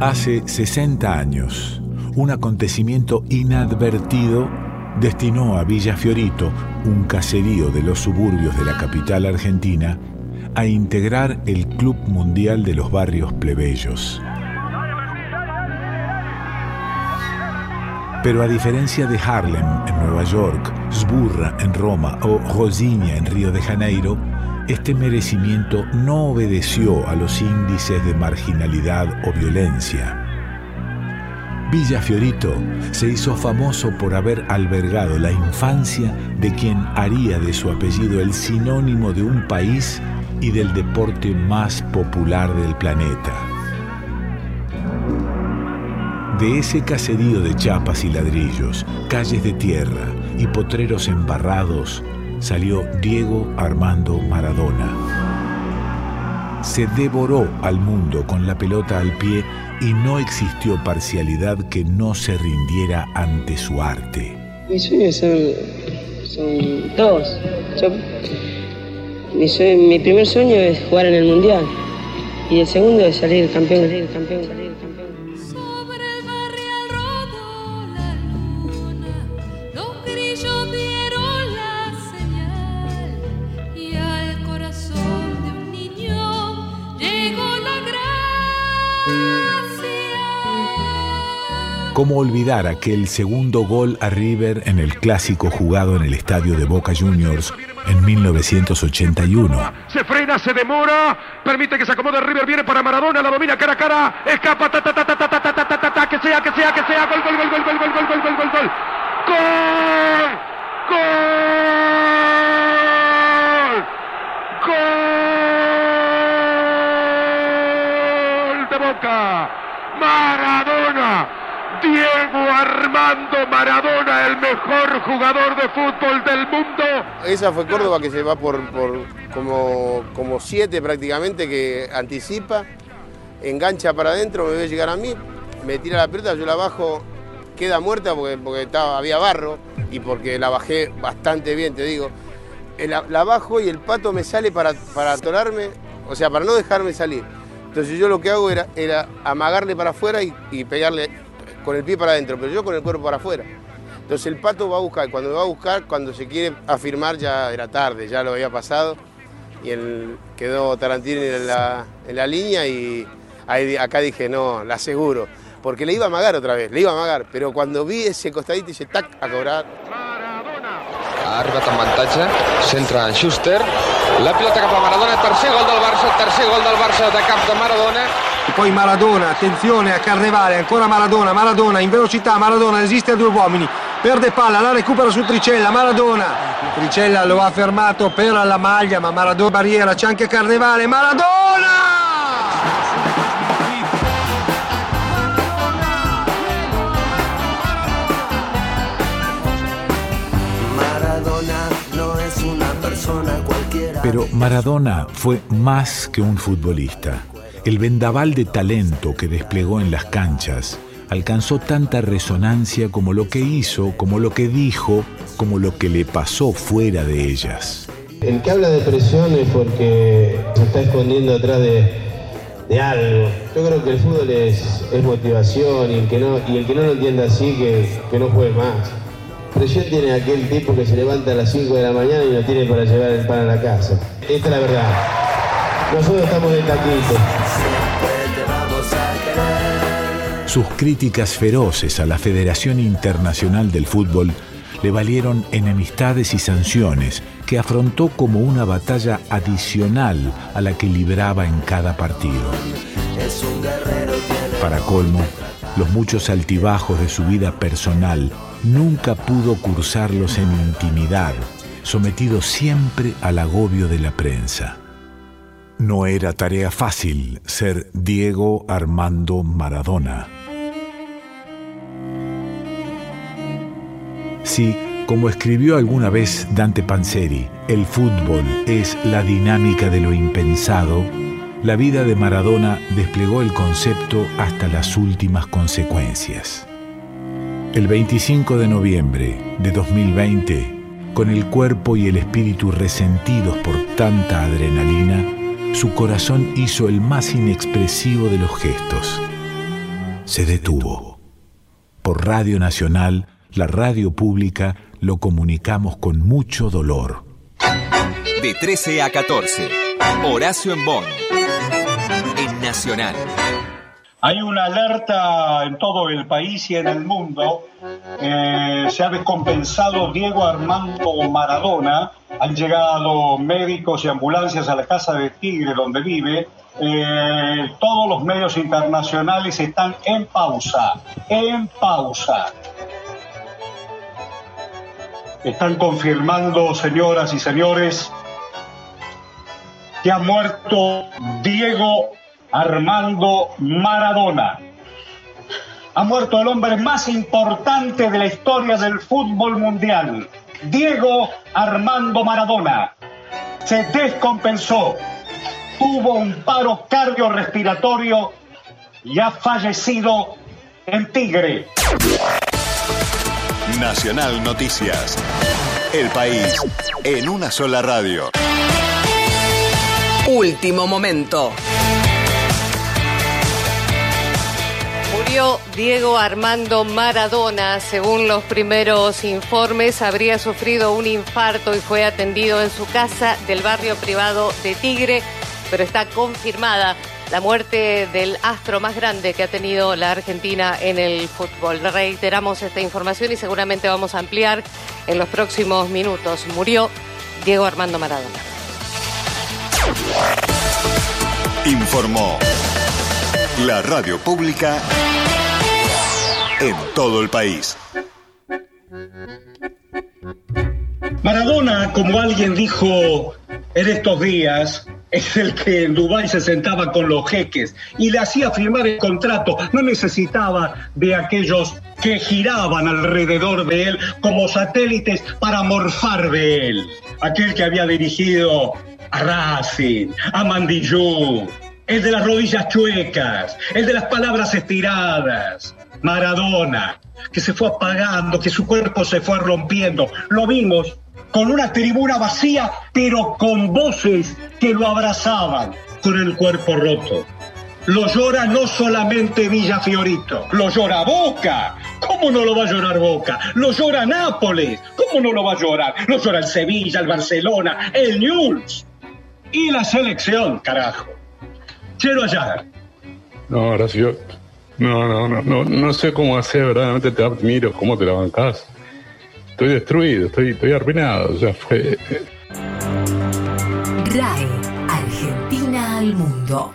Hace 60 años, un acontecimiento inadvertido destinó a Villa Fiorito, un caserío de los suburbios de la capital argentina, a integrar el Club Mundial de los Barrios Plebeyos. Pero a diferencia de Harlem en Nueva York, Sburra en Roma o Rosiña en Río de Janeiro, este merecimiento no obedeció a los índices de marginalidad o violencia. Villa Fiorito se hizo famoso por haber albergado la infancia de quien haría de su apellido el sinónimo de un país y del deporte más popular del planeta. De ese caserío de chapas y ladrillos, calles de tierra y potreros embarrados, salió Diego Armando Maradona. Se devoró al mundo con la pelota al pie y no existió parcialidad que no se rindiera ante su arte. Mis sueños son, dos. mi, primer sueño es jugar en el Mundial y el segundo es salir campeón, salir campeón, salir ¿Cómo olvidar aquel segundo gol a River en el clásico jugado en el estadio de Boca Juniors en 1981? Se frena, se demora, permite que se acomode River, viene para Maradona, la domina cara a cara, escapa, ta ta ta ta ta ta ta ta ta que sea, que sea, que sea, gol, gol, gol, gol, gol, gol, gol, gol, gol, gol, gol. ¡Gol! ¡Gol! ¡Gol de Boca! Diego Armando Maradona, el mejor jugador de fútbol del mundo. Esa fue Córdoba que se va por, como, como siete prácticamente, que anticipa, engancha para adentro, me ve llegar a mí, me tira la pelota, yo la bajo, queda muerta porque, porque estaba, había barro y porque la bajé bastante bien, te digo. La, bajo y el pato me sale para, para atorarme, o sea, para no dejarme salir. Entonces yo lo que hago era, era amagarle para afuera y pegarle con el pie para adentro, pero yo con el cuerpo para afuera. Entonces el pato va a buscar, cuando va a buscar, cuando se quiere afirmar ya era tarde, ya lo había pasado y él quedó Tarantino en la, en la línea y acá dije, no, la aseguro, porque le iba a amagar otra vez, le iba a amagar, pero cuando vi ese costadito y tac, a cobrar. Ha arribat amb avantatge, centra en Schuster, la pilota cap Maradona, tercer gol del Barça, tercer gol del Barça de cap Maradona. Poi Maradona, attenzione a Carnevale, ancora Maradona, Maradona in velocità, Maradona resiste a due uomini, perde palla, la recupera su Tricella, Maradona, Tricella lo ha fermato per la maglia, ma Maradona barriera, c'è anche Carnevale, Maradona! Pero Maradona fue más que un futbolista. El vendaval de talento que desplegó en las canchas alcanzó tanta resonancia como lo que hizo, como lo que dijo, como lo que le pasó fuera de ellas. El que habla de presión es porque se está escondiendo atrás de, algo. Yo creo que el fútbol es, motivación y el, que no, y el que no lo entienda así, que, que no juegue más. Presión tiene aquel tipo que se levanta a las 5 de la mañana y no tiene para llevar el pan a la casa. Esta es la verdad. Nosotros estamos en taquito. Sus críticas feroces a la Federación Internacional del Fútbol le valieron enemistades y sanciones que afrontó como una batalla adicional a la que libraba en cada partido. Para colmo, los muchos altibajos de su vida personal nunca pudo cursarlos en intimidad, sometido siempre al agobio de la prensa. No era tarea fácil ser Diego Armando Maradona. Sí, como escribió alguna vez Dante Panzeri, el fútbol es la dinámica de lo impensado, la vida de Maradona desplegó el concepto hasta las últimas consecuencias. El 25 de noviembre de 2020, con el cuerpo y el espíritu resentidos por tanta adrenalina, su corazón hizo el más inexpresivo de los gestos. se detuvo. Por Radio Nacional, la radio pública, lo comunicamos con mucho dolor. De 13 a 14, Horacio en Bonn, en Nacional. Hay una alerta en todo el país y en el mundo. Eh, se ha descompensado Diego Armando Maradona. Han llegado médicos y ambulancias a la casa de Tigre donde vive. Eh, todos los medios internacionales están en pausa, en pausa. Están confirmando, señoras y señores, que ha muerto Diego Armando Maradona. Ha muerto el hombre más importante de la historia del fútbol mundial, Diego Armando Maradona. Se descompensó, tuvo un paro cardiorrespiratorio y ha fallecido en Tigre. Nacional Noticias. El país en una sola radio. Último momento. Murió Diego Armando Maradona. Según los primeros informes, habría sufrido un infarto y fue atendido en su casa del barrio privado de Tigre, pero está confirmada la muerte del astro más grande que ha tenido la Argentina en el fútbol. Reiteramos esta información y seguramente vamos a ampliar en los próximos minutos. Murió Diego Armando Maradona. Informó la radio pública en todo el país. Maradona, como alguien dijo en estos días, es el que en Dubái se sentaba con los jeques y le hacía firmar el contrato. No necesitaba de aquellos que giraban alrededor de él como satélites para morfar de él. Aquel que había dirigido a Racing, a Mandillú, el de las rodillas chuecas, el de las palabras estiradas. Maradona, que se fue apagando, que su cuerpo se fue rompiendo. Lo vimos con una tribuna vacía, pero con voces que lo abrazaban, con el cuerpo roto. Lo llora no solamente Villa Fiorito, lo llora Boca. ¿Cómo no lo va a llorar Boca? Lo llora Nápoles. ¿Cómo no lo va a llorar? Lo llora el Sevilla, el Barcelona, el Newell's. Y la selección, carajo. Quiero allá. No, Horacio, no, no, no, no, no sé cómo hacer, verdaderamente te admiro, cómo te la bancás Estoy destruido, estoy, estoy arruinado, o sea, fue... RAE, Argentina al mundo.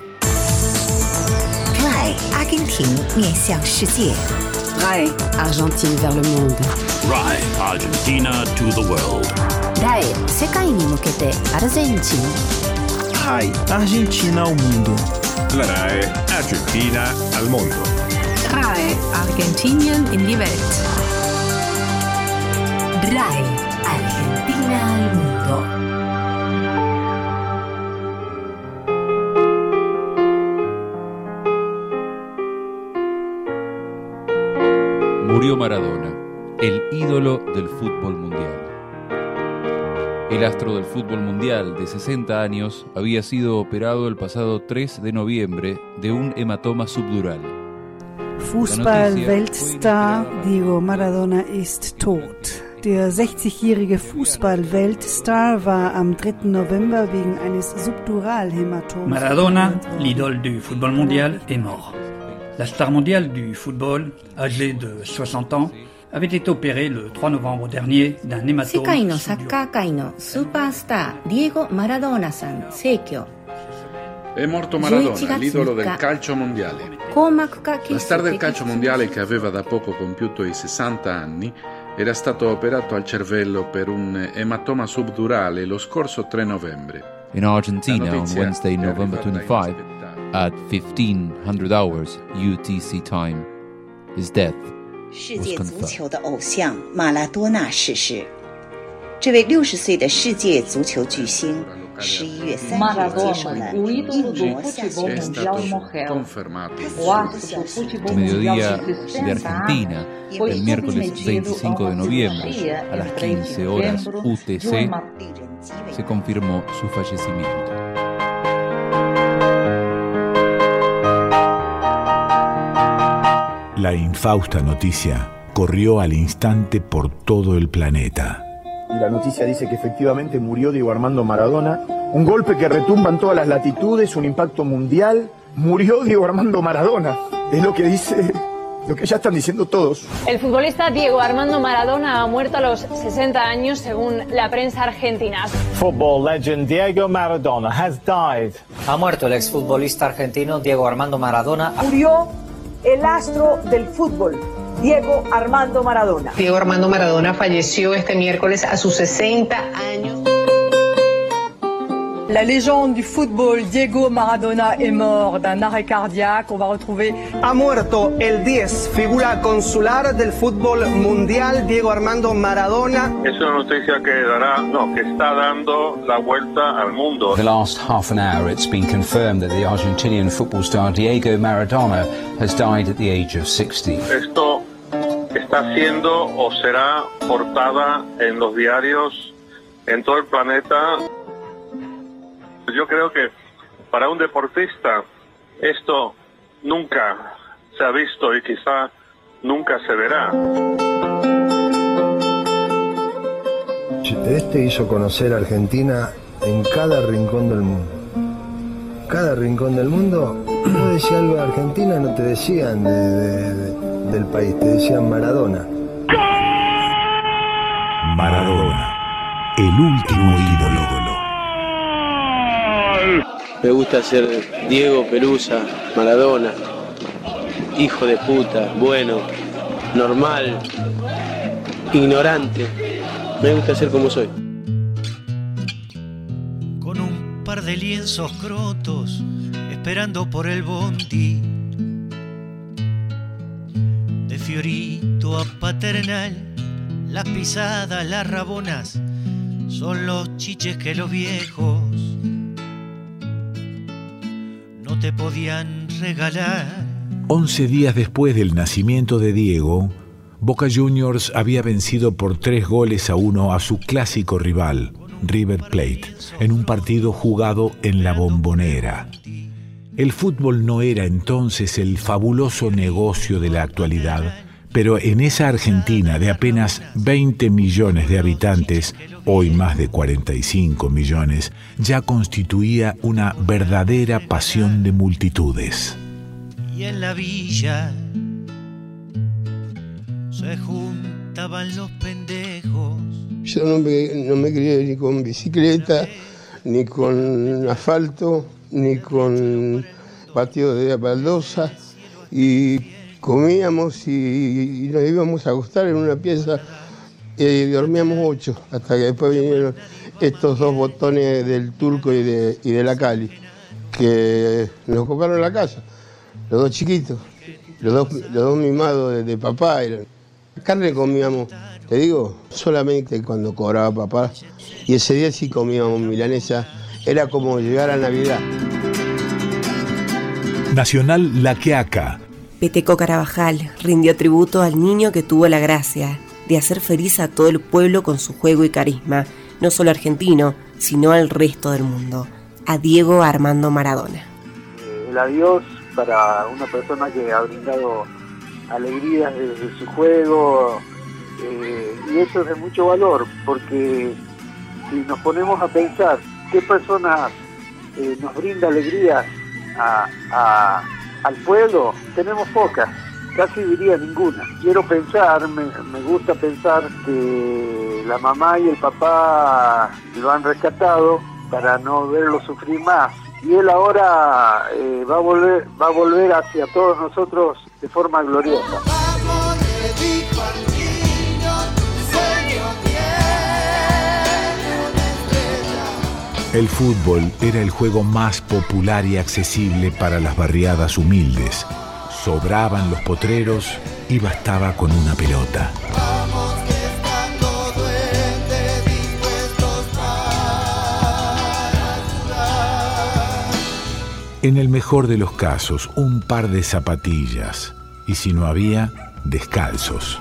RAE, Argentina 面向世界。 RAE, Argentine vers le monde. RAE, Argentina to the world. RAE, 世界に向けてアルゼンチン。 RAI, Argentina al mundo. La RAE, Argentina al mundo. RAE, Argentinien in die Welt. RAE, Argentina al mundo. Murió Maradona, el ídolo del fútbol mundial. El astro del fútbol mundial de 60 años había sido operado el pasado 3 de noviembre de un hematoma subdural. Fußball-Weltstar Diego Maradona ist tot. Der 60-jährige Fußball-Weltstar war am 3. November wegen eines Subduralhämatoms. Maradona, l'idole du football mondial, est mort. La star mondiale du football, âgée de 60 ans, avait été opérée le 3 novembre dernier d'un 世 hématome 界のサッカー界のスーパースターディエゴ・マラドーナさん逝去 È morto Maradona, 11 l'idolo del Gazzetta. calcio mondiale. 硬膜下 La 血 star del 液 calcio mondiale che aveva da poco compiuto i 60 anni era stato operato al cervello per un ematoma subdurale lo scorso 3 novembre. In Argentina La on notizia Wednesday, è November arrivata 25, at 1500 hours UTC time, his death 世 was 界足 confirmed. 球的偶像马拉多纳逝世。这位六十岁的世界足球巨星， 十一月三日接受了 Maradona, o 一 ídolo do 模下 futebol è学 stato mundial morreu. confermato. O astro do futebol mundial Mediodía de de 60 Argentina, anos foi el miércoles submetido a 25 de uma noviembre, cirurgia a las em 3 de 15 horas novembro de um UTC, hema- se confirmó su fallecimiento. La infausta noticia corrió al instante por todo el planeta. Y la noticia dice que efectivamente murió Diego Armando Maradona. Un golpe que retumba en todas las latitudes, un impacto mundial. Murió Diego Armando Maradona. Es lo que dice lo que ya están diciendo todos. El futbolista Diego Armando Maradona ha muerto a los 60 años según la prensa argentina. Football legend Diego Maradona has died. Ha muerto el exfutbolista argentino Diego Armando Maradona. Murió el astro del fútbol. Diego Armando Maradona. Diego Armando Maradona falleció este miércoles a sus 60 años. La légende du football Diego Maradona est mort d'un arrêt cardiaque. On va retrouver. Ha muerto el 10, figura consular del fútbol mundial, Diego Armando Maradona. Es una noticia que dará, no, que está dando la vuelta al mundo. The last half an hour, it's been confirmed that the Argentinian football star Diego Maradona has died at the age of 60. Esto está siendo o será portada en los diarios en todo el planeta. Yo creo que para un deportista esto nunca se ha visto y quizá nunca se verá. Este hizo conocer a Argentina en cada rincón del mundo. Cada rincón del mundo, no decía algo de Argentina, no te decían de, de, de, del país, te decían Maradona. Maradona, el último ídolo. Me gusta ser Diego Pelusa, Maradona, hijo de puta, bueno, normal, ignorante. Me gusta ser como soy. Con un par de lienzos crotos, esperando por el bondi. De Fiorito a Paternal, las pisadas, las rabonas, son los chiches que los viejos te podían regalar. Once días después del nacimiento de Diego, Boca Juniors había vencido por tres goles a uno a su clásico rival, River Plate, en un partido jugado en la bombonera. El fútbol no era entonces el fabuloso negocio de la actualidad, pero en esa Argentina de apenas 20 millones de habitantes, hoy más de 45 millones, ya constituía una verdadera pasión de multitudes. Y en la villa se juntaban los pendejos. Yo no me, no me crié ni con bicicleta, ni con asfalto, ni con patio de baldosa. Y comíamos y, nos íbamos a acostar en una pieza y dormíamos ocho, hasta que después vinieron estos dos botones del turco y de, y de la Cali, que nos compraron la casa, los dos chiquitos, los dos, los dos mimados de, de papá. Eran. Carne comíamos, te digo, solamente cuando cobraba papá, y ese día sí comíamos milanesa, era como llegar a Navidad. Nacional La Queaca Peteco Carabajal rindió tributo al niño que tuvo la gracia de hacer feliz a todo el pueblo con su juego y carisma, no solo argentino, sino al resto del mundo, a Diego Armando Maradona. El adiós para una persona que ha brindado alegrías desde su juego, eh, y eso es de mucho valor, porque si nos ponemos a pensar qué persona eh, nos brinda alegrías a, a al pueblo tenemos pocas, casi diría ninguna. Quiero pensar, me, gusta pensar que la mamá y el papá lo han rescatado para no verlo sufrir más. Y él ahora eh, va a volver, va a volver hacia todos nosotros de forma gloriosa. El fútbol era el juego más popular y accesible para las barriadas humildes. Sobraban los potreros y bastaba con una pelota. En el mejor de los casos, un par de zapatillas y si no había, descalzos.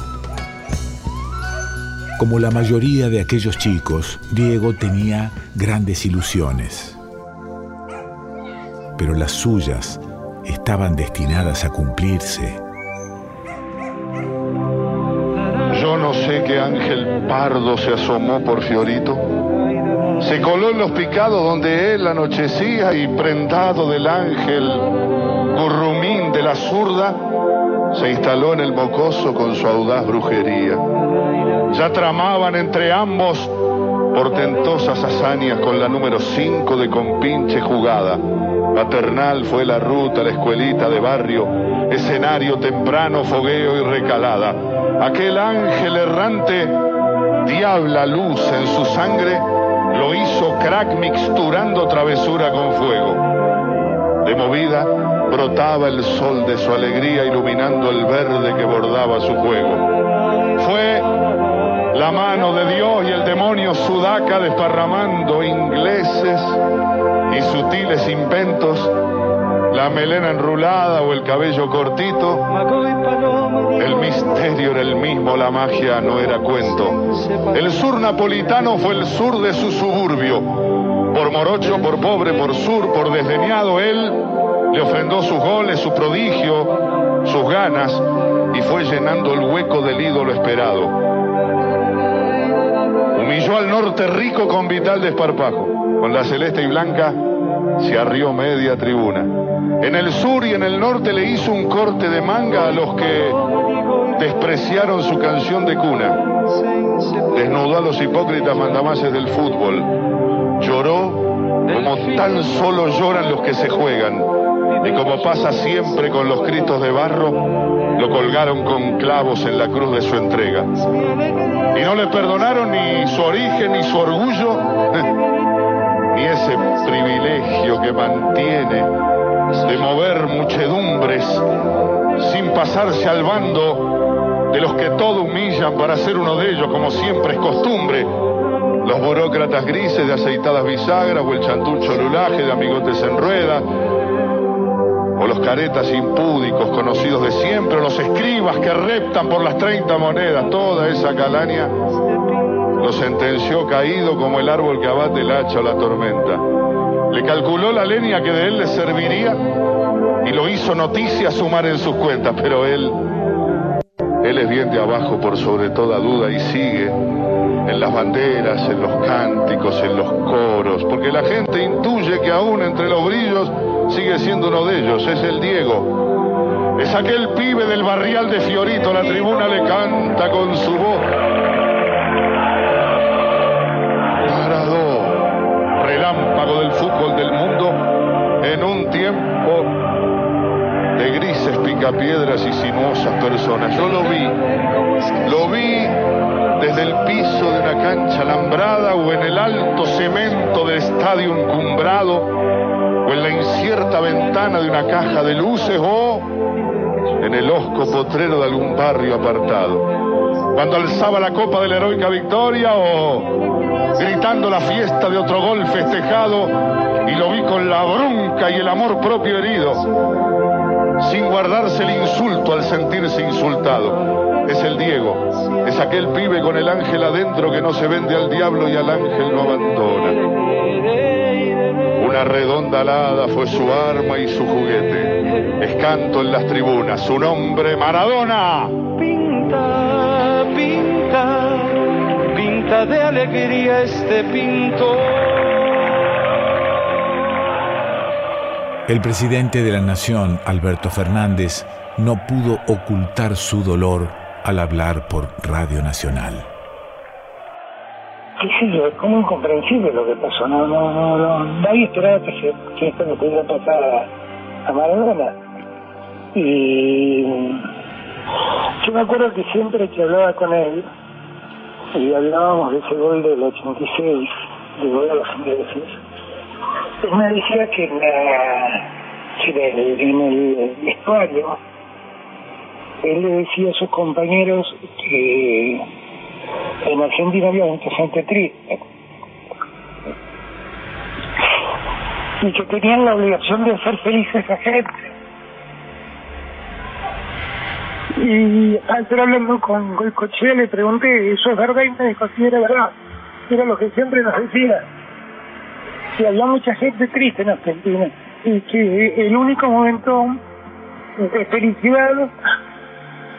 Como la mayoría de aquellos chicos, Diego tenía grandes ilusiones. Pero las suyas estaban destinadas a cumplirse. Yo no sé qué ángel pardo se asomó por Fiorito. Se coló en los picados donde él anochecía y prendado del ángel, gurrumín de la zurda, se instaló en el mocoso con su audaz brujería. Ya tramaban entre ambos portentosas hazañas con la número 5 de compinche jugada. Paternal fue la ruta, la escuelita de barrio, escenario temprano, fogueo y recalada. Aquel ángel errante, diabla luz en su sangre, lo hizo crack mixturando travesura con fuego. De movida, brotaba el sol de su alegría iluminando el verde que bordaba su juego. Fue la mano de Dios y el demonio sudaca desparramando ingleses y sutiles inventos, la melena enrulada o el cabello cortito, el misterio era el mismo, la magia no era cuento. El sur napolitano fue el sur de su suburbio, por morocho, por pobre, por sur, por desdeñado, él le ofrendó sus goles, su prodigio, sus ganas, y fue llenando el hueco del ídolo esperado. Humilló al norte rico con vital desparpajo. Con la celeste y blanca se arrió media tribuna. En el sur y en el norte le hizo un corte de manga a los que despreciaron su canción de cuna. Desnudó a los hipócritas mandamases del fútbol. Lloró como tan solo lloran los que se juegan. Y como pasa siempre con los cristos de barro, lo colgaron con clavos en la cruz de su entrega. Y no le perdonaron ni su origen ni su orgullo, ni ese privilegio que mantiene de mover muchedumbres sin pasarse al bando de los que todo humillan para ser uno de ellos, como siempre es costumbre. Los burócratas grises de aceitadas bisagras o el chantucho lulaje de amigotes en rueda, o los caretas impúdicos conocidos de siempre, o los escribas que reptan por las 30 monedas, toda esa calaña lo sentenció caído como el árbol que abate el hacha o la tormenta. Le calculó la leña que de él le serviría y lo hizo noticia sumar en sus cuentas, pero él, él es bien de abajo por sobre toda duda y sigue en las banderas, en los cánticos, en los coros, porque la gente intuye que aún entre los brillos sigue siendo uno de ellos, es el Diego. Es aquel pibe del barrial de Fiorito, la tribuna le canta con su voz. Maradó, relámpago del fútbol del mundo, en un tiempo de grises picapiedras y sinuosas personas. Yo lo vi, lo vi desde el piso de una cancha alambrada o en el alto cemento del estadio encumbrado incierta ventana de una caja de luces o en el osco potrero de algún barrio apartado. Cuando alzaba la copa de la heroica victoria o gritando la fiesta de otro gol festejado y lo vi con la bronca y el amor propio herido, sin guardarse el insulto al sentirse insultado. Es el Diego, es aquel pibe con el ángel adentro que no se vende al diablo y al ángel no abandona. Una redonda alada fue su arma y su juguete. Escanto en las tribunas, su nombre Maradona. Pinta, pinta, pinta de alegría este pintor. El presidente de la Nación, Alberto Fernández, no pudo ocultar su dolor al hablar por Radio Nacional. Es como incomprensible lo que pasó. No, no, no, no. Nadie esperaba que, esto le pudiera pasar a, Maradona. Y yo me acuerdo que siempre que hablaba con él, y hablábamos de ese gol del 86, de gol a los ingleses, él me decía que en, la, el, en el vestuario, él le decía a sus compañeros que en Argentina había mucha gente triste y que tenían la obligación de hacer feliz a esa gente. Y al hablando con Goicochea le pregunté, ¿eso es verdad? Y me dijo, sí, era verdad. Era lo que siempre nos decía. Que había mucha gente triste en Argentina y que el único momento de felicidad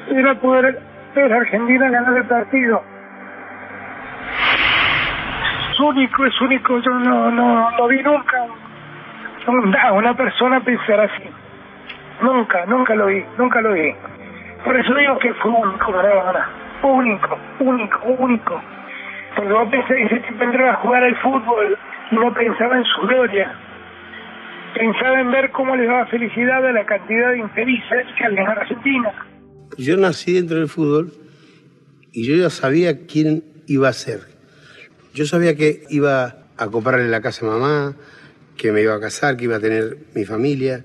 era poder ver a Argentina ganar el partido. Es único, es único, yo no, no, no vi nunca una persona pensar así. Nunca, nunca lo vi, nunca lo vi. Por eso digo que fue único, Maradona. Único, único, único. Porque vos pensás que ese tipo entraba a jugar al fútbol y no pensaba en su gloria. Pensaba en ver cómo le daba felicidad a la cantidad de infelices que había en Argentina. Yo nací dentro del fútbol y yo ya sabía quién iba a ser. Yo sabía que iba a comprarle la casa a mamá, que me iba a casar, que iba a tener mi familia,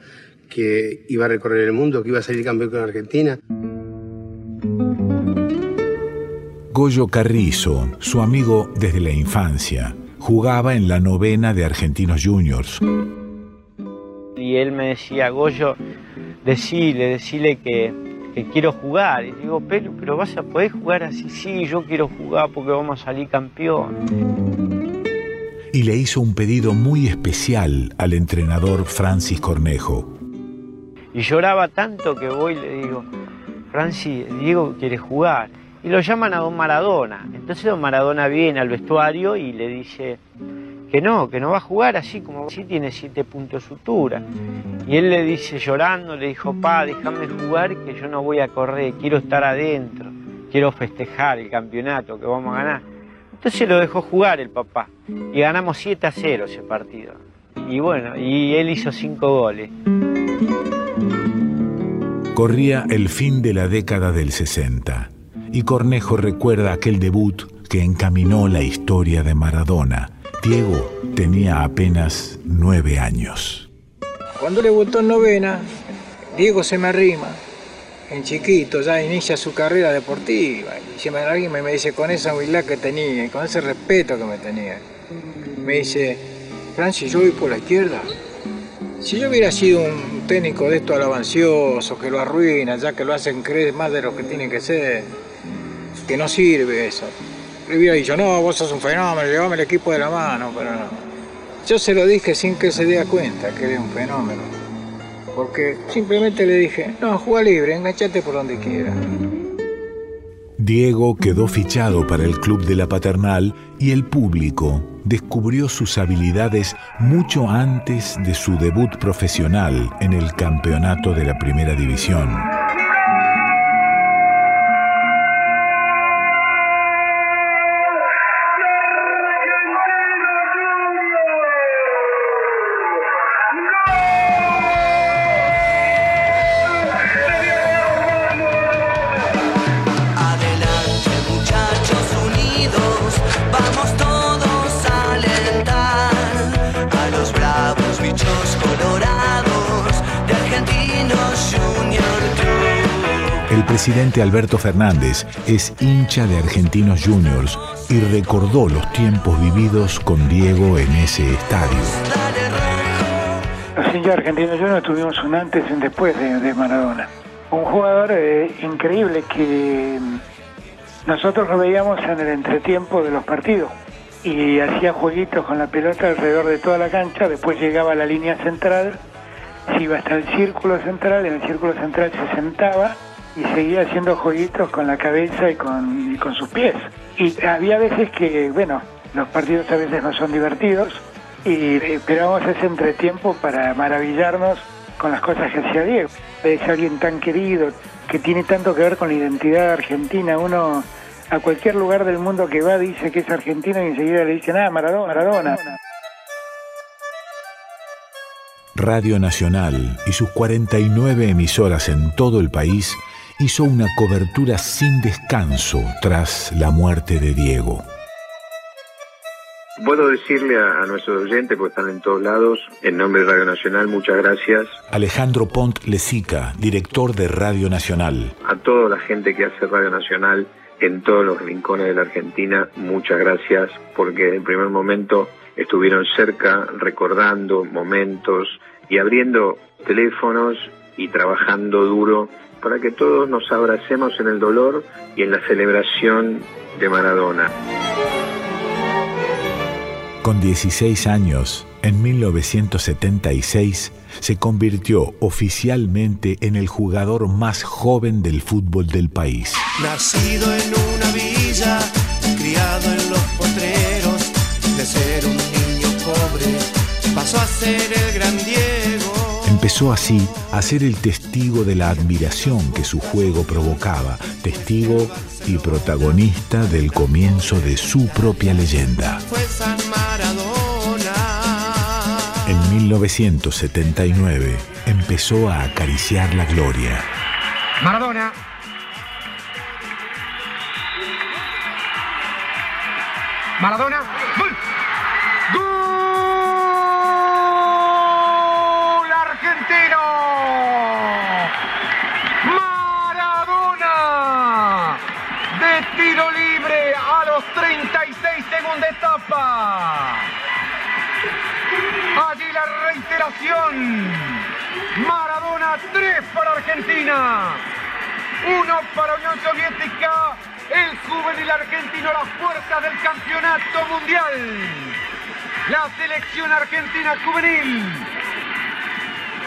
que iba a recorrer el mundo, que iba a salir campeón con Argentina. Goyo Carrizo, su amigo desde la infancia, jugaba en la novena de Argentinos Juniors. Y él me decía, Goyo, decile, decile que, que quiero jugar. Y digo, pero, pero vas a poder jugar así, sí, yo quiero jugar porque vamos a salir campeón. Y le hizo un pedido muy especial al entrenador Francis Cornejo. Y lloraba tanto que voy y le digo, Francis, Diego quiere jugar. Y lo llaman a don Maradona. Entonces don Maradona viene al vestuario y le dice que no, que no va a jugar así como si tiene siete puntos sutura. Y él le dice llorando, le dijo, pa, déjame jugar que yo no voy a correr, quiero estar adentro, quiero festejar el campeonato que vamos a ganar. Entonces lo dejó jugar el papá y ganamos 7 a 0 ese partido. Y bueno, y él hizo cinco goles. Corría el fin de la década del 60 y Cornejo recuerda aquel debut que encaminó la historia de Maradona. Diego tenía apenas nueve años. Cuando le votó en novena, Diego se me arrima, en chiquito, ya inicia su carrera deportiva. Y se me arrima y me dice, con esa humildad que tenía y con ese respeto que me tenía, me dice, Francis, yo voy por la izquierda. Si yo hubiera sido un técnico de estos alabanciosos que lo arruina, ya que lo hacen creer más de lo que tiene que ser, que no sirve eso. Le hubiera dicho, no, vos sos un fenómeno, llevame el equipo de la mano, pero no. Yo se lo dije sin que se dé cuenta que era un fenómeno. Porque simplemente le dije, no, juega libre, enganchate por donde quiera. Diego quedó fichado para el club de la paternal y el público descubrió sus habilidades mucho antes de su debut profesional en el campeonato de la primera división. Presidente Alberto Fernández es hincha de Argentinos Juniors y recordó los tiempos vividos con Diego en ese estadio. Los hinchas argentinos Juniors tuvimos un antes y un después de, Maradona. Un jugador eh, increíble que nosotros lo veíamos en el entretiempo de los partidos y hacía jueguitos con la pelota alrededor de toda la cancha, después llegaba a la línea central, se iba hasta el círculo central, en el círculo central se sentaba y seguía haciendo jueguitos con la cabeza y con, con sus pies. Y había veces que, bueno, los partidos a veces no son divertidos y esperábamos ese entretiempo para maravillarnos con las cosas que hacía Diego. Es alguien tan querido, que tiene tanto que ver con la identidad argentina. Uno a cualquier lugar del mundo que va dice que es argentino y enseguida le dicen, ah, Maradona, Maradona. Radio Nacional y sus 49 emisoras en todo el país hizo una cobertura sin descanso tras la muerte de Diego. Puedo decirle a, a nuestros oyentes, porque están en todos lados, en nombre de Radio Nacional, muchas gracias. Alejandro Pont Lezica, director de Radio Nacional. A toda la gente que hace Radio Nacional en todos los rincones de la Argentina, muchas gracias, porque en el primer momento estuvieron cerca, recordando momentos y abriendo teléfonos y trabajando duro para que todos nos abracemos en el dolor y en la celebración de Maradona. Con 16 años, en 1976, se convirtió oficialmente en el jugador más joven del fútbol del país. Nacido en una villa, criado en los potreros, de ser un niño pobre, pasó a ser el gran. Empezó así a ser el testigo de la admiración que su juego provocaba, testigo y protagonista del comienzo de su propia leyenda. En 1979 empezó a acariciar la gloria. Maradona. Maradona. 36 segunda etapa. Allí la reiteración. Maradona 3 para Argentina. 1 para Unión Soviética. El juvenil argentino a la fuerza del campeonato mundial. La selección argentina juvenil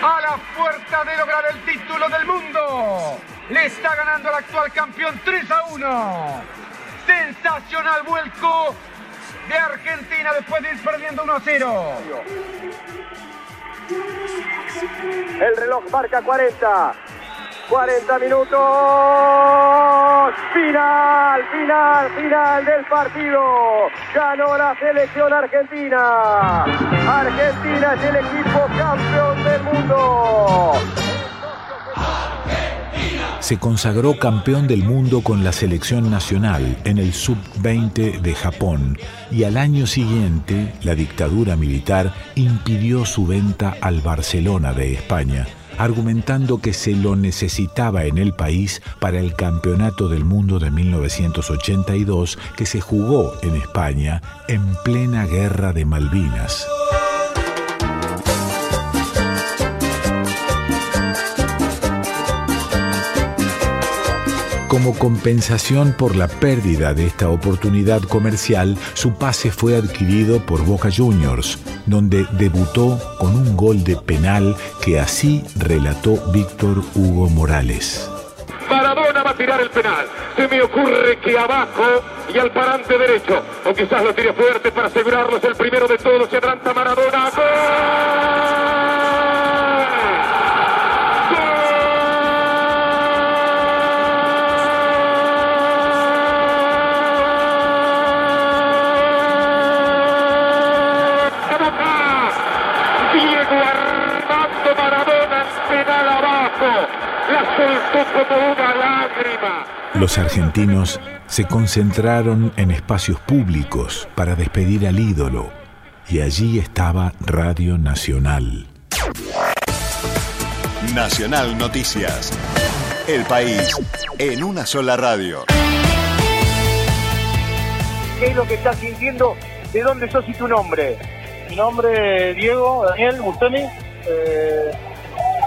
a la fuerza de lograr el título del mundo. Le está ganando al actual campeón 3 a 1. Sensacional vuelco de Argentina después de ir perdiendo 1 a 0. El reloj marca 40. 40 minutos. Final, final, final del partido. Ganó la selección argentina. Argentina es el equipo campeón del mundo. Se consagró campeón del mundo con la selección nacional en el sub-20 de Japón y al año siguiente la dictadura militar impidió su venta al Barcelona de España, argumentando que se lo necesitaba en el país para el Campeonato del Mundo de 1982 que se jugó en España en plena guerra de Malvinas. Como compensación por la pérdida de esta oportunidad comercial, su pase fue adquirido por Boca Juniors, donde debutó con un gol de penal que así relató Víctor Hugo Morales. Maradona va a tirar el penal. Se me ocurre que abajo y al parante derecho, o quizás lo tire fuerte para asegurarlo, es el primero de todos. Se adelanta Maradona. Diego como una lágrima. Los argentinos se concentraron en espacios públicos para despedir al ídolo y allí estaba Radio Nacional. Nacional Noticias. El país en una sola radio. ¿Qué es lo que estás sintiendo? ¿De dónde sos y tu nombre? Mi nombre es Diego Daniel Bustemi. eh,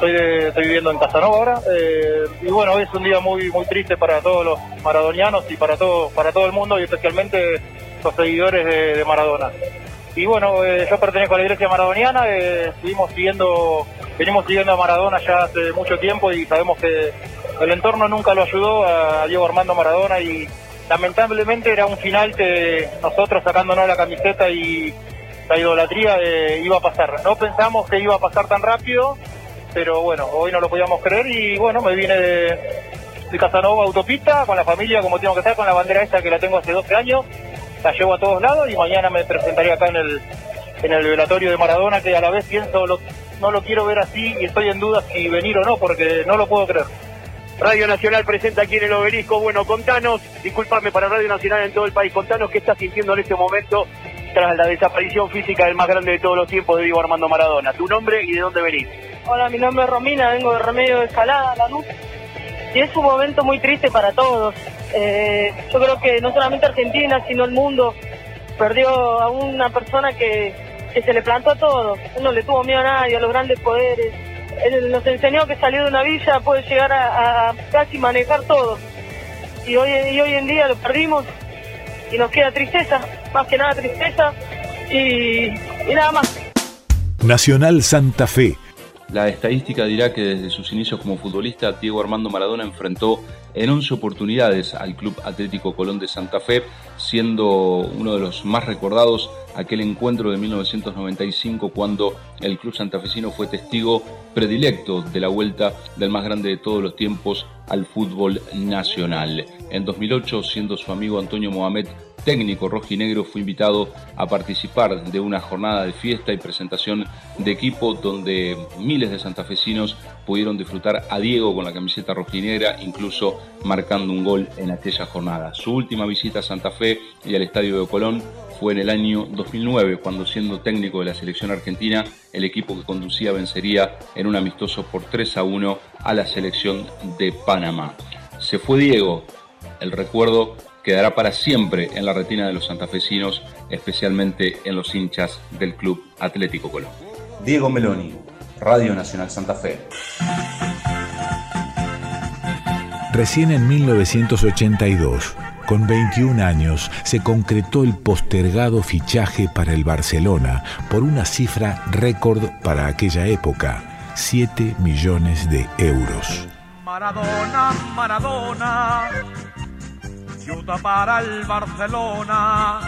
estoy, viviendo en Casanova ahora. eh, y bueno, hoy es un día muy muy triste para todos los maradonianos y para todo para todo el mundo y especialmente los seguidores de, Maradona. Y bueno, eh, yo pertenezco a la iglesia maradoniana. eh, seguimos siguiendo, venimos siguiendo a Maradona ya hace mucho tiempo y sabemos que el entorno nunca lo ayudó a Diego Armando Maradona y lamentablemente era un final que nosotros sacándonos la camiseta y la idolatría iba a pasar. No pensamos que iba a pasar tan rápido, pero bueno, hoy no lo podíamos creer y bueno, me vine de, Casanova autopista con la familia como tengo que estar, con la bandera esta que la tengo hace 12 años, la llevo a todos lados y mañana me presentaré acá en el, en el velatorio de Maradona que a la vez pienso, no lo quiero ver así y estoy en duda si venir o no porque no lo puedo creer. Radio Nacional presenta aquí en el obelisco. Bueno, contanos, discúlpame para Radio Nacional en todo el país, contanos qué estás sintiendo en este momento tras la desaparición física del más grande de todos los tiempos de Diego Armando Maradona. Tu nombre y de dónde venís. Hola, mi nombre es Romina, vengo de Remedio de Escalada, Lanús. Y es un momento muy triste para todos. Eh, yo creo que no solamente Argentina, sino el mundo perdió a una persona que, que se le plantó a todo. No le tuvo miedo a nadie, a los grandes poderes. Él nos enseñó que salir de una villa puede llegar a, a casi manejar todo. Y hoy, y hoy en día lo perdimos y nos queda tristeza, más que nada tristeza, y, y nada más. Nacional Santa Fe. La estadística dirá que desde sus inicios como futbolista, Diego Armando Maradona enfrentó en 11 oportunidades al Club Atlético Colón de Santa Fe, siendo uno de los más recordados aquel encuentro de 1995 cuando el club santafesino fue testigo predilecto de la vuelta del más grande de todos los tiempos al fútbol nacional. En 2008, siendo su amigo Antonio Mohamed técnico rojinegro, fue invitado a participar de una jornada de fiesta y presentación de equipo donde miles de santafesinos pudieron disfrutar a Diego con la camiseta rojinegra, incluso marcando un gol en aquella jornada. Su última visita a Santa Fe y al Estadio de Colón fue en el año 2009, cuando siendo técnico de la selección argentina, el equipo que conducía vencería en un amistoso por 3 a 1 a la selección de Panamá. Se fue Diego, el recuerdo quedará para siempre en la retina de los santafesinos, especialmente en los hinchas del Club Atlético Colón. Diego Meloni, Radio Nacional Santa Fe. Recién en 1982, con 21 años, se concretó el postergado fichaje para el Barcelona por una cifra récord para aquella época, 7 millones de euros. Maradona, Maradona, ayuda para el Barcelona.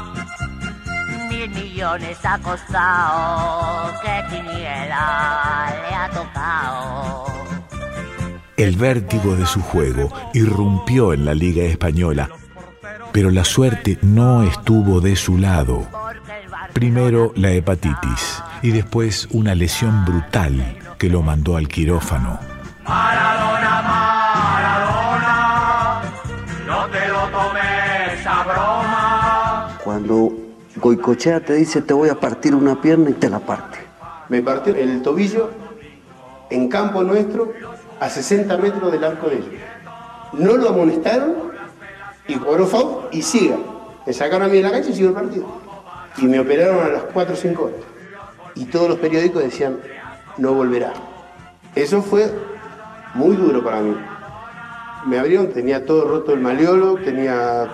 Mil millones ha costado, que quiniela le ha tocado. El vértigo de su juego irrumpió en la Liga Española, pero la suerte no estuvo de su lado. Primero la hepatitis y después una lesión brutal que lo mandó al quirófano. Maradona, Maradona, no te lo tomes a broma. Cuando Goicochea te dice te voy a partir una pierna y te la parte. Me partió el tobillo en campo nuestro a 60 metros del arco de ellos. No lo amonestaron y cobró foul y siga. Me sacaron a mí de la cancha y siguió el partido. Y me operaron a las 4 o 5 horas. Y todos los periódicos decían, no volverá. Eso fue muy duro para mí. Me abrieron, tenía todo roto el maleolo, tenía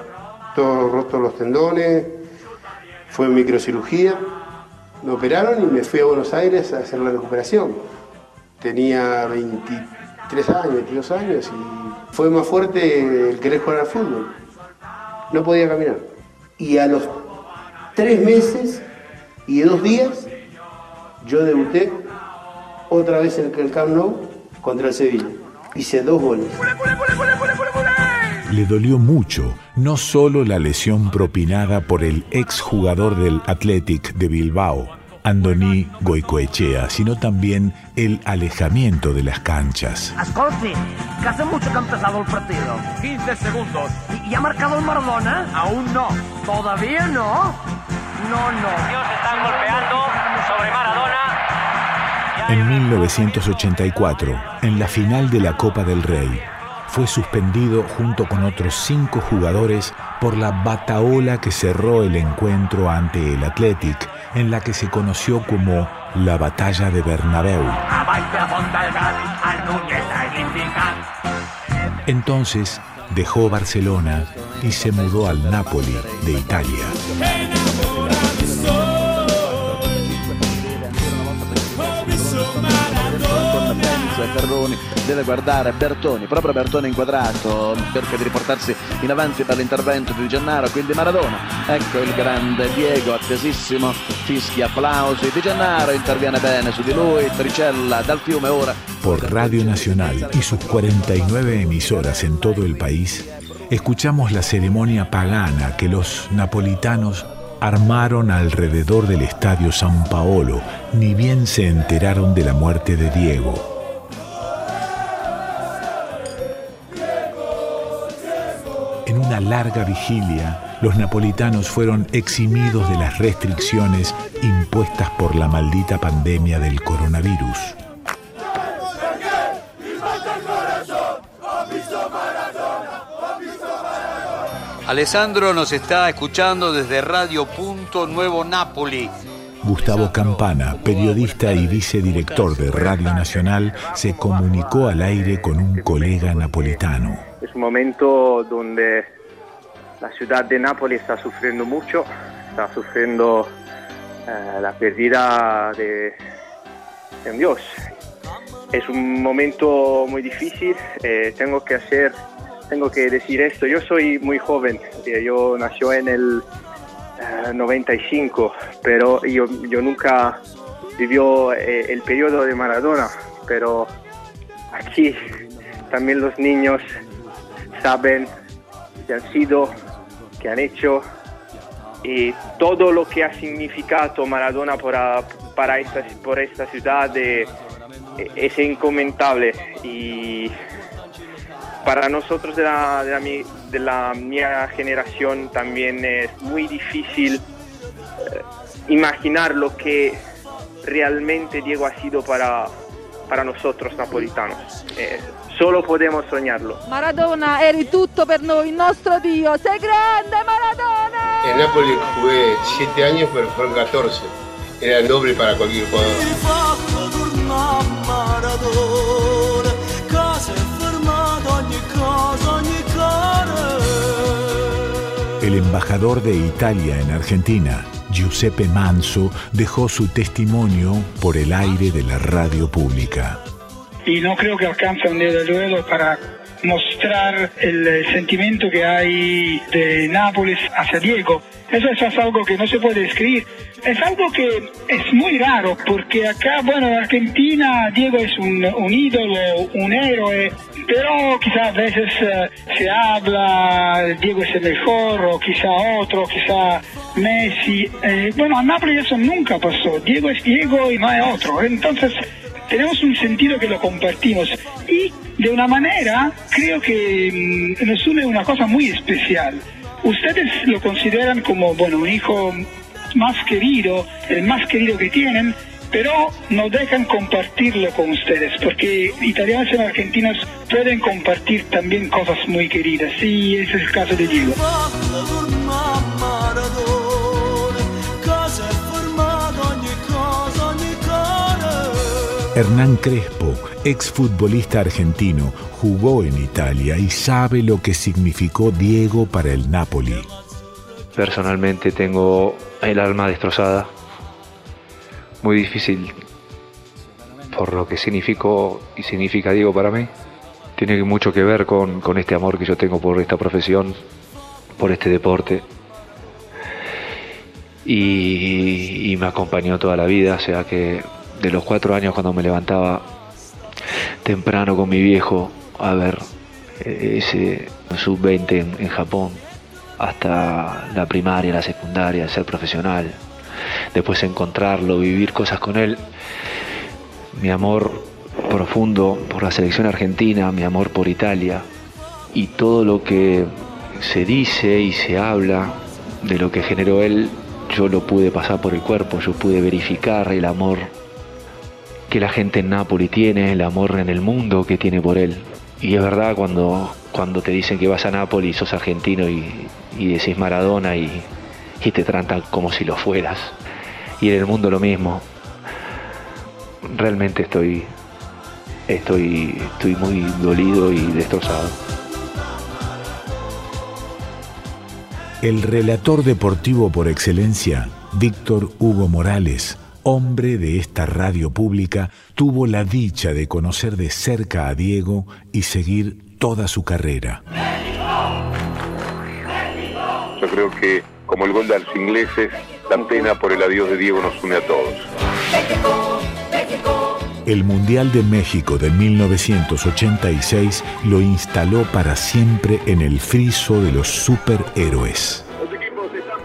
todo roto los tendones, fue microcirugía. Me operaron y me fui a Buenos Aires a hacer la recuperación. Tenía 23 años, 22 años y fue más fuerte el querer jugar al fútbol. No podía caminar. Y a los tres meses y dos días yo debuté otra vez en el Camp Nou contra el Sevilla. Hice dos goles. Le dolió mucho no solo la lesión propinada por el exjugador del Athletic de Bilbao, Andoni Goicoechea, sino también el alejamiento de las canchas. Ascolti, que hace mucho que ha empezado el partido. 15 segundos. ¿Y, y ha marcado el Maradona? Aún no. ¿Todavía no? No, no. Se están golpeando sobre Maradona. En 1984, en la final de la Copa del Rey, fue suspendido junto con otros cinco jugadores por la bataola que cerró el encuentro ante el Athletic, en la que se conoció como la Batalla de Bernabéu. Entonces dejó Barcelona y se mudó al Napoli de Italia. Ferroni deve guardare Bertoni, proprio Bertoni inquadrato, cerca di riportarsi in avanti per l'intervento di Gennaro, quindi Maradona. Ecco il grande Diego, attesissimo, fischi applausi. Di Gennaro interviene bene su di lui, Tricella dal fiume ora. Por Radio Nacional y sus 49 emisoras en todo el país, escuchamos la ceremonia pagana que los napolitanos armaron alrededor del Estadio San Paolo, ni bien se enteraron de la muerte de Diego. Una larga vigilia, los napolitanos fueron eximidos de las restricciones impuestas por la maldita pandemia del coronavirus. Alessandro nos está escuchando desde Radio Punto Nuevo Napoli. Gustavo Campana, periodista y vicedirector de Radio Nacional, se comunicó al aire con un colega napolitano. Es un momento donde la ciudad de Nápoles está sufriendo mucho, está sufriendo eh, la pérdida de, un Dios. Es un momento muy difícil, eh, tengo que hacer, tengo que decir esto. Yo soy muy joven, eh, yo nació en el eh, 95, pero yo, nunca vivió el periodo de Maradona, pero aquí también los niños saben que han sido, que han hecho y todo lo que ha significado Maradona para, para esta, por esta ciudad eh, es incomentable y para nosotros de la, de, la, mía generación también es muy difícil eh, imaginar lo que realmente Diego ha sido para, para nosotros napolitanos. Eh, solo podemos soñarlo. Maradona, eri tutto per noi, il nostro Dio. Sei grande, Maradona! En Nápoles jugué 7 años, pero fueron 14. Era el doble para cualquier jugador. El embajador de Italia en Argentina, Giuseppe Manso, dejó su testimonio por el aire de la radio pública. Y no creo que alcanza un día de duelo para mostrar el, sentimiento que hay de Nápoles hacia Diego. Eso es algo que no se puede escribir. Es algo que es muy raro porque acá, bueno, en Argentina Diego es un, un ídolo, un héroe, pero quizá a veces eh, se habla, Diego es el mejor, o quizá otro, quizá Messi. Eh, bueno, a Nápoles eso nunca pasó. Diego es Diego y no hay otro. Entonces, tenemos un sentido que lo compartimos y de una manera creo que mm, nos une una cosa muy especial. Ustedes lo consideran como, bueno, un hijo más querido, el más querido que tienen, pero no dejan compartirlo con ustedes, porque italianos y argentinos pueden compartir también cosas muy queridas, y ese es el caso de Diego. Hernán Crespo, exfutbolista argentino, jugó en Italia y sabe lo que significó Diego para el Napoli. Personalmente tengo el alma destrozada. Muy difícil por lo que significó y significa Diego para mí. Tiene mucho que ver con, este amor que yo tengo por esta profesión, por este deporte. Y, y me acompañó toda la vida, o sea que de los cuatro años cuando me levantaba temprano con mi viejo a ver eh, ese sub-20 en, en Japón, hasta la primaria, la secundaria, ser profesional, después encontrarlo, vivir cosas con él. Mi amor profundo por la selección argentina, mi amor por Italia y todo lo que se dice y se habla de lo que generó él, yo lo pude pasar por el cuerpo, yo pude verificar el amor que la gente en Nápoles tiene, el amor en el mundo que tiene por él. Y es verdad cuando, cuando te dicen que vas a Nápoles y sos argentino y, y decís Maradona y, y te tratan como si lo fueras. Y en el mundo lo mismo. Realmente estoy, estoy, estoy muy dolido y destrozado. El relator deportivo por excelencia, Víctor Hugo Morales, hombre de esta radio pública, tuvo la dicha de conocer de cerca a Diego y seguir toda su carrera. Yo creo que, como el gol de los ingleses, la pena por el adiós de Diego nos une a todos. El Mundial de México de 1986 lo instaló para siempre en el friso de los superhéroes.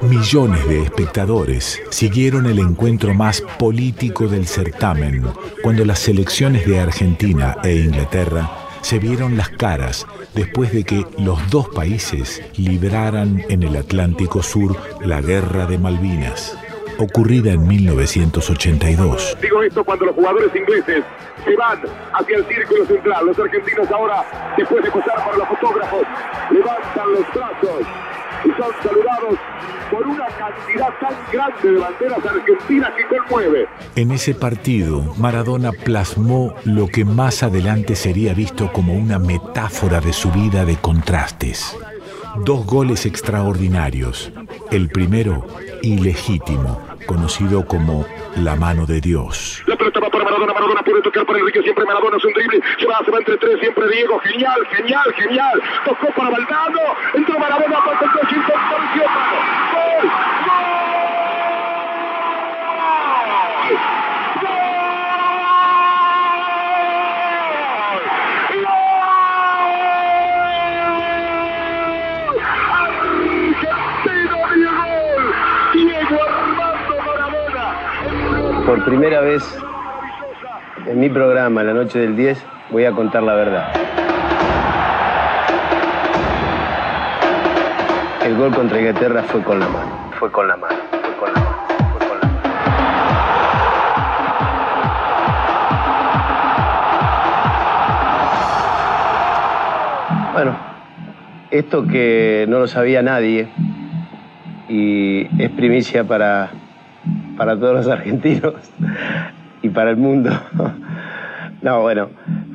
Millones de espectadores siguieron el encuentro más político del certamen, cuando las selecciones de Argentina e Inglaterra se vieron las caras después de que los dos países libraran en el Atlántico Sur la Guerra de Malvinas, ocurrida en 1982. Digo esto cuando los jugadores ingleses se van hacia el círculo central. Los argentinos ahora, después de pasar por los fotógrafos, levantan los brazos y son saludados por una cantidad tan grande de banderas argentinas que conmueve. En ese partido, Maradona plasmó lo que más adelante sería visto como una metáfora de su vida de contrastes. Dos goles extraordinarios. El primero, ilegítimo, conocido como la mano de Dios. La Maradona, Maradona puede tocar para Enrique, siempre Maradona es un drible, se va, se va entre tres, siempre Diego, genial, genial, genial, tocó para Valdano, entró Maradona, para el coche, apareció gol, Por primera vez en mi programa, La Noche del 10, voy a contar la verdad. El gol contra Inglaterra fue con la mano, fue con la mano, fue con la mano. fue con la mano. Bueno, esto que no lo sabía nadie y es primicia para, para todos los argentinos y para el mundo. No, bueno,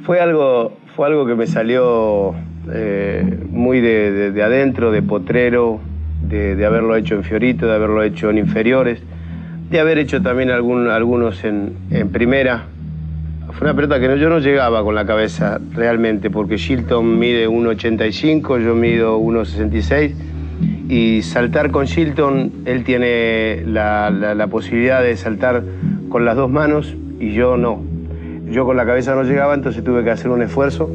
fue algo, fue algo que me salió eh, muy de, de- de adentro, de potrero, de, haberlo hecho en Fiorito, de haberlo hecho en inferiores, de haber hecho también algún- algunos en, en primera. Fue una pelota que no- yo no llegaba con la cabeza realmente, porque Shilton mide 1,85, yo mido 1,66 y saltar con Shilton, él tiene la- la posibilidad de saltar con las dos manos y yo no. Yo con la cabeza no llegaba, entonces tuve que hacer un esfuerzo,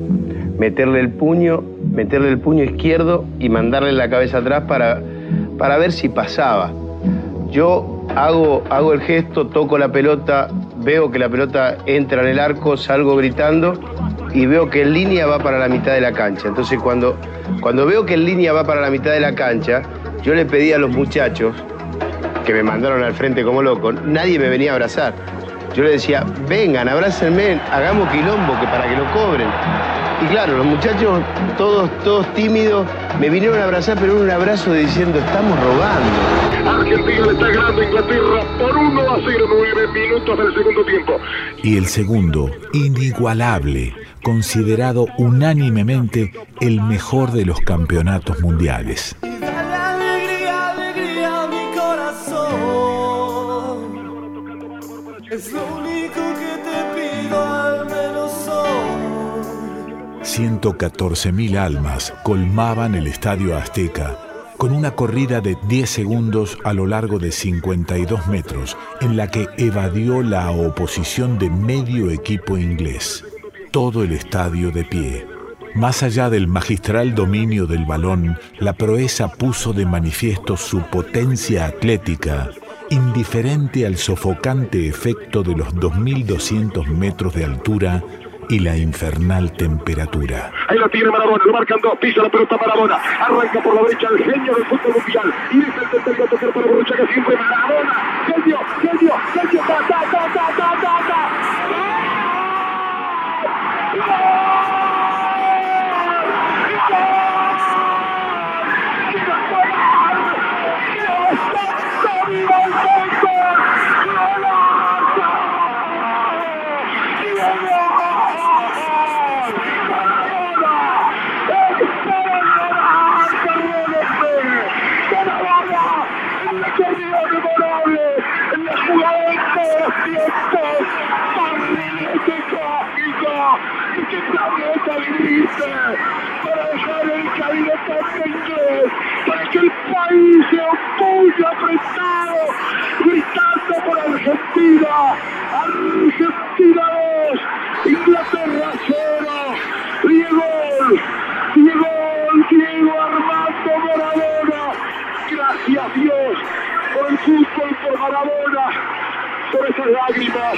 meterle el puño, meterle el puño izquierdo y mandarle la cabeza atrás para, para ver si pasaba. Yo hago, hago el gesto, toco la pelota, veo que la pelota entra en el arco, salgo gritando y veo que en línea va para la mitad de la cancha. Entonces cuando, cuando veo que en línea va para la mitad de la cancha, yo le pedí a los muchachos que me mandaron al frente como loco, nadie me venía a abrazar. Yo le decía, vengan, abrácenme, hagamos quilombo que para que lo cobren. Y claro, los muchachos, todos, todos tímidos, me vinieron a abrazar, pero en un abrazo diciendo, estamos robando. Argentina le está ganando a Inglaterra por 1 a 0, 9 minutos del segundo tiempo. Y el segundo, inigualable, considerado unánimemente el mejor de los campeonatos mundiales. 114.000 almas colmaban el Estadio Azteca con una corrida de 10 segundos a lo largo de 52 metros, en la que evadió la oposición de medio equipo inglés. Todo el estadio de pie. Más allá del magistral dominio del balón, la proeza puso de manifiesto su potencia atlética, indiferente al sofocante efecto de los 2.200 metros de altura y la infernal temperatura. Ahí la tiene Maradona, lo marcan dos, pisa la pelota Maradona, arranca por la derecha el genio del fútbol mundial, y es el tercer gato que para Borruchaga siempre Maradona, genio, genio, genio, ta, ta, ta, ta, ta, ta, ta. Para dejar el candidato inglés, para que el país se opulle apretado, gritando por Argentina, Argentina 2, Inglaterra 0, Diego, Diego, Diego Armando Maradona, gracias Dios por el fútbol, por Maradona, por esas lágrimas,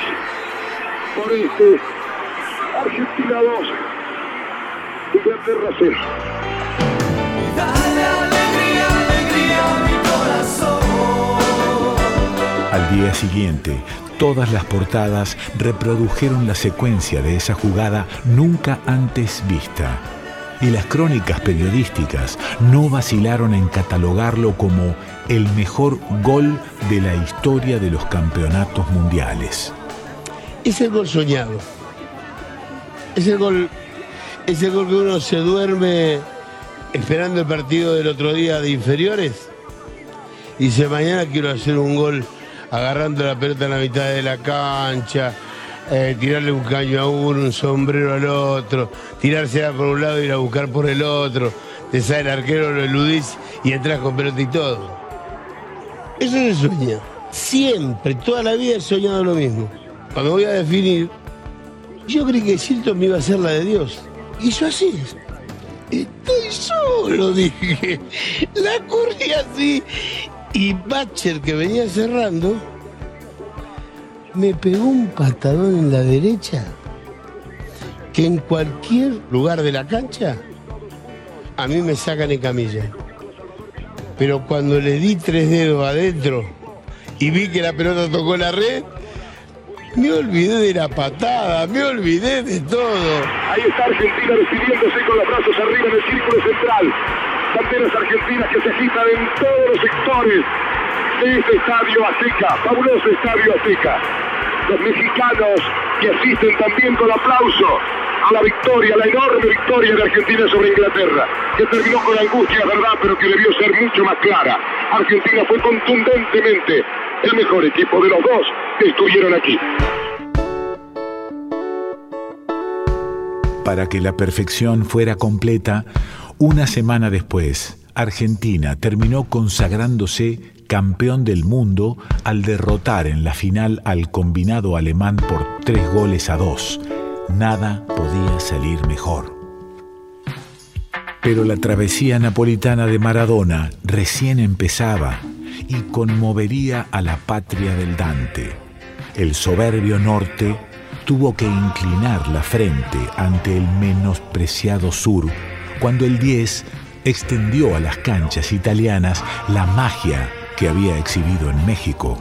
por este Argentina 2, Inglaterra 0. Dale alegría, alegría a mi corazón. Al día siguiente, todas las portadas reprodujeron la secuencia de esa jugada nunca antes vista. Y las crónicas periodísticas no vacilaron en catalogarlo como el mejor gol de la historia de los campeonatos mundiales. Es el gol soñado. Es el gol, es el gol que uno se duerme esperando el partido del otro día de inferiores. Y dice, mañana quiero hacer un gol agarrando la pelota en la mitad de la cancha, eh, tirarle un caño a uno, un sombrero al otro, tirársela por un lado y ir a buscar por el otro, te sale el arquero, lo eludís y entras con pelota y todo. Eso es el sueño. Siempre, toda la vida he soñado lo mismo. Cuando voy a definir, yo creí que Silton me iba a ser la de Dios. Y yo así. Estoy solo, dije. La corrí así. Y Batcher, que venía cerrando, me pegó un patadón en la derecha que en cualquier lugar de la cancha a mí me sacan en camilla. Pero cuando le di tres dedos adentro y vi que la pelota tocó la red, me olvidé de la patada, me olvidé de todo. Ahí está Argentina recibiéndose con los brazos arriba en el círculo central. Banderas argentinas que se agitan en todos los sectores de este estadio Azteca, fabuloso estadio Azteca. Los mexicanos que asisten también con aplauso a la victoria, la enorme victoria de Argentina sobre Inglaterra, que terminó con angustia, verdad, pero que debió ser mucho más clara. Argentina fue contundentemente el mejor equipo de los dos que estuvieron aquí. Para que la perfección fuera completa, una semana después, Argentina terminó consagrándose campeón del mundo al derrotar en la final al combinado alemán por tres goles a dos. Nada podía salir mejor. Pero la travesía napolitana de Maradona recién empezaba y conmovería a la patria del Dante. El soberbio norte tuvo que inclinar la frente ante el menospreciado sur cuando el 10 extendió a las canchas italianas la magia que había exhibido en México.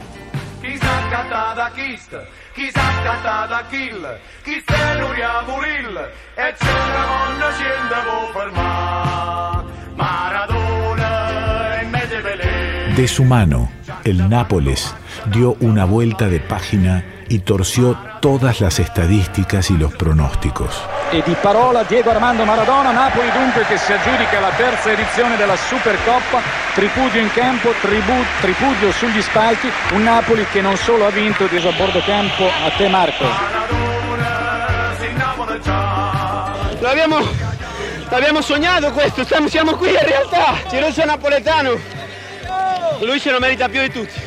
De su mano, el Nápoles dio una vuelta de página y torció todas las estadísticas y los pronósticos. E di parola Diego Armando Maradona, Napoli dunque che si aggiudica la terza edizione della Supercoppa, tripudio in campo, tribu- tripudio sugli spalti, un Napoli che non solo ha vinto, teso a bordo campo a te Marco. L'abbiamo, l'abbiamo sognato questo, siamo, qui in realtà, Ciroso napoletano, lui se lo merita più di tutti.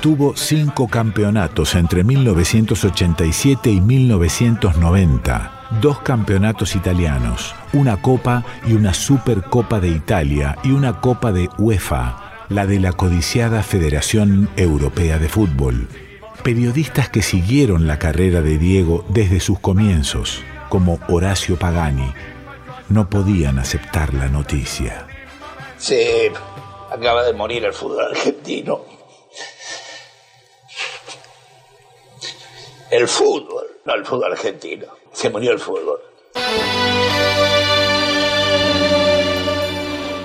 Obtuvo cinco campeonatos entre 1987 y 1990, dos campeonatos italianos, una Copa y una Supercopa de Italia y una Copa de UEFA, la de la codiciada Federación Europea de Fútbol. Periodistas que siguieron la carrera de Diego desde sus comienzos, como Horacio Pagani, no podían aceptar la noticia. Sí, acaba de morir el fútbol argentino. El fútbol, no el fútbol argentino. Se murió el fútbol.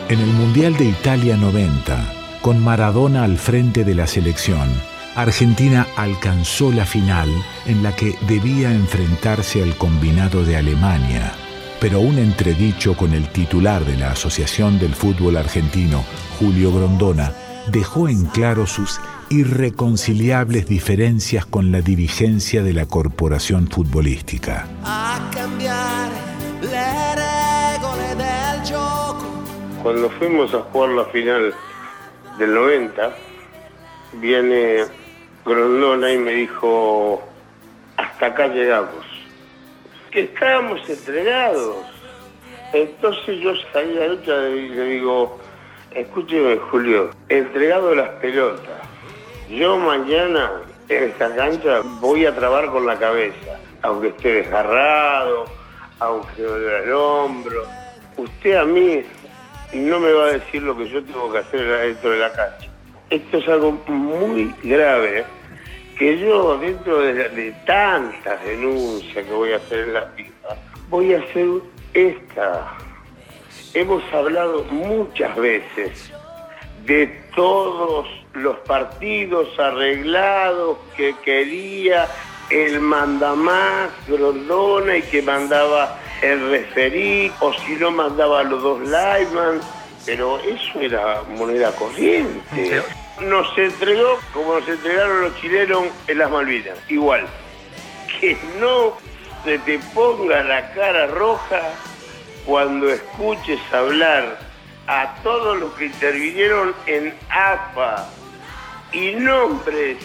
En el Mundial de Italia 90, con Maradona al frente de la selección, Argentina alcanzó la final en la que debía enfrentarse al combinado de Alemania. Pero un entredicho con el titular de la Asociación del Fútbol Argentino, Julio Grondona, dejó en claro sus irreconciliables diferencias con la dirigencia de la corporación futbolística. a cambiare le regole del gioco. Cuando fuimos a jugar la final del 90, viene Grondona y me dijo, hasta acá llegamos. Que estábamos entregados. Entonces yo salí a la lucha y le digo, escúcheme Julio, entregado las pelotas. Yo mañana en esta cancha voy a trabar con la cabeza, aunque esté desgarrado, aunque duele el hombro. Usted a mí no me va a decir lo que yo tengo que hacer dentro de la cancha. Esto es algo muy grave que yo dentro de tantas denuncias que voy a hacer en la FIFA, voy a hacer esta. Hemos hablado muchas veces de todos los partidos arreglados que quería el mandamás Grondona y que mandaba el referí, o si no mandaba a los dos lineman, pero eso era moneda corriente. Nos entregó como nos entregaron los chilenos en las Malvinas, igual. Que no se te ponga la cara roja cuando escuches hablar a todos los que intervinieron en AFA y nombres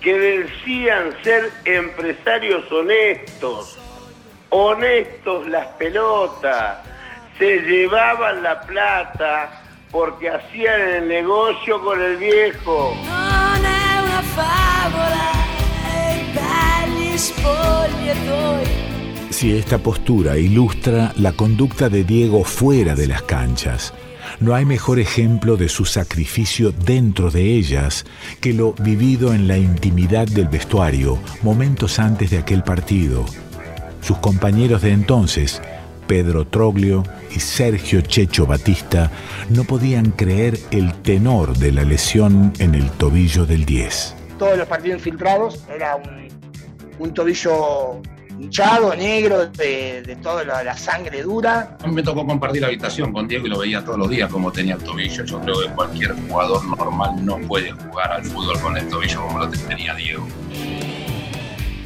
que decían ser empresarios honestos, honestos las pelotas, se llevaban la plata porque hacían el negocio con el viejo. Non è. Si esta postura ilustra la conducta de Diego fuera de las canchas, no hay mejor ejemplo de su sacrificio dentro de ellas que lo vivido en la intimidad del vestuario momentos antes de aquel partido. Sus compañeros de entonces, Pedro Troglio y Sergio Checho Batista, no podían creer el tenor de la lesión en el tobillo del 10. Todos los partidos infiltrados era un, un tobillo hinchado, negro, de, de toda la, la sangre dura. A mí me tocó compartir la habitación con Diego y lo veía todos los días como tenía el tobillo. Yo creo que cualquier jugador normal no puede jugar al fútbol con el tobillo como lo tenía Diego.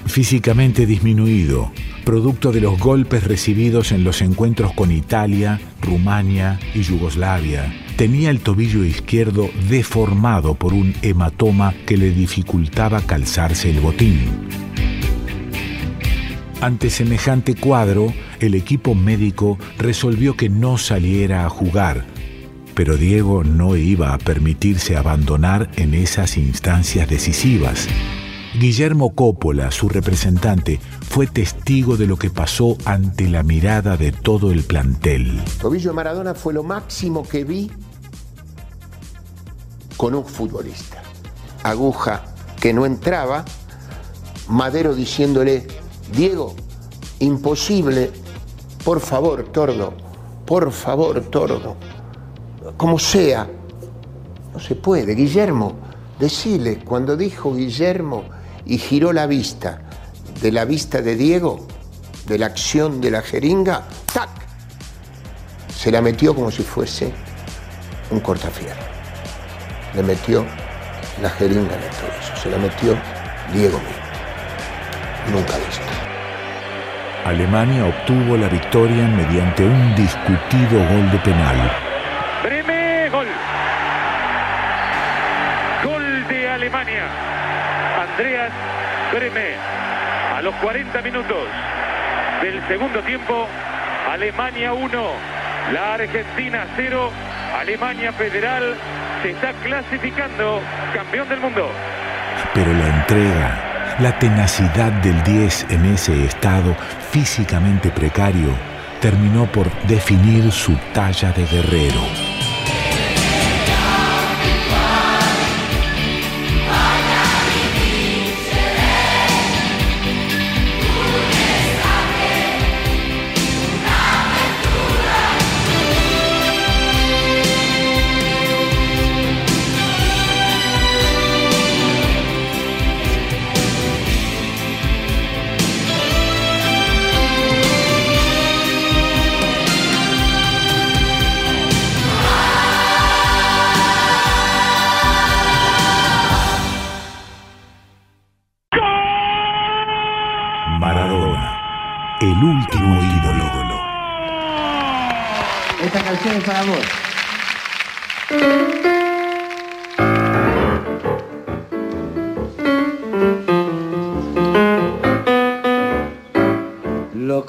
Físicamente disminuido, producto de los golpes recibidos en los encuentros con Italia, Rumania y Yugoslavia, tenía el tobillo izquierdo deformado por un hematoma que le dificultaba calzarse el botín. Ante semejante cuadro, el equipo médico resolvió que no saliera a jugar, pero Diego no iba a permitirse abandonar en esas instancias decisivas. Guillermo Coppola, su representante, fue testigo de lo que pasó ante la mirada de todo el plantel. Tobillo de Maradona fue lo máximo que vi con un futbolista. Aguja que no entraba, Madero diciéndole, Diego, imposible, por favor, Tordo, por favor, Tordo, como sea, no se puede. Guillermo, decile, cuando dijo Guillermo y giró la vista, de la vista de Diego, de la acción de la jeringa, ¡tac! Se la metió como si fuese un cortafierro. Le metió la jeringa en el se la metió Diego mismo. Nunca visto. Alemania obtuvo la victoria mediante un discutido gol de penal. Breme, gol. Gol de Alemania. Andreas Breme. A los 40 minutos del segundo tiempo, Alemania 1, la Argentina 0, Alemania Federal se está clasificando campeón del mundo. Pero la entrega, la tenacidad del 10 en ese estado físicamente precario terminó por definir su talla de guerrero.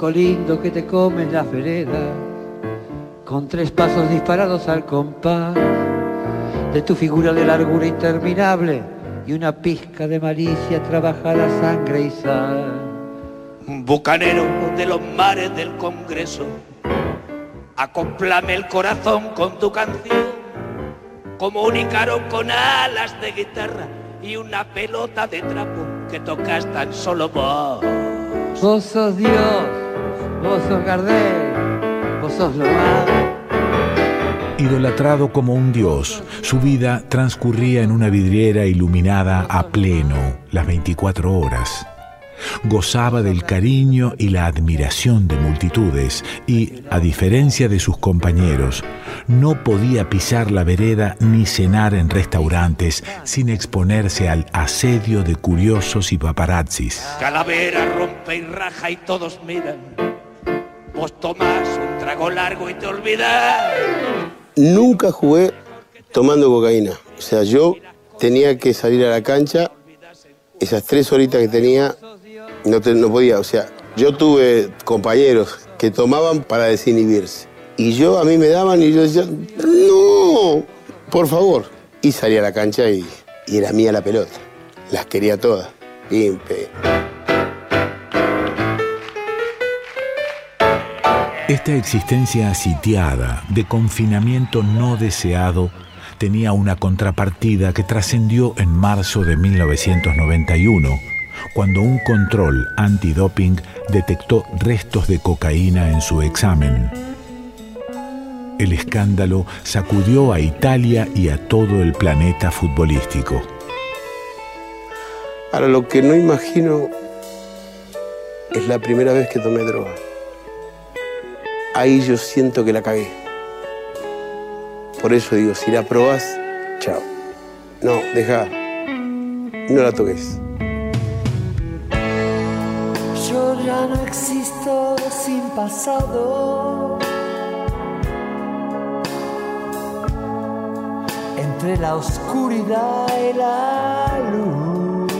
Lindo que te comes la vereda, con tres pasos disparados al compás de tu figura de largura interminable y una pizca de malicia trabaja la sangre y sal. Bucanero de los mares del Congreso, acoplame el corazón con tu canción. Comunicaron con alas de guitarra y una pelota de trapo que tocas tan solo vos. Vos sos Dios, vos sos Gardel, vos sos lo más. Idolatrado como un dios, su vida transcurría en una vidriera iluminada a pleno las 24 horas. Gozaba del cariño y la admiración de multitudes y, a diferencia de sus compañeros, no podía pisar la vereda ni cenar en restaurantes sin exponerse al asedio de curiosos y paparazzis. Calavera rompe y raja y todos miran. Vos tomás un trago largo y te olvidas. Nunca jugué tomando cocaína. O sea, yo tenía que salir a la cancha, esas tres horitas que tenía, no, te- no podía. O sea, yo tuve compañeros que tomaban para desinhibirse. Y yo, a mí me daban y yo decía, no, por favor. Y salía a la cancha y, y era mía la pelota. Las quería todas. Pim, Esta existencia sitiada, de confinamiento no deseado, tenía una contrapartida que trascendió en marzo de 1991, cuando un control antidoping detectó restos de cocaína en su examen. El escándalo sacudió a Italia y a todo el planeta futbolístico. Ahora, lo que no imagino es la primera vez que tomé droga. Ahí yo siento que la cagué. Por eso digo, si la probás, chao. No, deja. No la toques. Yo ya no existo sin pasado. Entre la oscuridad y la luz.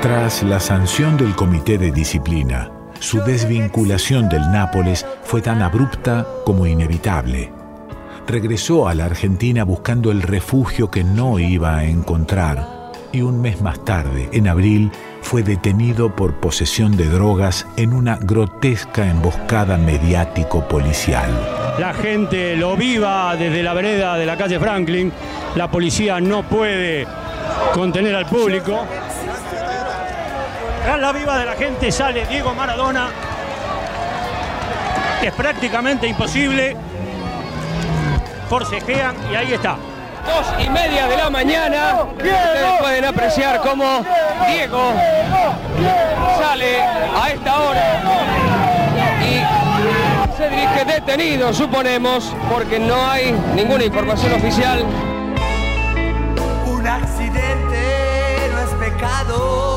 Tras la sanción del Comité de Disciplina, su desvinculación del Nápoles fue tan abrupta como inevitable. Regresó a la Argentina buscando el refugio que no iba a encontrar y un mes más tarde, en abril, fue detenido por posesión de drogas en una grotesca emboscada mediático-policial. La gente lo viva desde la vereda de la calle Franklin. La policía no puede contener al público. Tras la viva de la gente sale Diego Maradona. Es prácticamente imposible. Forcejean y ahí está. Dos y media de la mañana. Ustedes pueden apreciar cómo Diego sale a esta hora y se dirige detenido, suponemos, porque no hay ninguna información oficial. Un accidente no es pecado.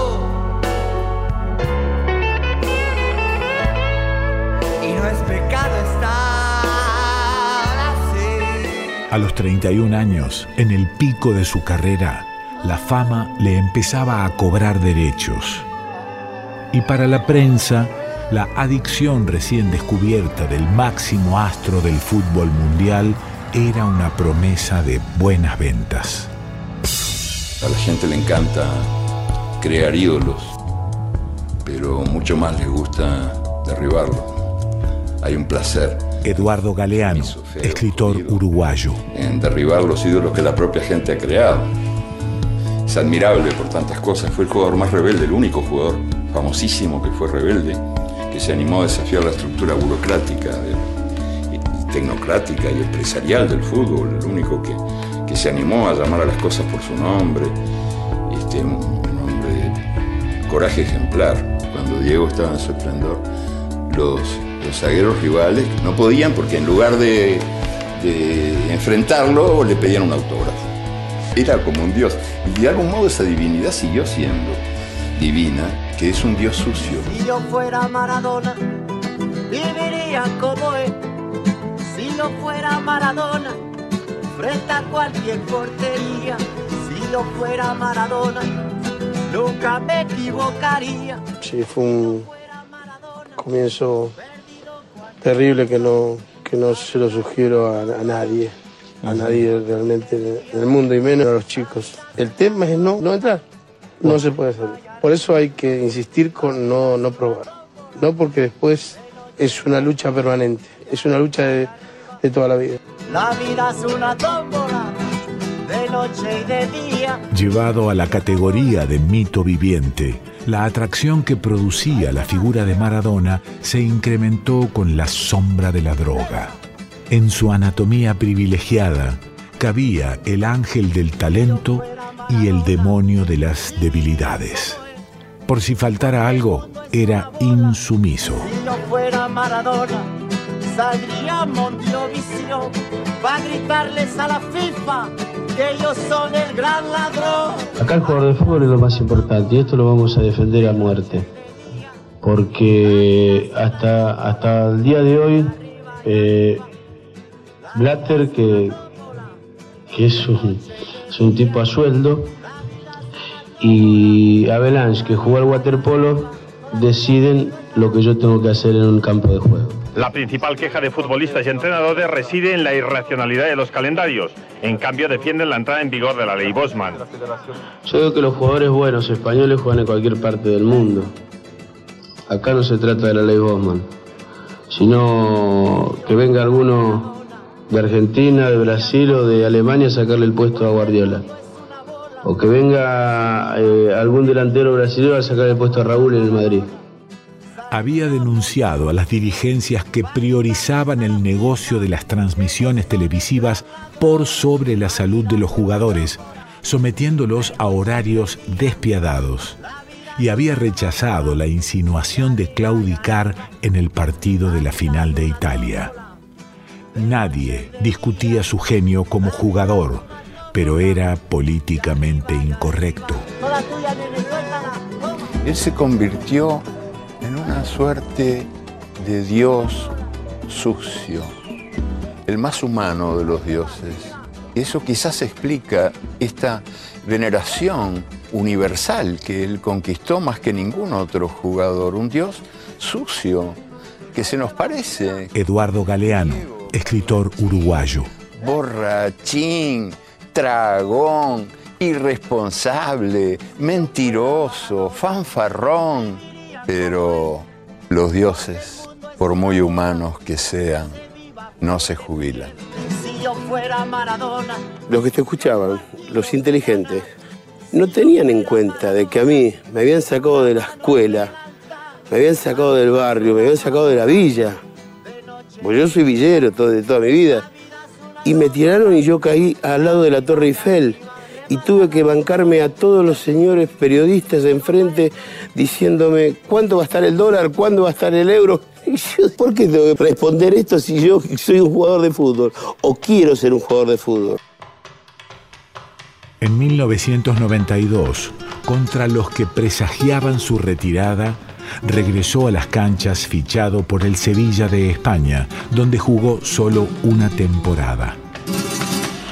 A los 31 años, en el pico de su carrera, la fama le empezaba a cobrar derechos. Y para la prensa, la adicción recién descubierta del máximo astro del fútbol mundial era una promesa de buenas ventas. A la gente le encanta crear ídolos, pero mucho más les gusta derribarlos. Hay un placer Eduardo Galeano, escritor uruguayo. en derribar los ídolos que la propia gente ha creado. Es admirable por tantas cosas. Fue el jugador más rebelde, el único jugador famosísimo que fue rebelde, que se animó a desafiar la estructura burocrática, tecnocrática y empresarial del fútbol, el único que, que se animó a llamar a las cosas por su nombre. Este, un, un hombre de coraje ejemplar. Cuando Diego estaba en su esplendor, los, los zagueros rivales no podían porque en lugar de, de enfrentarlo le pedían un autógrafo. Era como un dios. Y de algún modo esa divinidad siguió siendo divina, que es un dios sucio. Si yo fuera Maradona, viviría como él. Si yo fuera Maradona, frente a cualquier portería. Si yo fuera Maradona, nunca me equivocaría. Sí, fue un comienzo terrible que no, que no se lo sugiero a, a nadie, a nadie realmente en el mundo y menos a los chicos. El tema es no, no entrar, no se puede hacer. Por eso hay que insistir con no, no probar, no porque después es una lucha permanente, es una lucha de, de toda la vida. La vida es una tómbola de noche y de día. Llevado a la categoría de mito viviente, la atracción que producía la figura de Maradona se incrementó con la sombra de la droga. En su anatomía privilegiada cabía el ángel del talento y el demonio de las debilidades. Por si faltara algo, era insumiso. Si no fuera Maradona, saldría Mondovisión va a gritarles a la FIFA que ellos son el gran ladrón. Acá el jugador de fútbol es lo más importante y esto lo vamos a defender a muerte. Porque hasta, hasta el día de hoy, eh, Blatter, que, que es, un, tipo a sueldo, y Avalanche, que juega al waterpolo, deciden lo que yo tengo que hacer en un campo de juego. La principal queja de futbolistas y entrenadores reside en la irracionalidad de los calendarios. En cambio, defienden la entrada en vigor de la ley Bosman. Yo digo que los jugadores buenos españoles juegan en cualquier parte del mundo. Acá no se trata de la ley Bosman, sino que venga alguno de Argentina, de Brasil o de Alemania a sacarle el puesto a Guardiola. O que venga eh, algún delantero brasileño a sacar el puesto a Raúl en el Madrid había denunciado a las dirigencias que priorizaban el negocio de las transmisiones televisivas por sobre la salud de los jugadores, sometiéndolos a horarios despiadados. Y había rechazado la insinuación de claudicar en el partido de la final de Italia. Nadie discutía su genio como jugador, pero era políticamente incorrecto. Él se convirtió en una suerte de Dios sucio, el más humano de los dioses. Eso quizás explica esta veneración universal que él conquistó más que ningún otro jugador, un Dios sucio, que se nos parece. Eduardo Galeano, escritor uruguayo. Borrachín, tragón, irresponsable, mentiroso, fanfarrón pero los dioses, por muy humanos que sean, no se jubilan. Si yo fuera Maradona. Los que te escuchaban, los inteligentes, no tenían en cuenta de que a mí me habían sacado de la escuela, me habían sacado del barrio, me habían sacado de la villa. Porque yo soy villero de toda mi vida. Y me tiraron y yo caí al lado de la Torre Eiffel y tuve que bancarme a todos los señores periodistas enfrente diciéndome cuánto va a estar el dólar, cuándo va a estar el euro. ¿Por qué tengo que responder esto si yo soy un jugador de fútbol o quiero ser un jugador de fútbol? En 1992, contra los que presagiaban su retirada, regresó a las canchas fichado por el Sevilla de España, donde jugó solo una temporada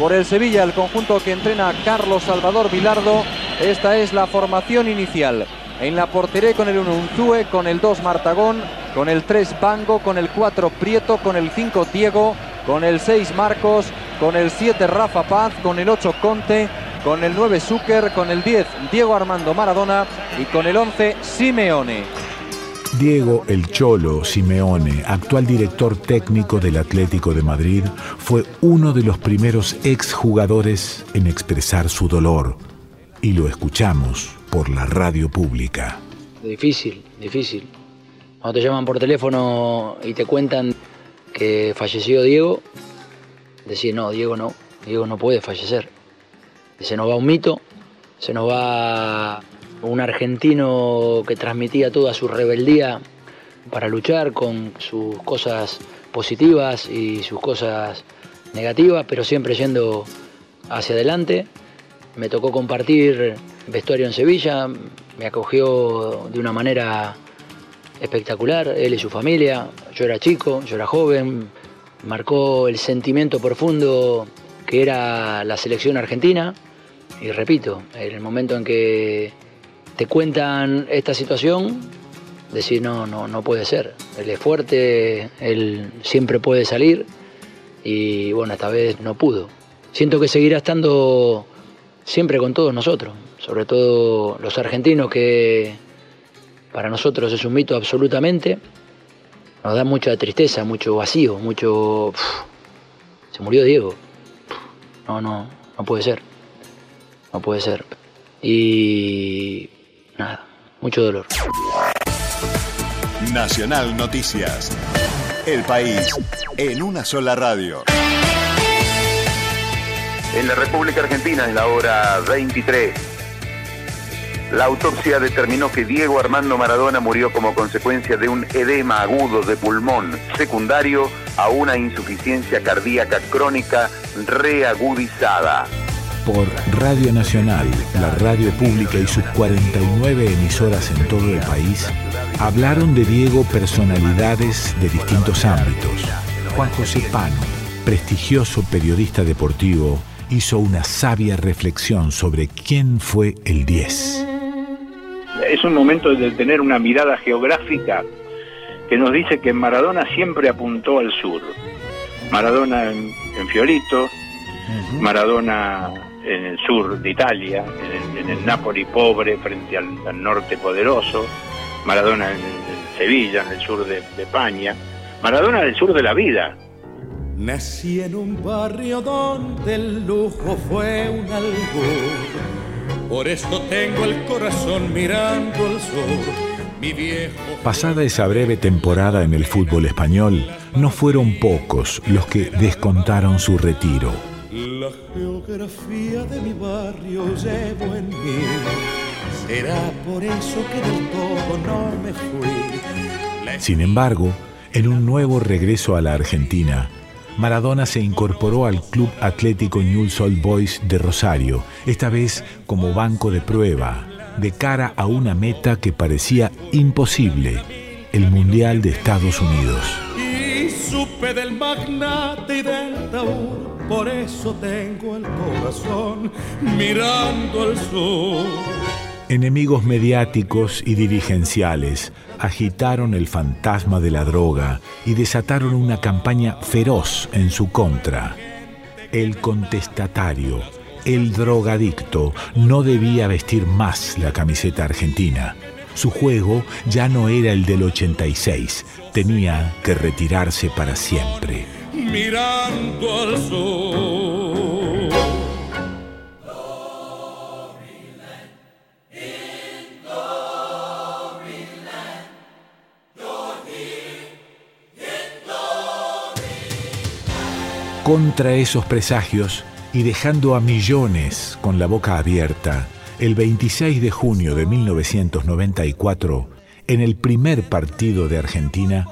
por el Sevilla, el conjunto que entrena Carlos Salvador Vilardo. Esta es la formación inicial. En la portería con el 1 Unzue, con el 2 Martagón, con el 3 Bango, con el 4 Prieto, con el 5 Diego, con el 6 Marcos, con el 7 Rafa Paz, con el 8 Conte, con el 9 Zucker, con el 10 Diego Armando Maradona y con el 11 Simeone. Diego El Cholo Simeone, actual director técnico del Atlético de Madrid, fue uno de los primeros exjugadores en expresar su dolor y lo escuchamos por la radio pública. Difícil, difícil. Cuando te llaman por teléfono y te cuentan que falleció Diego, decir no, Diego no, Diego no puede fallecer. Se nos va un mito, se nos va un argentino que transmitía toda su rebeldía para luchar con sus cosas positivas y sus cosas negativas, pero siempre yendo hacia adelante. Me tocó compartir vestuario en Sevilla, me acogió de una manera espectacular, él y su familia. Yo era chico, yo era joven, marcó el sentimiento profundo que era la selección argentina. Y repito, en el momento en que te cuentan esta situación, decir no, no, no puede ser. Él es fuerte, él siempre puede salir y bueno, esta vez no pudo. Siento que seguirá estando siempre con todos nosotros, sobre todo los argentinos que para nosotros es un mito absolutamente. Nos da mucha tristeza, mucho vacío, mucho... se murió Diego. No, no, no puede ser. No puede ser. Y nada, mucho dolor. Nacional Noticias. El país en una sola radio. En la República Argentina es la hora 23. La autopsia determinó que Diego Armando Maradona murió como consecuencia de un edema agudo de pulmón secundario a una insuficiencia cardíaca crónica reagudizada. Por Radio Nacional, la radio pública y sus 49 emisoras en todo el país, hablaron de Diego personalidades de distintos ámbitos. Juan José Pano, prestigioso periodista deportivo, hizo una sabia reflexión sobre quién fue el 10. Es un momento de tener una mirada geográfica que nos dice que Maradona siempre apuntó al sur. Maradona en, en Fiorito, Maradona en el sur de Italia, en el, en el Napoli pobre frente al, al norte poderoso, Maradona en, en Sevilla, en el sur de, de España, Maradona en el sur de la vida. Nací en un barrio donde el lujo fue un albur. Por esto tengo el corazón mirando al sur. Mi viejo Pasada esa breve temporada en el fútbol español, no fueron pocos los que descontaron su retiro. La geografía de mi barrio llevo en mí. Será por eso que del todo no me fui. Sin embargo, en un nuevo regreso a la Argentina, Maradona se incorporó al Club Atlético Newell's Old Boys de Rosario, esta vez como banco de prueba, de cara a una meta que parecía imposible, el Mundial de Estados Unidos. Y supe del magnate y del taur, por eso tengo el corazón mirando al sur. Enemigos mediáticos y dirigenciales agitaron el fantasma de la droga y desataron una campaña feroz en su contra. El contestatario, el drogadicto, no debía vestir más la camiseta argentina. Su juego ya no era el del 86, tenía que retirarse para siempre. Mirando al sur. Contra esos presagios y dejando a millones con la boca abierta, el 26 de junio de 1994, en el primer partido de Argentina,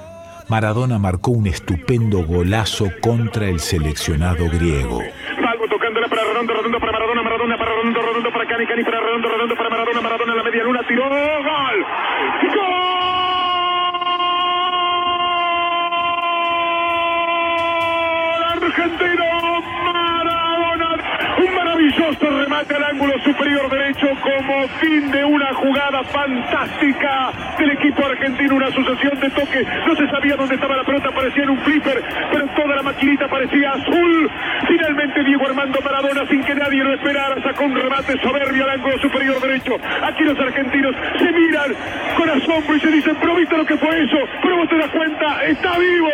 Maradona marcó un estupendo golazo contra el seleccionado griego. Salvo tocándola para Redondo, Redondo para Maradona, Maradona para Redondo, Redondo para Cani, Cani para Redondo, Redondo para Maradona, Maradona en la media luna, tiró, gol. ¡Gol! Argentino, Maradona, un maravilloso remate al ángulo superior derecho como fin de una jugada fantástica del equipo argentino, una sucesión de toques, no se sabía dónde estaba la pelota, parecía en un flipper, pero toda la maquinita parecía azul. Finalmente Diego Armando Maradona, sin que nadie lo esperara, sacó un remate soberbio al ángulo superior derecho. Aquí los argentinos se miran con asombro y se dicen, pero viste lo que fue eso, pero vos te das cuenta, está vivo,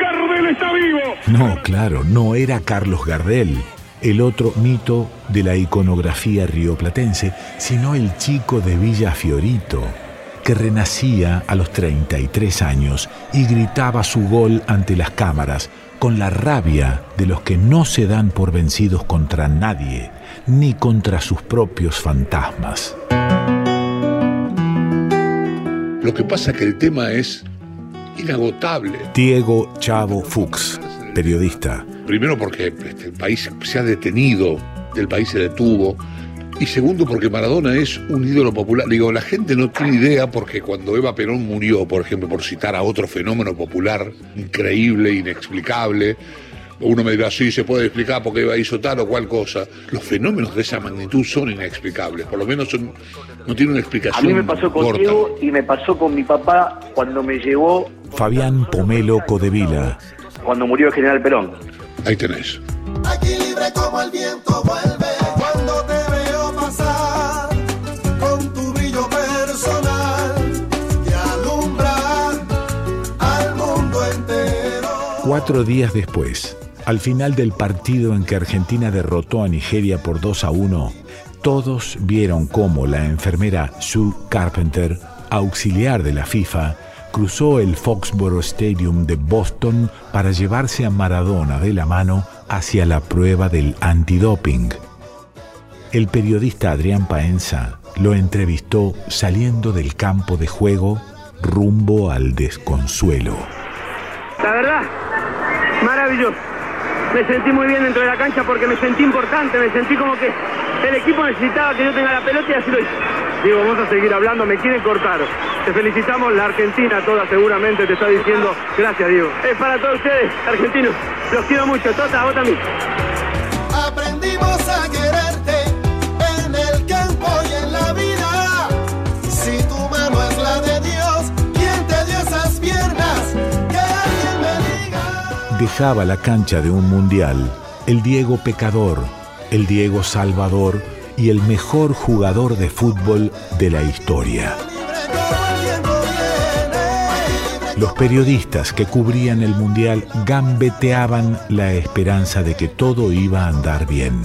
Gardel está vivo. No, claro, no era Carlos Gardel, el otro mito de la iconografía rioplatense, sino el chico de Villa Fiorito, que renacía a los 33 años y gritaba su gol ante las cámaras con la rabia de los que no se dan por vencidos contra nadie, ni contra sus propios fantasmas. Lo que pasa es que el tema es inagotable. Diego Chavo Fuchs, periodista. Primero porque este, el país se ha detenido, el país se detuvo. Y segundo porque Maradona es un ídolo popular. Digo, la gente no tiene idea porque cuando Eva Perón murió, por ejemplo, por citar a otro fenómeno popular increíble, inexplicable, uno me dirá, sí, se puede explicar porque Eva hizo tal o cual cosa. Los fenómenos de esa magnitud son inexplicables, por lo menos son, no tienen una A explicación mí me pasó con corta. Diego y me pasó con mi papá cuando me llevó, Fabián Pomelo Codevila. cuando murió el general Perón. Ahí tenés. Aquí libre como el viento vuelve cuando te veo pasar con tu brillo personal que alumbra al mundo entero. Cuatro días después, al final del partido en que Argentina derrotó a Nigeria por 2 a 1, todos vieron cómo la enfermera Sue Carpenter, auxiliar de la FIFA, cruzó el Foxborough Stadium de Boston para llevarse a Maradona de la mano hacia la prueba del antidoping. El periodista Adrián Paenza lo entrevistó saliendo del campo de juego rumbo al desconsuelo. La verdad, maravilloso. Me sentí muy bien dentro de la cancha porque me sentí importante, me sentí como que el equipo necesitaba que yo tenga la pelota y así lo hice. Digo, vamos a seguir hablando, me quieren cortar. Te felicitamos, la Argentina toda seguramente te está diciendo gracias, Diego. Es para todos ustedes, argentinos. Los quiero mucho. Tota, vos también. Aprendimos a quererte en el campo y en la vida. Si tu mano es la de Dios, ¿quién te dio esas piernas? Que alguien me diga. Dejaba la cancha de un mundial el Diego pecador, el Diego salvador y el mejor jugador de fútbol de la historia. Los periodistas que cubrían el mundial gambeteaban la esperanza de que todo iba a andar bien.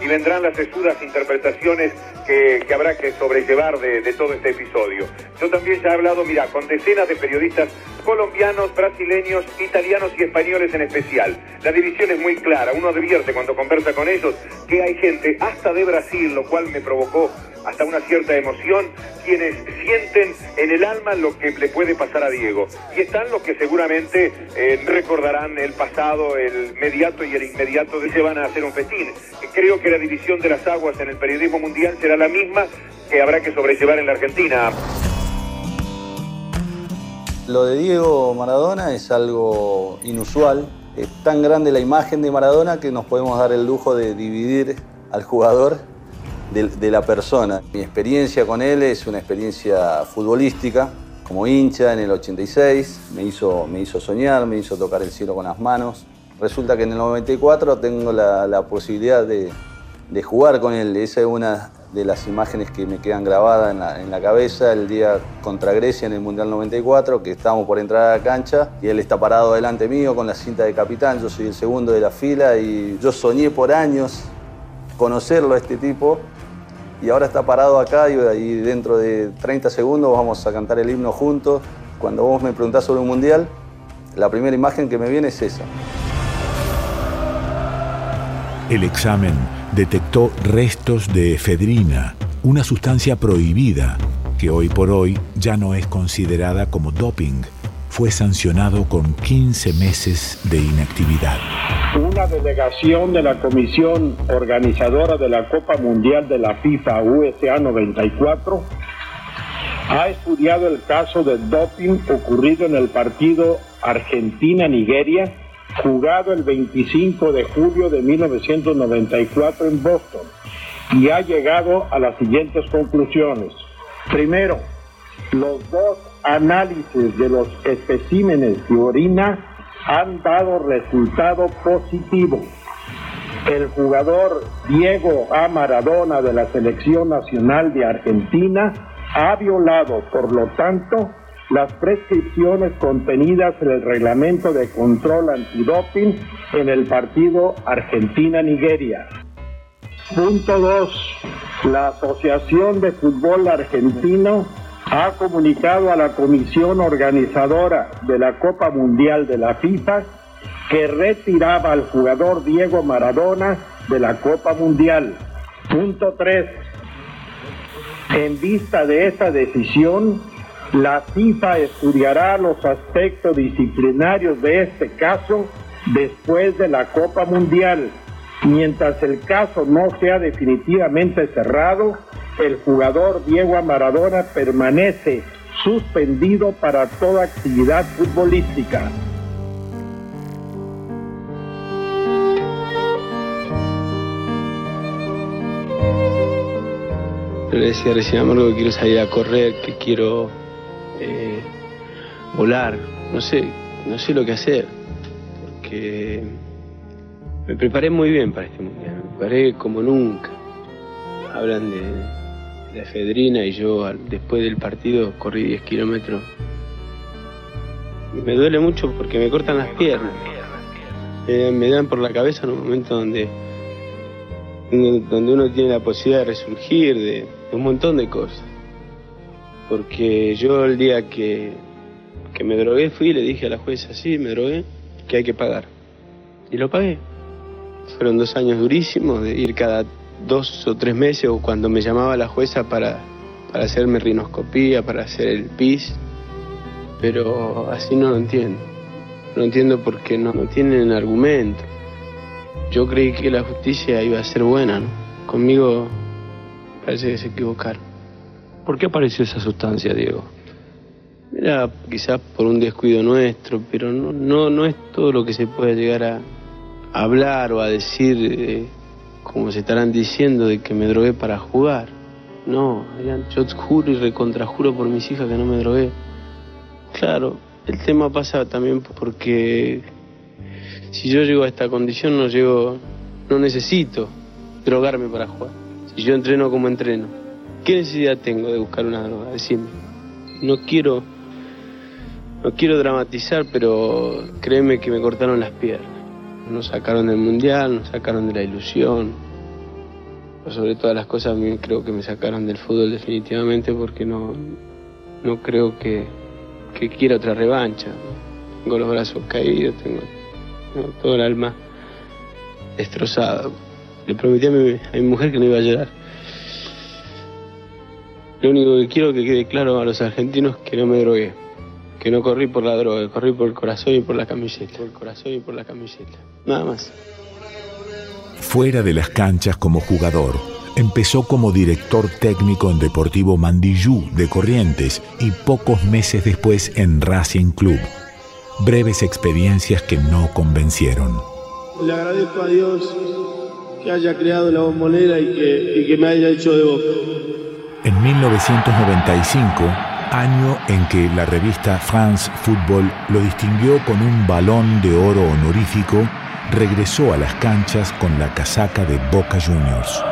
y vendrán las sesudas interpretaciones que, habrá que sobrellevar de, de todo este episodio. Yo también ya he hablado, mira, con decenas de periodistas colombianos, brasileños, italianos y españoles en especial. La división es muy clara, uno advierte cuando conversa con ellos que hay gente hasta de Brasil, lo cual me provocó hasta una cierta emoción, quienes sienten en el alma lo que le puede pasar a Diego. Y están los que seguramente eh, recordarán el pasado, el mediato y el inmediato de se van a hacer un festín. Creo que la división de las aguas en el periodismo mundial será la misma que habrá que sobrellevar en la Argentina. Lo de Diego Maradona es algo inusual. Es tan grande la imagen de Maradona que nos podemos dar el lujo de dividir al jugador de, la persona. Mi experiencia con él es una experiencia futbolística. Como hincha en el 86, me hizo, me hizo soñar, me hizo tocar el cielo con las manos. Resulta que en el 94 tengo la posibilidad de, de jugar con él. Esa es una de las imágenes que me quedan grabadas en la, cabeza el día contra Grecia en el Mundial 94, que estábamos por entrar a la cancha y él está parado delante mío con la cinta de capitán, yo soy el segundo de la fila y yo soñé por años conocerlo a este tipo y ahora está parado acá y, y dentro de 30 segundos vamos a cantar el himno juntos. Cuando vos me preguntás sobre un Mundial, la primera imagen que me viene es esa. El examen detectó restos de efedrina, una sustancia prohibida que hoy por hoy ya no es considerada como doping. Fue sancionado con 15 meses de inactividad. Una delegación de la comisión organizadora de la Copa Mundial de la FIFA USA 94 ha estudiado el caso de doping ocurrido en el partido Argentina-Nigeria jugado el 25 de julio de 1994 en Boston y ha llegado a las siguientes conclusiones. Primero, los dos análisis de los especímenes de orina han dado resultado positivo. El jugador Diego A. Maradona de la Selección Nacional de Argentina ha violado, por lo tanto, las prescripciones contenidas en el reglamento de control antidoping en el partido Argentina-Nigeria. Punto 2. La Asociación de Fútbol Argentino ha comunicado a la comisión organizadora de la Copa Mundial de la FIFA que retiraba al jugador Diego Maradona de la Copa Mundial. Punto 3. En vista de esta decisión, la FIFA estudiará los aspectos disciplinarios de este caso después de la Copa Mundial. Mientras el caso no sea definitivamente cerrado, el jugador Diego Maradona permanece suspendido para toda actividad futbolística. Decía recién que quiero salir a correr, que quiero volar, no sé, no sé lo que hacer, porque me preparé muy bien para este mundial, me preparé como nunca. Hablan de, de efedrina y yo después del partido corrí 10 kilómetros. Me duele mucho porque me cortan las piernas. Eh, me dan por la cabeza en un momento donde donde uno tiene la posibilidad de resurgir, de, de un montón de cosas. Porque yo el día que, que me drogué fui y le dije a la jueza, sí, me drogué, que hay que pagar. Y lo pagué. Fueron dos años durísimos de ir cada dos o tres meses o cuando me llamaba la jueza para, para hacerme rinoscopía, para hacer el PIS, pero así no lo entiendo. No entiendo porque no, no tienen argumento. Yo creí que la justicia iba a ser buena, ¿no? Conmigo parece que se equivocaron. ¿Por qué apareció esa sustancia, Diego? Era quizás por un descuido nuestro, pero no, no, no es todo lo que se puede llegar a hablar o a decir, eh, como se estarán diciendo, de que me drogué para jugar. No, yo juro y recontrajuro por mis hijas que no me drogué. Claro, el tema pasa también porque si yo llego a esta condición no llego, no necesito drogarme para jugar. Si yo entreno como entreno, ¿qué necesidad tengo de buscar una droga? Decime. No quiero, no quiero dramatizar, pero créeme que me cortaron las piernas. Nos sacaron del mundial, nos sacaron de la ilusión. Sobre todas las cosas, creo que me sacaron del fútbol definitivamente porque no, no creo que, que quiera otra revancha. Tengo los brazos caídos, tengo, tengo todo el alma destrozada. Le prometí a mi, a mi mujer que no iba a llorar. Lo único que quiero que quede claro a los argentinos es que no me drogué, que no corrí por la droga, corrí por el corazón y por la camiseta, por el corazón y por la camiseta. Nada más. Fuera de las canchas como jugador, empezó como director técnico en Deportivo Mandillú de Corrientes y pocos meses después en Racing Club. Breves experiencias que no convencieron. Le agradezco a Dios que haya creado la bombonera y que, y que me haya hecho de boca. En 1995, año en que la revista France Football lo distinguió con un balón de oro honorífico, regresó a las canchas con la casaca de Boca Juniors.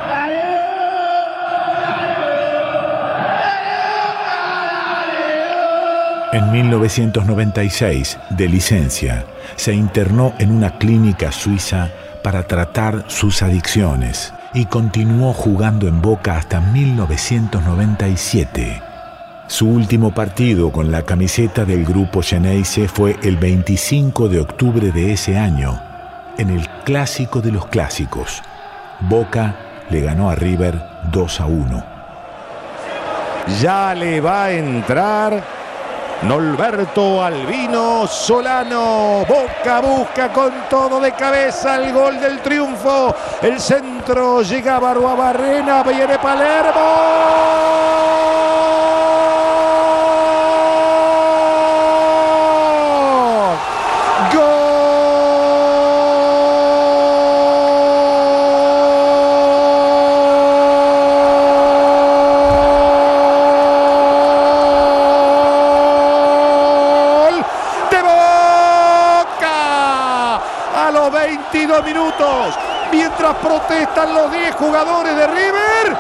En 1996, de licencia, se internó en una clínica suiza para tratar sus adicciones y continuó jugando en Boca hasta 1997. Su último partido con la camiseta del grupo Geneise fue el 25 de octubre de ese año, en el clásico de los clásicos. Boca le ganó a River 2 a 1. Ya le va a entrar Norberto Albino Solano. Boca busca con todo de cabeza el gol del triunfo. El centro llega a Barrena. Viene Palermo. Gol de Boca a los 22 minutos. Mientras protestan los 10 jugadores de River,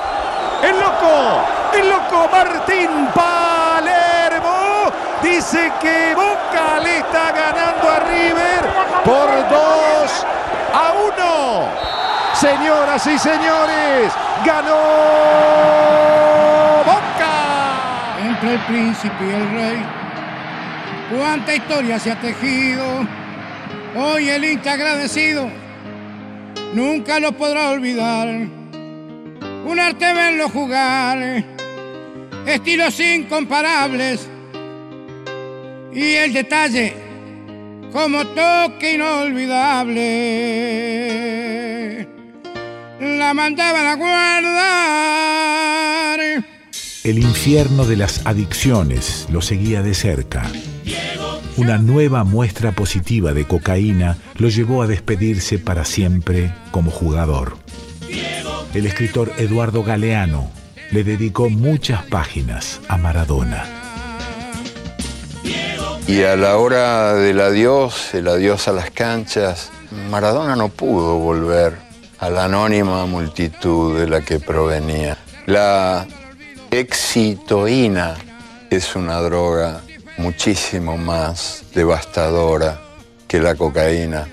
el loco, el loco Martín Palermo dice que Boca le está ganando a River por 2 a 1. Señoras y señores, ganó Boca. Entre el príncipe y el rey, cuánta historia se ha tejido. Hoy el hincha agradecido nunca lo podrá olvidar. Un arte verlo jugar, estilos incomparables y el detalle como toque inolvidable. La mandaban a guardar. El infierno de las adicciones lo seguía de cerca. Una nueva muestra positiva de cocaína lo llevó a despedirse para siempre como jugador. El escritor Eduardo Galeano le dedicó muchas páginas a Maradona. Y a la hora del adiós, el adiós a las canchas, Maradona no pudo volver a la anónima multitud de la que provenía. La excitoína es una droga muchísimo más devastadora que la cocaína,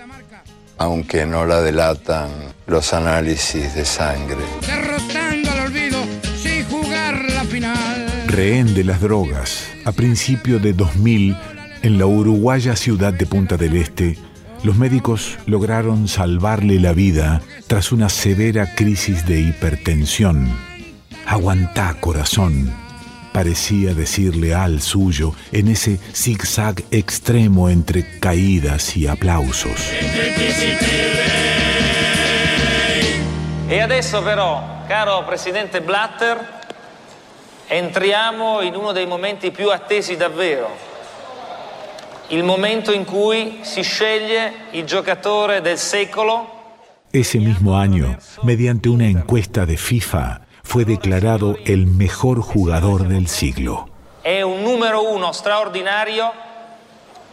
aunque no la delatan los análisis de sangre. derrotando al olvido sin jugar la final. Rehén de las drogas, a principio de 2000, en la uruguaya ciudad de Punta del Este, Los médicos lograron salvarle la vida tras una severa crisis de hipertensión. Aguantá, corazón, parecía decirle al suyo en ese zigzag extremo entre caídas y aplausos. E adesso però, caro Presidente Blatter, entriamo in uno dei momenti più attesi davvero, il momento in cui si sceglie il giocatore del secolo Ese mismo año, mediante una encuesta de FIFA, fue declarado el mejor jugador del siglo. è un numero uno straordinario,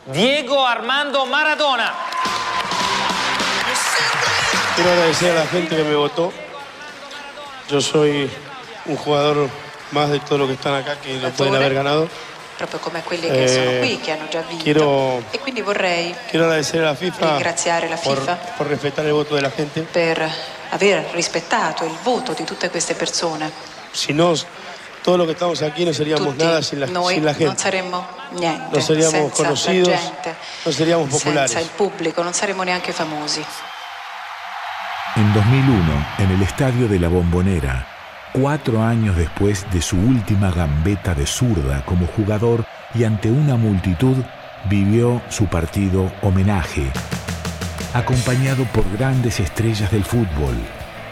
Diego Armando Maradona. Quiero agradecer a la gente que me votó. Yo soy un jugador más de todo lo que están acá que lo pueden haber ganado. proprio come quelli che sono Eh, qui, che hanno già vinto. quiero- E quindi vorrei Quiero agradecer a la FIFA ringraziare la por, FIFA por respetar el voto de la gente. per aver rispettato il voto di tutte queste persone. Si no, todos los que estamos aquí no seríamos Tutti nada sin la, noi sin la non gente. saremmo niente No seríamos senza conocidos, la gente, no seríamos populares. senza il pubblico, non saremmo neanche famosi. En 2001, en el estadio de la Bombonera, cuatro años después de su última gambeta de zurda como jugador y ante una multitud, vivió su partido homenaje, acompañado por grandes estrellas del fútbol.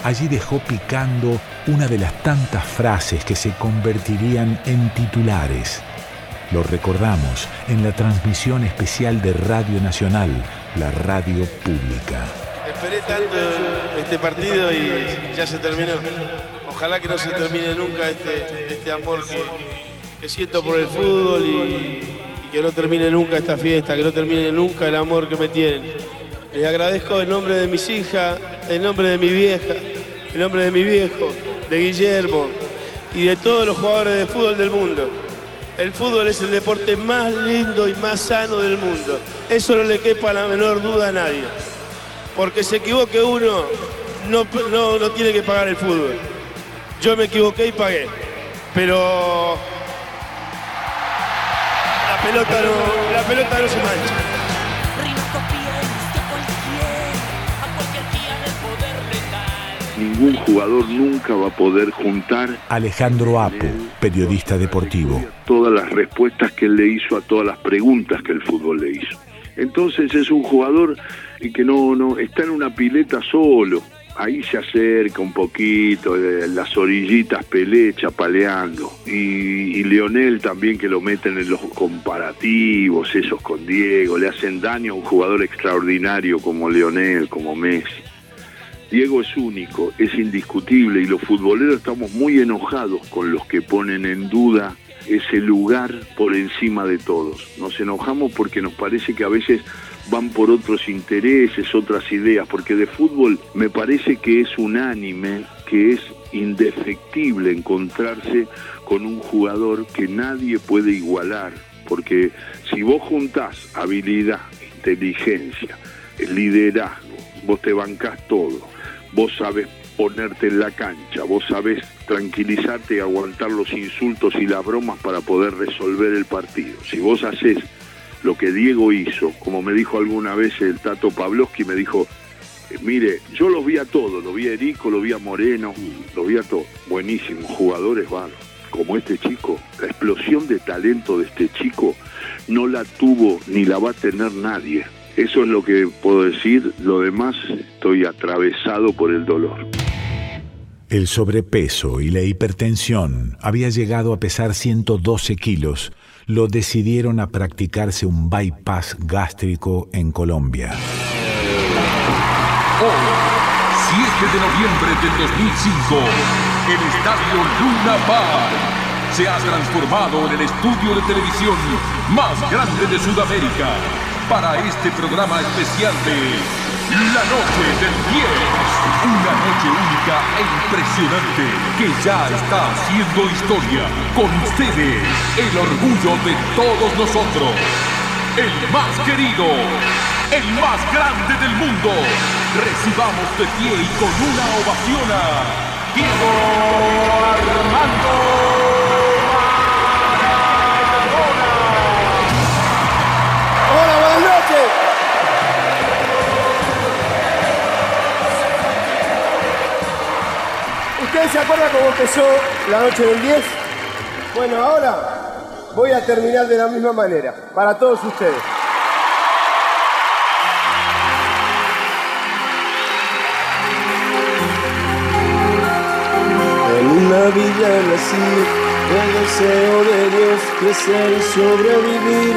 Allí dejó picando una de las tantas frases que se convertirían en titulares. Lo recordamos en la transmisión especial de Radio Nacional, la radio pública. Esperé tanto este partido y ya se terminó. Ojalá que no se termine nunca este, este amor que, siento por el fútbol y que no termine nunca esta fiesta, que no termine nunca el amor que me tienen. Les agradezco en nombre de mis hijas, en nombre de mi vieja, en nombre de mi viejo, de Guillermo y de todos los jugadores de fútbol del mundo. El fútbol es el deporte más lindo y más sano del mundo. Eso no le quepa la menor duda a nadie porque se equivoque uno, no, no, no tiene que pagar el fútbol. Yo me equivoqué y pagué, pero la pelota no, la pelota no se mancha. Ningún jugador nunca va a poder juntar Alejandro Apo, periodista deportivo. todas las respuestas que él le hizo a todas las preguntas que el fútbol le hizo. Entonces es un jugador que no, no está en una pileta solo. Ahí se acerca un poquito, eh, las orillitas Pelé chapaleando. Y, y Leonel también que lo meten en los comparativos, esos con Diego, le hacen daño a un jugador extraordinario como Leonel, como Messi. Diego es único, es indiscutible y los futboleros estamos muy enojados con los que ponen en duda ese lugar por encima de todos. Nos enojamos porque nos parece que a veces van por otros intereses, otras ideas, porque de fútbol me parece que es unánime, que es indefectible encontrarse con un jugador que nadie puede igualar, porque si vos juntás habilidad, inteligencia, liderazgo, vos te bancás todo, vos sabes ponerte en la cancha, vos sabés tranquilizarte y aguantar los insultos y las bromas para poder resolver el partido. Si vos haces lo que Diego hizo, como me dijo alguna vez el Tato Pavlovsky, me dijo, eh, mire, yo los vi a todos, lo vi a Erico, lo vi a Moreno, lo vi a todos, buenísimos, jugadores van, como este chico, la explosión de talento de este chico no la tuvo ni la va a tener nadie. Eso es lo que puedo decir, lo demás estoy atravesado por el dolor. El sobrepeso y la hipertensión había llegado a pesar 112 kilos. Lo decidieron a practicarse un bypass gástrico en Colombia. Hoy, 7 de noviembre del 2005, el estadio Luna Park se ha transformado en el estudio de televisión más grande de Sudamérica para este programa especial de La Noche del 10. Una noche única e impresionante que ya está haciendo historia. Con ustedes, el orgullo de todos nosotros. El más querido, el más grande del mundo. Recibamos de pie y con una ovación a Diego Armando ¿Usted se acuerda cómo empezó la noche del 10? Bueno, ahora voy a terminar de la misma manera, para todos ustedes. En una villa nací, el deseo de Dios crecer y sobrevivir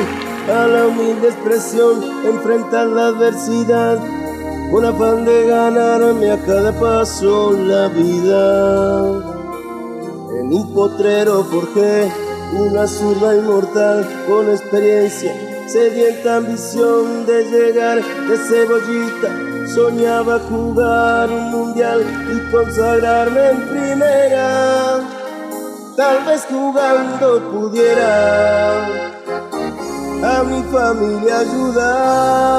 a la humilde expresión, enfrentar la adversidad, con afán de ganarme a cada paso la vida. En un potrero forjé una zurda inmortal con experiencia, sedienta ambición de llegar de cebollita. Soñaba jugar un mundial y consagrarme en primera. Tal vez jugando pudiera a mi familia ayudar.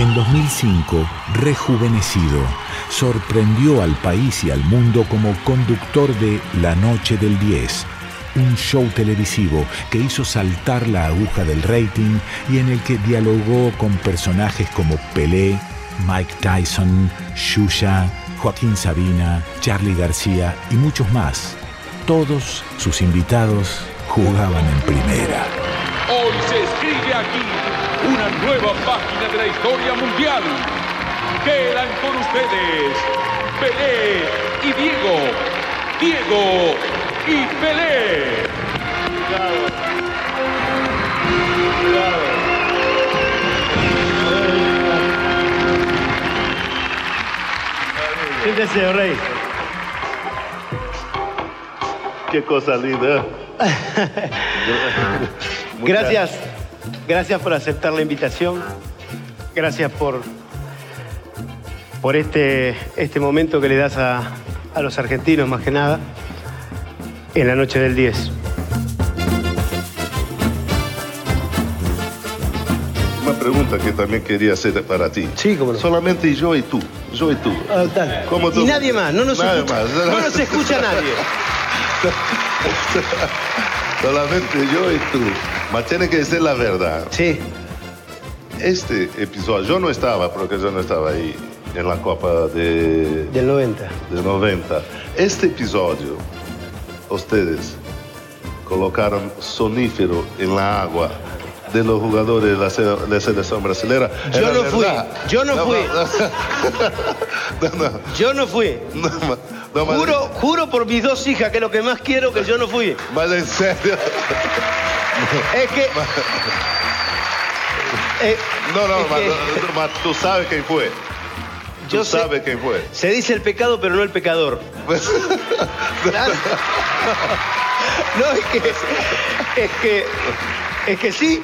En 2005, rejuvenecido, sorprendió al país y al mundo como conductor de La Noche del 10, un show televisivo que hizo saltar la aguja del rating y en el que dialogó con personajes como Pelé, Mike Tyson, Shusha, Joaquín Sabina, Charlie García y muchos más. Todos sus invitados jugaban en primera. Hoy se escribe aquí una nueva página de la historia mundial. Quedan con ustedes Pelé y Diego. Diego y Pelé. Siéntese, rey. Qué cosa linda. Gracias, gracias por aceptar la invitación. Gracias por, por este, este momento que le das a, a los argentinos, más que nada, en la noche del 10. Una pregunta que también quería hacer para ti. Sí, como Solamente yo y tú. Yo y tú. Ah. ¿Cómo tú? Y nadie más, no nos Nadie escucha, más. no nos escucha nadie. Solamente yo y tú. Mas tiene que decir la verdad. Sí. Este episodio, yo no estaba, porque yo no estaba ahí en la Copa de, Del 90. de 90. Este episodio, ustedes colocaron sonífero en la agua de los jugadores de la, se- de selección brasileña. Yo no fui, yo no fui. Yo no fui. Juro, juro por mis dos hijas, que es lo que más quiero, que yo no fui. Mas en serio. Es que. eh, No, no, que- tú sabes quién fue. Tú Yo sé- sabes quién fue. Se dice el pecado, pero no el pecador. Claro. No, es que, es que, es que sí,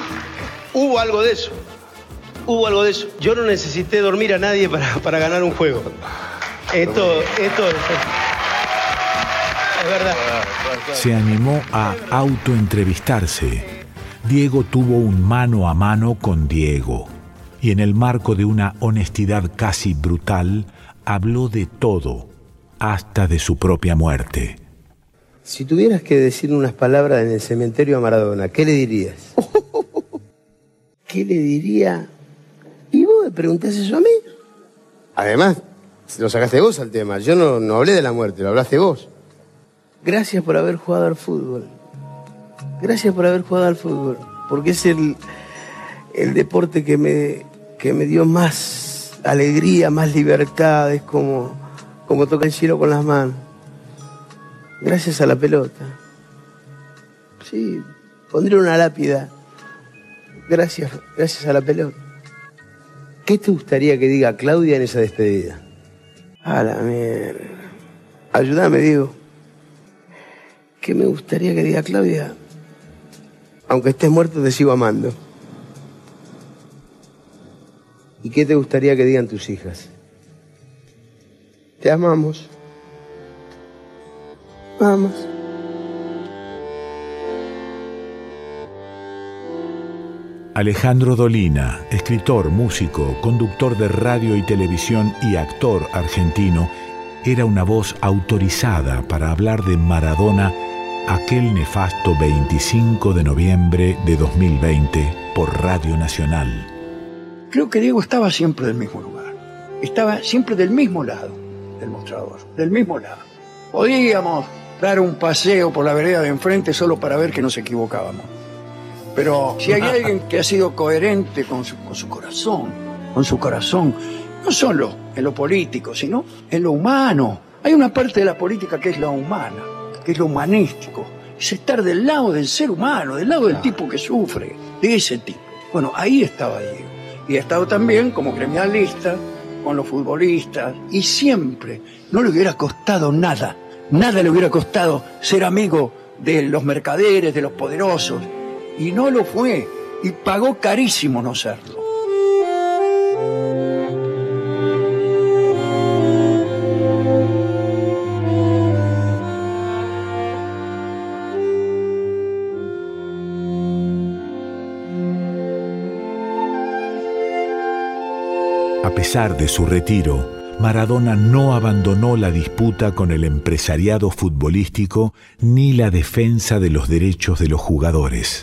hubo algo de eso. Hubo algo de eso. Yo no necesité dormir a nadie para, para ganar un juego. Esto, esto es, es verdad. Se animó a autoentrevistarse. Diego tuvo un mano a mano con Diego y en el marco de una honestidad casi brutal habló de todo, hasta de su propia muerte. Si tuvieras que decir unas palabras en el cementerio a Maradona, ¿qué le dirías? ¿Qué le diría? ¿Y vos me preguntás eso a mí? Además, lo sacaste vos al tema. Yo no, no hablé de la muerte, lo hablaste vos. Gracias por haber jugado al fútbol. Gracias por haber jugado al fútbol. Porque es el, el deporte que me, que me dio más alegría, más libertad. Es como, como tocar el cielo con las manos. Gracias a la pelota. Sí, pondré una lápida. Gracias, gracias a la pelota. ¿Qué te gustaría que diga Claudia en esa despedida? A. Ayúdame, Diego. ¿Qué me gustaría que diga Claudia? Aunque estés muerto, te sigo amando. ¿Y qué te gustaría que digan tus hijas? Te amamos. Vamos. Alejandro Dolina, escritor, músico, conductor de radio y televisión y actor argentino, era una voz autorizada para hablar de Maradona aquel nefasto 25 de noviembre de 2020 por Radio Nacional. Creo que Diego estaba siempre del mismo lugar. Estaba siempre del mismo lado. del mostrador, del mismo lado. Podíamos dar un paseo por la vereda de enfrente solo para ver que nos equivocábamos. Pero si hay alguien que ha sido coherente con su, con su corazón, con su corazón, no solo en lo político, sino en lo humano. Hay una parte de la política que es la humana, que es lo humanístico. Es estar del lado del ser humano, del lado del tipo que sufre, de ese tipo. Bueno, ahí estaba Diego. Y ha estado también como gremialista con los futbolistas. Y siempre no le hubiera costado nada, nada le hubiera costado ser amigo de los mercaderes, de los poderosos. Y no lo fue. Y pagó carísimo no serlo. A pesar de su retiro, Maradona no abandonó la disputa con el empresariado futbolístico ni la defensa de los derechos de los jugadores.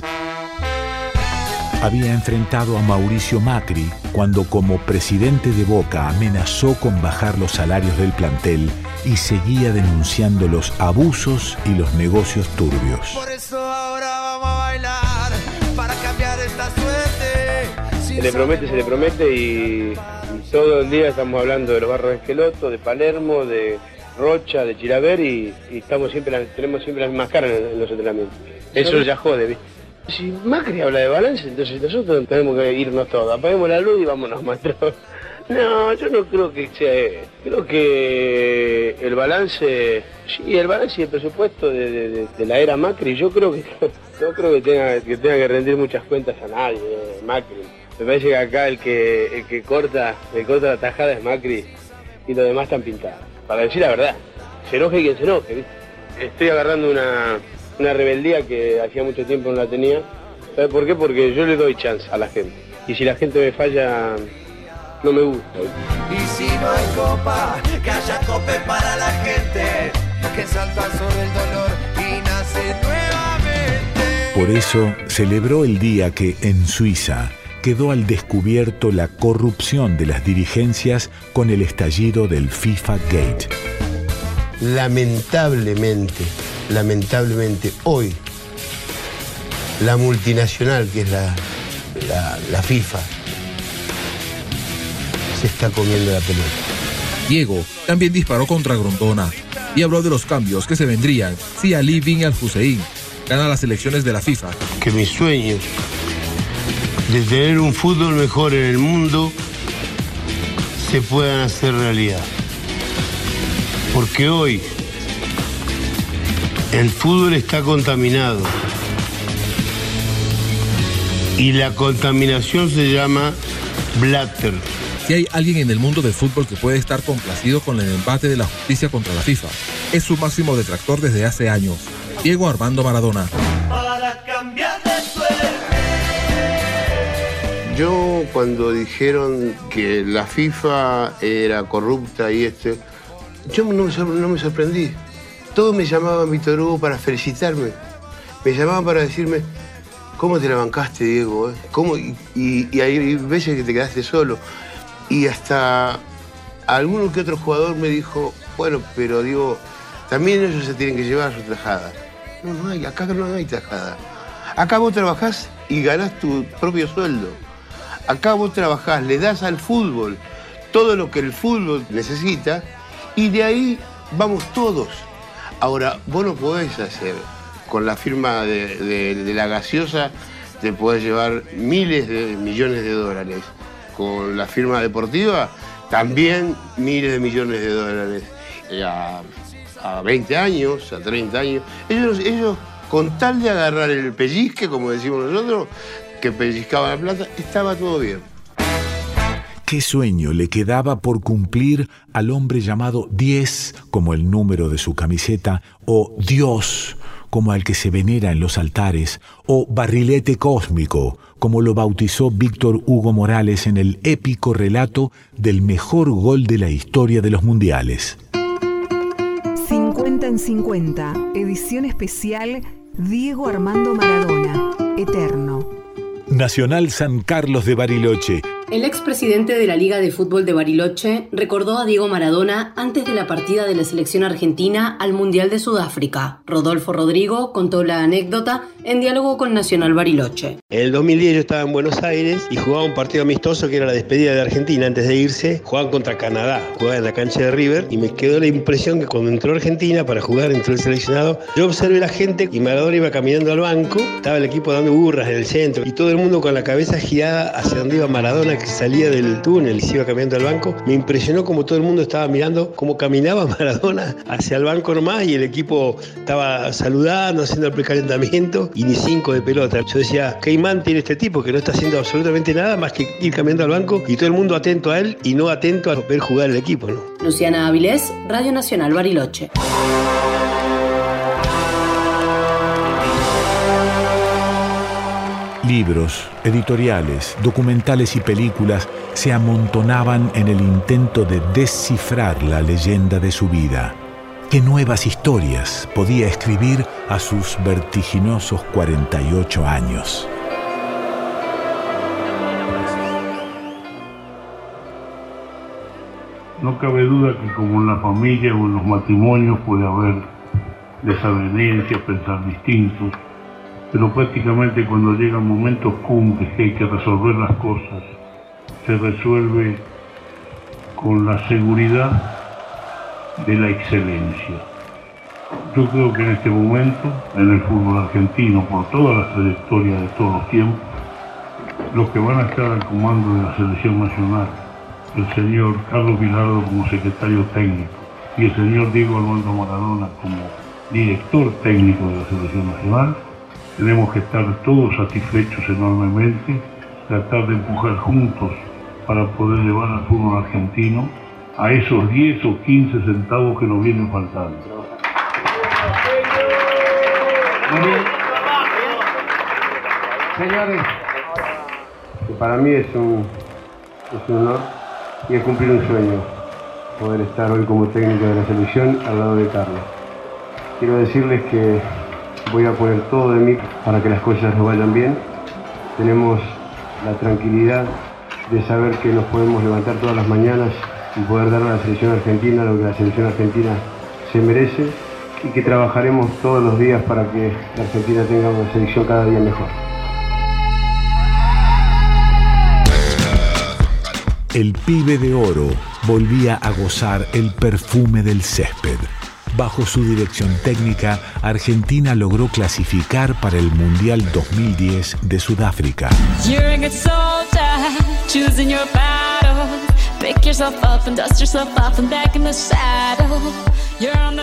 Había enfrentado a Mauricio Macri cuando como presidente de Boca amenazó con bajar los salarios del plantel y seguía denunciando los abusos y los negocios turbios. Por eso ahora vamos a bailar para cambiar esta suerte. Se le promete, se le promete y, y todo el día estamos hablando de los barros de Esqueloto, de Palermo, de Rocha, de Chilaver y, y estamos siempre, la- tenemos siempre las mismas caras en, en los entrenamientos. Eso ya jode, ¿viste? Si Macri habla de balance, entonces nosotros tenemos que irnos todos. Apaguemos la luz y vámonos, maestro. No, yo no creo que sea. Creo que el balance, sí, el balance y el presupuesto de, de- de- de la era Macri, yo creo que no creo que tenga que tenga que rendir muchas cuentas a nadie, Macri. Me parece que acá el que el que corta, el que corta la tajada es Macri y los demás están pintados. Para decir la verdad, se enoje quien se enoje, ¿viste? Estoy agarrando una, una rebeldía que hacía mucho tiempo no la tenía. ¿Sabes por qué? Porque yo le doy chance a la gente. Y si la gente me falla, no me gusta. Y si no hay copa, que haya cope para la gente que salta sobre el dolor y nace nuevamente. Por eso celebró el día que en Suiza quedó al descubierto la corrupción de las dirigencias con el estallido del FIFA Gate. Lamentablemente, lamentablemente, hoy, la multinacional que es la, la, la FIFA se está comiendo la pelota. Diego también disparó contra Grondona y habló de los cambios que se vendrían si Ali Bin al-Hussein gana las elecciones de la FIFA. Que mis sueños de tener un fútbol mejor en el mundo se puedan hacer realidad. Porque hoy el fútbol está contaminado. Y la contaminación se llama Blatter. Si hay alguien en el mundo del fútbol que puede estar complacido con el embate de la justicia contra la FIFA, es su máximo detractor desde hace años, Diego Armando Maradona. Yo cuando dijeron que la FIFA era corrupta y este, yo no me, sorprendí. Todos me llamaban Víctor Hugo para felicitarme. Me llamaban para decirme, ¿cómo te la bancaste, Diego? eh? ¿Cómo? Y, y- y hay veces que te quedaste solo. Y hasta alguno que otro jugador me dijo, bueno, pero digo, también ellos se tienen que llevar su tajada. No, no hay, acá no hay tajada. Acá vos trabajás y ganás tu propio sueldo. Acá vos trabajás, le das al fútbol todo lo que el fútbol necesita y de ahí vamos todos. Ahora, vos no podés hacer con la firma de, la gaseosa, te podés llevar miles de millones de dólares. Con la firma deportiva, también miles de millones de dólares. Eh, A, a 20 años, a 30 años. Ellos, ellos, con tal de agarrar el pellizque, como decimos nosotros, que pellizcaban la plata, estaba todo bien. ¿Qué sueño le quedaba por cumplir al hombre llamado 10 como el número de su camiseta o Dios como al que se venera en los altares o barrilete cósmico como lo bautizó Víctor Hugo Morales en el épico relato del mejor gol de la historia de los mundiales? 50 en 50, edición especial Diego Armando Maradona, Eterno. Nacional San Carlos de Bariloche, El expresidente de la Liga de Fútbol de Bariloche recordó a Diego Maradona antes de la partida de la selección argentina al Mundial de Sudáfrica. Rodolfo Rodrigo contó la anécdota en diálogo con Nacional Bariloche. En el 2010 yo estaba en Buenos Aires y jugaba un partido amistoso que era la despedida de Argentina antes de irse. Jugaban contra Canadá, jugaba en la cancha de River y me quedó la impresión que cuando entró Argentina para jugar, entró el seleccionado, yo observé la gente y Maradona iba caminando al banco, estaba el equipo dando burras en el centro y todo el mundo con la cabeza girada hacia donde iba Maradona que salía del túnel y se iba caminando al banco. Me impresionó como todo el mundo estaba mirando cómo caminaba Maradona hacia el banco nomás y el equipo estaba saludando, haciendo el precalentamiento y ni cinco de pelota. Yo decía, ¿qué imán tiene este tipo que no está haciendo absolutamente nada más que ir caminando al banco y todo el mundo atento a él y no atento a ver jugar el equipo, ¿no? Luciana Avilés, Radio Nacional Bariloche. Libros, editoriales, documentales y películas se amontonaban en el intento de descifrar la leyenda de su vida. ¿Qué nuevas historias podía escribir a sus vertiginosos 48 años? No cabe duda que como en la familia o en los matrimonios puede haber desavenencias, pensar distintos, pero prácticamente cuando llegan momentos cumbres que hay que resolver las cosas, se resuelve con la seguridad de la excelencia. Yo creo que en este momento, en el fútbol argentino, por toda la trayectoria de todos los tiempos, los que van a estar al comando de la selección nacional, el señor Carlos Vilardo como secretario técnico y el señor Diego Armando Maradona como director técnico de la selección nacional, tenemos que estar todos satisfechos enormemente, tratar de empujar juntos para poder llevar al fútbol argentino a esos 10 o 15 centavos que nos vienen faltando. Señores, para mí es un, es un honor y es cumplir un sueño poder estar hoy como técnico de la selección al lado de Carlos. Quiero decirles que voy a poner todo de mí para que las cosas nos vayan bien. Tenemos la tranquilidad de saber que nos podemos levantar todas las mañanas y poder dar a la selección argentina lo que la selección argentina se merece y que trabajaremos todos los días para que la Argentina tenga una selección cada día mejor. El pibe de oro volvía a gozar el perfume del césped. Bajo su dirección técnica, Argentina logró clasificar para el Mundial 2010 de Sudáfrica.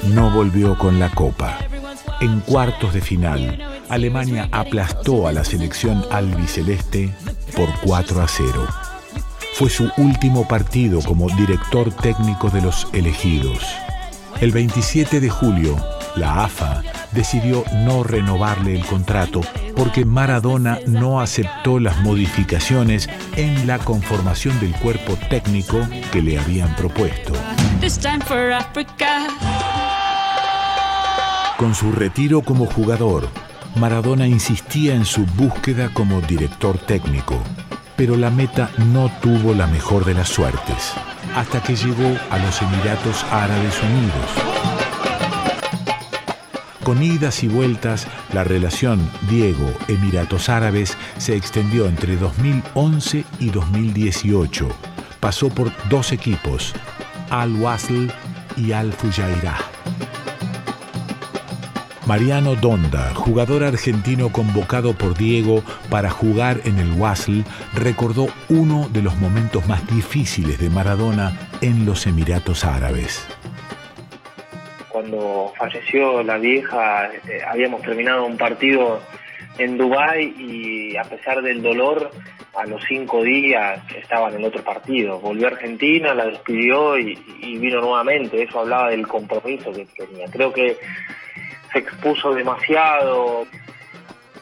No volvió con la copa. En cuartos de final, Alemania aplastó a la selección albiceleste por 4 a 0. Fue su último partido como director técnico de los elegidos. El 27 de julio, la AFA decidió no renovarle el contrato porque Maradona no aceptó las modificaciones en la conformación del cuerpo técnico que le habían propuesto. Con su retiro como jugador, Maradona insistía en su búsqueda como director técnico, pero la meta no tuvo la mejor de las suertes, hasta que llegó a los Emiratos Árabes Unidos. Con idas y vueltas, la relación Diego-Emiratos Árabes se extendió entre 2011 y 2018. Pasó por dos equipos, Al-Wasl y Al-Fujairah. Mariano Donda, jugador argentino convocado por Diego para jugar en el Wasl, recordó uno de los momentos más difíciles de Maradona en los Emiratos Árabes. cuando falleció la vieja, eh, habíamos terminado un partido en Dubái y a pesar del dolor, a los cinco días estaba en el otro partido. Volvió a Argentina, la despidió y, y vino nuevamente. Eso hablaba del compromiso que tenía. Creo que se expuso demasiado,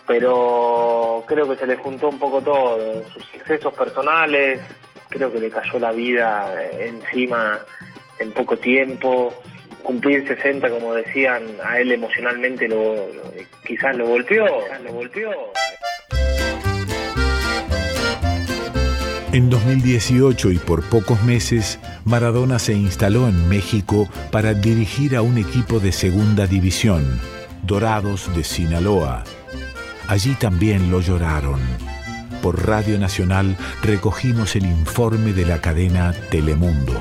pero creo que se le juntó un poco todo. Sus excesos personales, creo que le cayó la vida encima en poco tiempo cumplir 60, como decían, a él emocionalmente lo, lo- quizás lo golpeó, quizás lo golpeó. En 2018 y por pocos meses, Maradona se instaló en México para dirigir a un equipo de segunda división, Dorados de Sinaloa. Allí también lo lloraron. Por Radio Nacional recogimos el informe de la cadena Telemundo.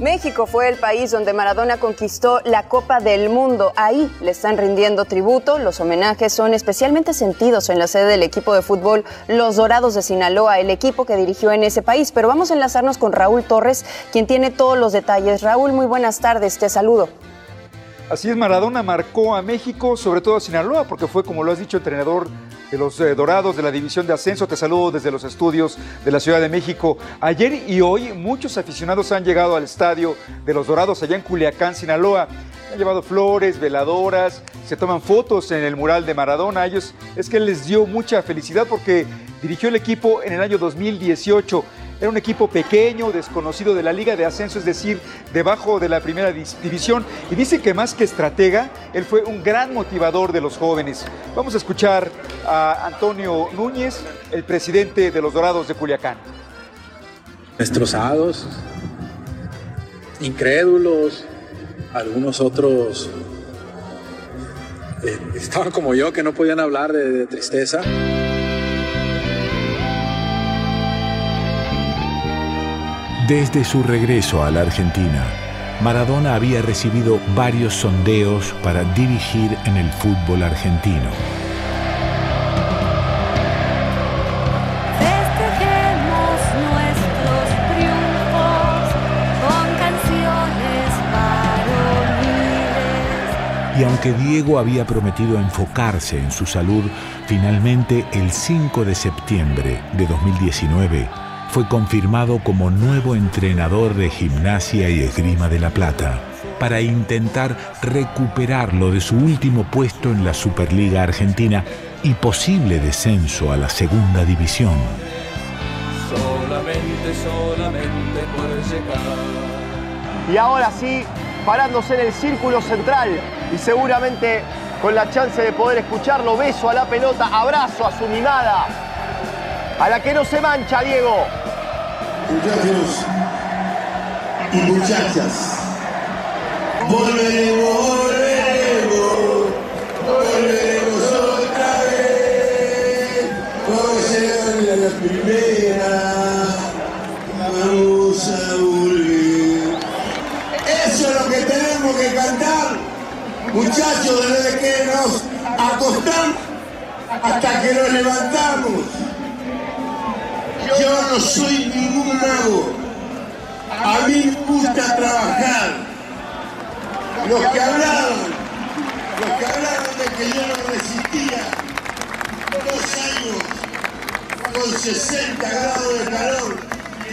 México fue el país donde Maradona conquistó la Copa del Mundo. Ahí le están rindiendo tributo. Los homenajes son especialmente sentidos en la sede del equipo de fútbol Los Dorados de Sinaloa, el equipo que dirigió en ese país. Pero vamos a enlazarnos con Raúl Torres, quien tiene todos los detalles. Raúl, muy buenas tardes, te saludo. Así es, Maradona marcó a México, sobre todo a Sinaloa, porque fue, como lo has dicho, entrenador de los eh, Dorados de la División de Ascenso. Te saludo desde los estudios de la Ciudad de México. Ayer y hoy muchos aficionados han llegado al estadio de los Dorados allá en Culiacán, Sinaloa. Han llevado flores, veladoras, se toman fotos en el mural de Maradona. Ellos es que les dio mucha felicidad porque dirigió el equipo en el año 2018. Era un equipo pequeño, desconocido de la Liga de Ascenso, es decir, debajo de la primera división. Y dice que más que estratega, él fue un gran motivador de los jóvenes. Vamos a escuchar a Antonio Núñez, el presidente de los Dorados de Culiacán. Destrozados, incrédulos, algunos otros eh, estaban como yo que no podían hablar de, de tristeza. Desde su regreso a la Argentina, Maradona había recibido varios sondeos para dirigir en el fútbol argentino. Y aunque Diego había prometido enfocarse en su salud, finalmente el 5 de septiembre de 2019 fue confirmado como nuevo entrenador de gimnasia y esgrima de La Plata para intentar recuperarlo de su último puesto en la Superliga Argentina y posible descenso a la segunda división. Solamente, solamente llegar. Y ahora sí, parándose en el círculo central y seguramente con la chance de poder escucharlo, beso a la pelota, abrazo a su mimada, a la que no se mancha, Diego. Muchachos y muchachas, volveremos, volveremos, volveremos otra vez, por a la primera, vamos a volver. Eso es lo que tenemos que cantar, muchachos, desde que nos acostamos hasta que nos levantamos. Yo no soy ningún mago. A mí me gusta trabajar. Los que hablaron, los que hablaron de que yo no resistía dos años con 60 grados de calor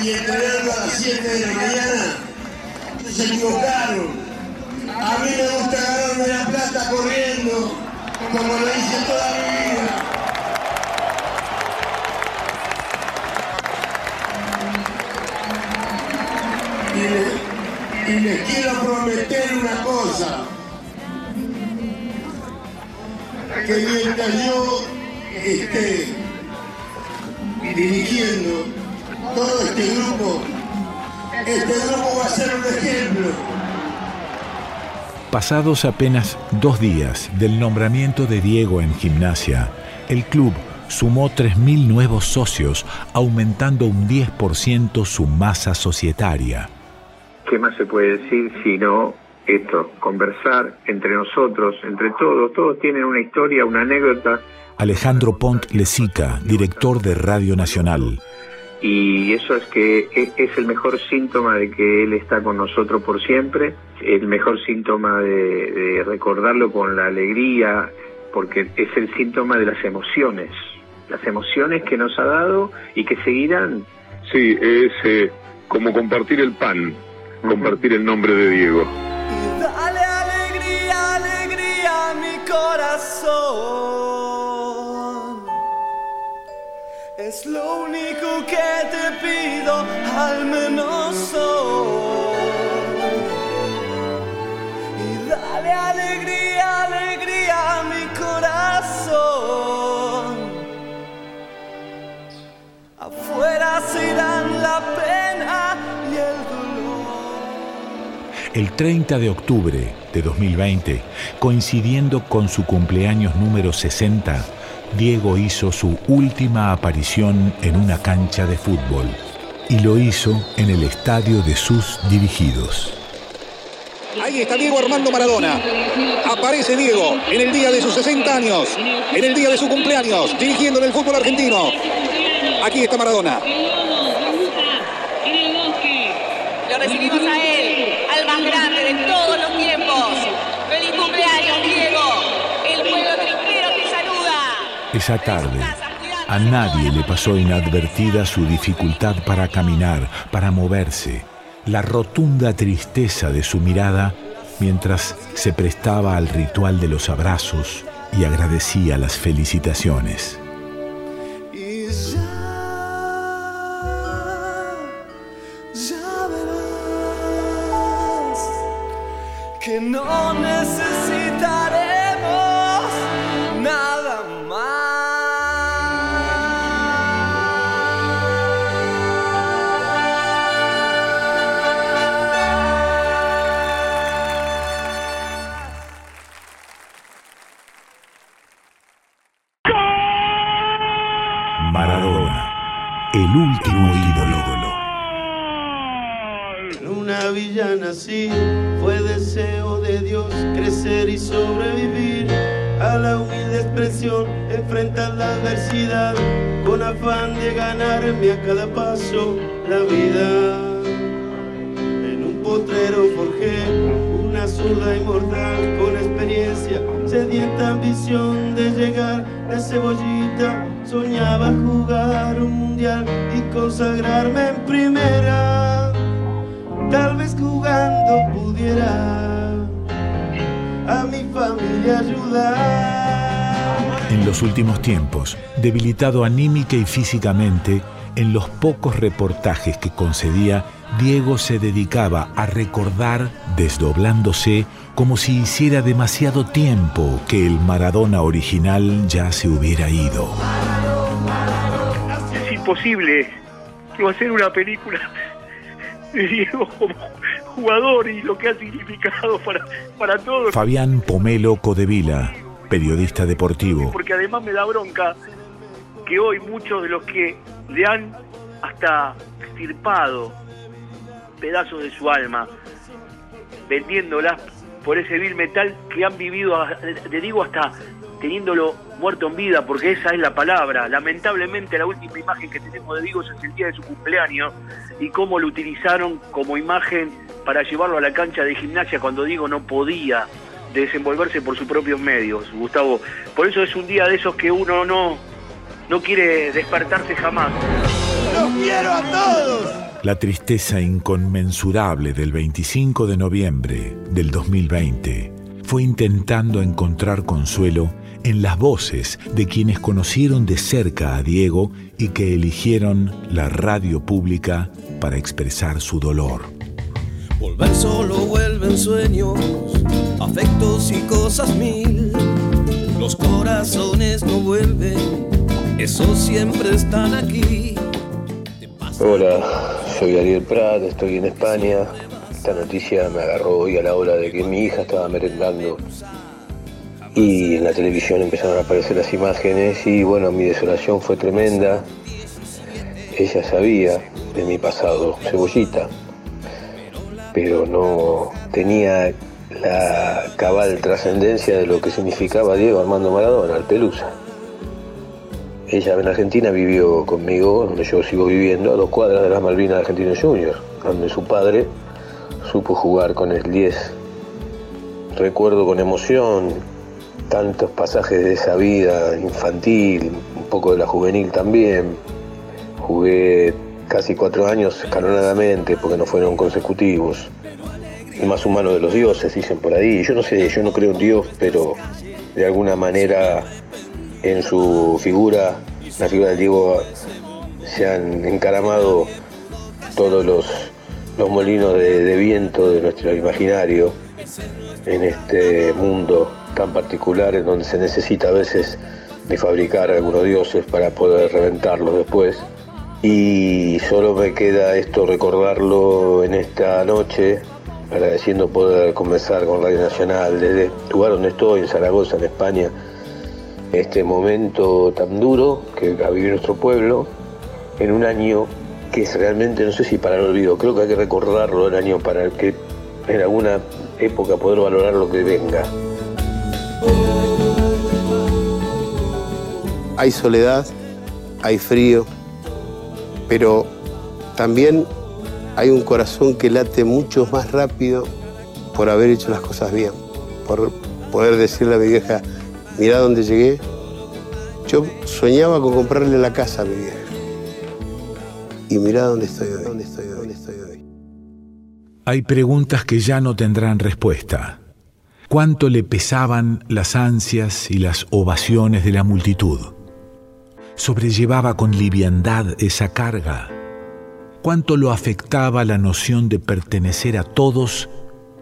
y entrenando a las 7 de la mañana, se equivocaron. A mí me gusta ganarme la plata corriendo, como lo hice toda mi vida. Y les, quiero prometer una cosa. Que mientras yo esté dirigiendo todo este grupo, este grupo va a ser un ejemplo. Pasados apenas dos días del nombramiento de Diego en gimnasia, el club sumó 3.000 nuevos socios, aumentando un 10% su masa societaria. ¿Qué más se puede decir sino esto? Conversar entre nosotros, entre todos. Todos tienen una historia, una anécdota. Alejandro Pont Lesica, director de Radio Nacional. Y eso es que e- es el mejor síntoma de que él está con nosotros por siempre, el mejor síntoma de, de recordarlo con la alegría, porque es el síntoma de las emociones, las emociones que nos ha dado y que seguirán. Sí, es eh, como compartir el pan, compartir el nombre de Diego. Dale alegría, alegría a mi corazón. Es lo único que te pido, al menos hoy. Y dale alegría, alegría a mi corazón. Afuera se irán el 30 de octubre de 2020, coincidiendo con su cumpleaños número 60, Diego hizo su última aparición en una cancha de fútbol y lo hizo en el estadio de sus dirigidos. Ahí está Diego Armando Maradona. Aparece Diego en el día de sus 60 años, en el día de su cumpleaños, dirigiendo en el fútbol argentino. Aquí está Maradona. Lo recibimos a él, más grande de todos los tiempos. ¡Feliz cumpleaños, Diego! El pueblo trinquero te saluda. Esa tarde, a nadie le pasó inadvertida su dificultad para caminar, para moverse, la rotunda tristeza de su mirada mientras se prestaba al ritual de los abrazos y agradecía las felicitaciones. Que no adversidad con afán de ganarme a cada paso la vida. En un potrero forjé una zurda inmortal con experiencia, sedienta ambición de llegar de cebollita. Soñaba jugar un mundial y consagrarme en primera. Tal vez jugando pudiera a mi familia ayudar. En los últimos tiempos, debilitado anímica y físicamente, en los pocos reportajes que concedía, Diego se dedicaba a recordar desdoblándose como si hiciera demasiado tiempo que el Maradona original ya se hubiera ido. Es imposible no hacer una película de Diego como jugador y lo que ha significado para, para todos. Fabián Pomelo Codevila, periodista deportivo. Porque además me da bronca que hoy muchos de los que le han hasta extirpado pedazos de su alma, vendiéndolas por ese vil metal que han vivido, te digo, hasta teniéndolo muerto en vida, porque esa es la palabra. Lamentablemente la última imagen que tenemos de Diego es el día de su cumpleaños y cómo lo utilizaron como imagen para llevarlo a la cancha de gimnasia cuando Diego no podía desenvolverse por sus propios medios, Gustavo. Por eso es un día de esos que uno no, no quiere despertarse jamás. ¡Los quiero a todos! La tristeza inconmensurable del 25 de noviembre del 2020 fue intentando encontrar consuelo en las voces de quienes conocieron de cerca a Diego y que eligieron la radio pública para expresar su dolor. Volver solo vuelven sueños, afectos y cosas mil. Los corazones no vuelven, esos siempre están aquí. Hola, soy Ariel Prat, estoy en España. Esta noticia me agarró hoy a la hora de que mi hija estaba merendando y en la televisión empezaron a aparecer las imágenes y bueno, mi desolación fue tremenda. Ella sabía de mi pasado, cebollita, pero no tenía la cabal trascendencia de lo que significaba Diego Armando Maradona, el Pelusa. Ella en Argentina vivió conmigo, donde yo sigo viviendo, a dos cuadras de las Malvinas Argentinos Juniors, donde su padre supo jugar con el 10. Recuerdo con emoción tantos pasajes de esa vida infantil, un poco de la juvenil también. Jugué casi cuatro años escalonadamente porque no fueron consecutivos. El más humano de los dioses, dicen por ahí. Yo no sé, yo no creo en Dios, pero de alguna manera en su figura, la figura del Diego, se han encaramado todos los, los molinos de viento de nuestro imaginario en este mundo tan particular en donde se necesita a veces de fabricar algunos dioses para poder reventarlos después. Y solo me queda esto recordarlo en esta noche agradeciendo poder conversar con Radio Nacional desde el lugar donde estoy, en Zaragoza, en España, este momento tan duro que ha vivido nuestro pueblo en un año que es realmente, no sé si para el olvido, creo que hay que recordarlo el año para que en alguna época poder valorar lo que venga. Hay soledad, hay frío, pero también hay un corazón que late mucho más rápido por haber hecho las cosas bien, por poder decirle a mi vieja, mira dónde llegué. Yo soñaba con comprarle la casa a mi vieja. Y mira dónde estoy hoy, dónde estoy dónde estoy hoy. Hay preguntas que ya no tendrán respuesta. ¿Cuánto le pesaban las ansias y las ovaciones de la multitud? ¿Sobrellevaba con liviandad esa carga? ¿Cuánto lo afectaba la noción de pertenecer a todos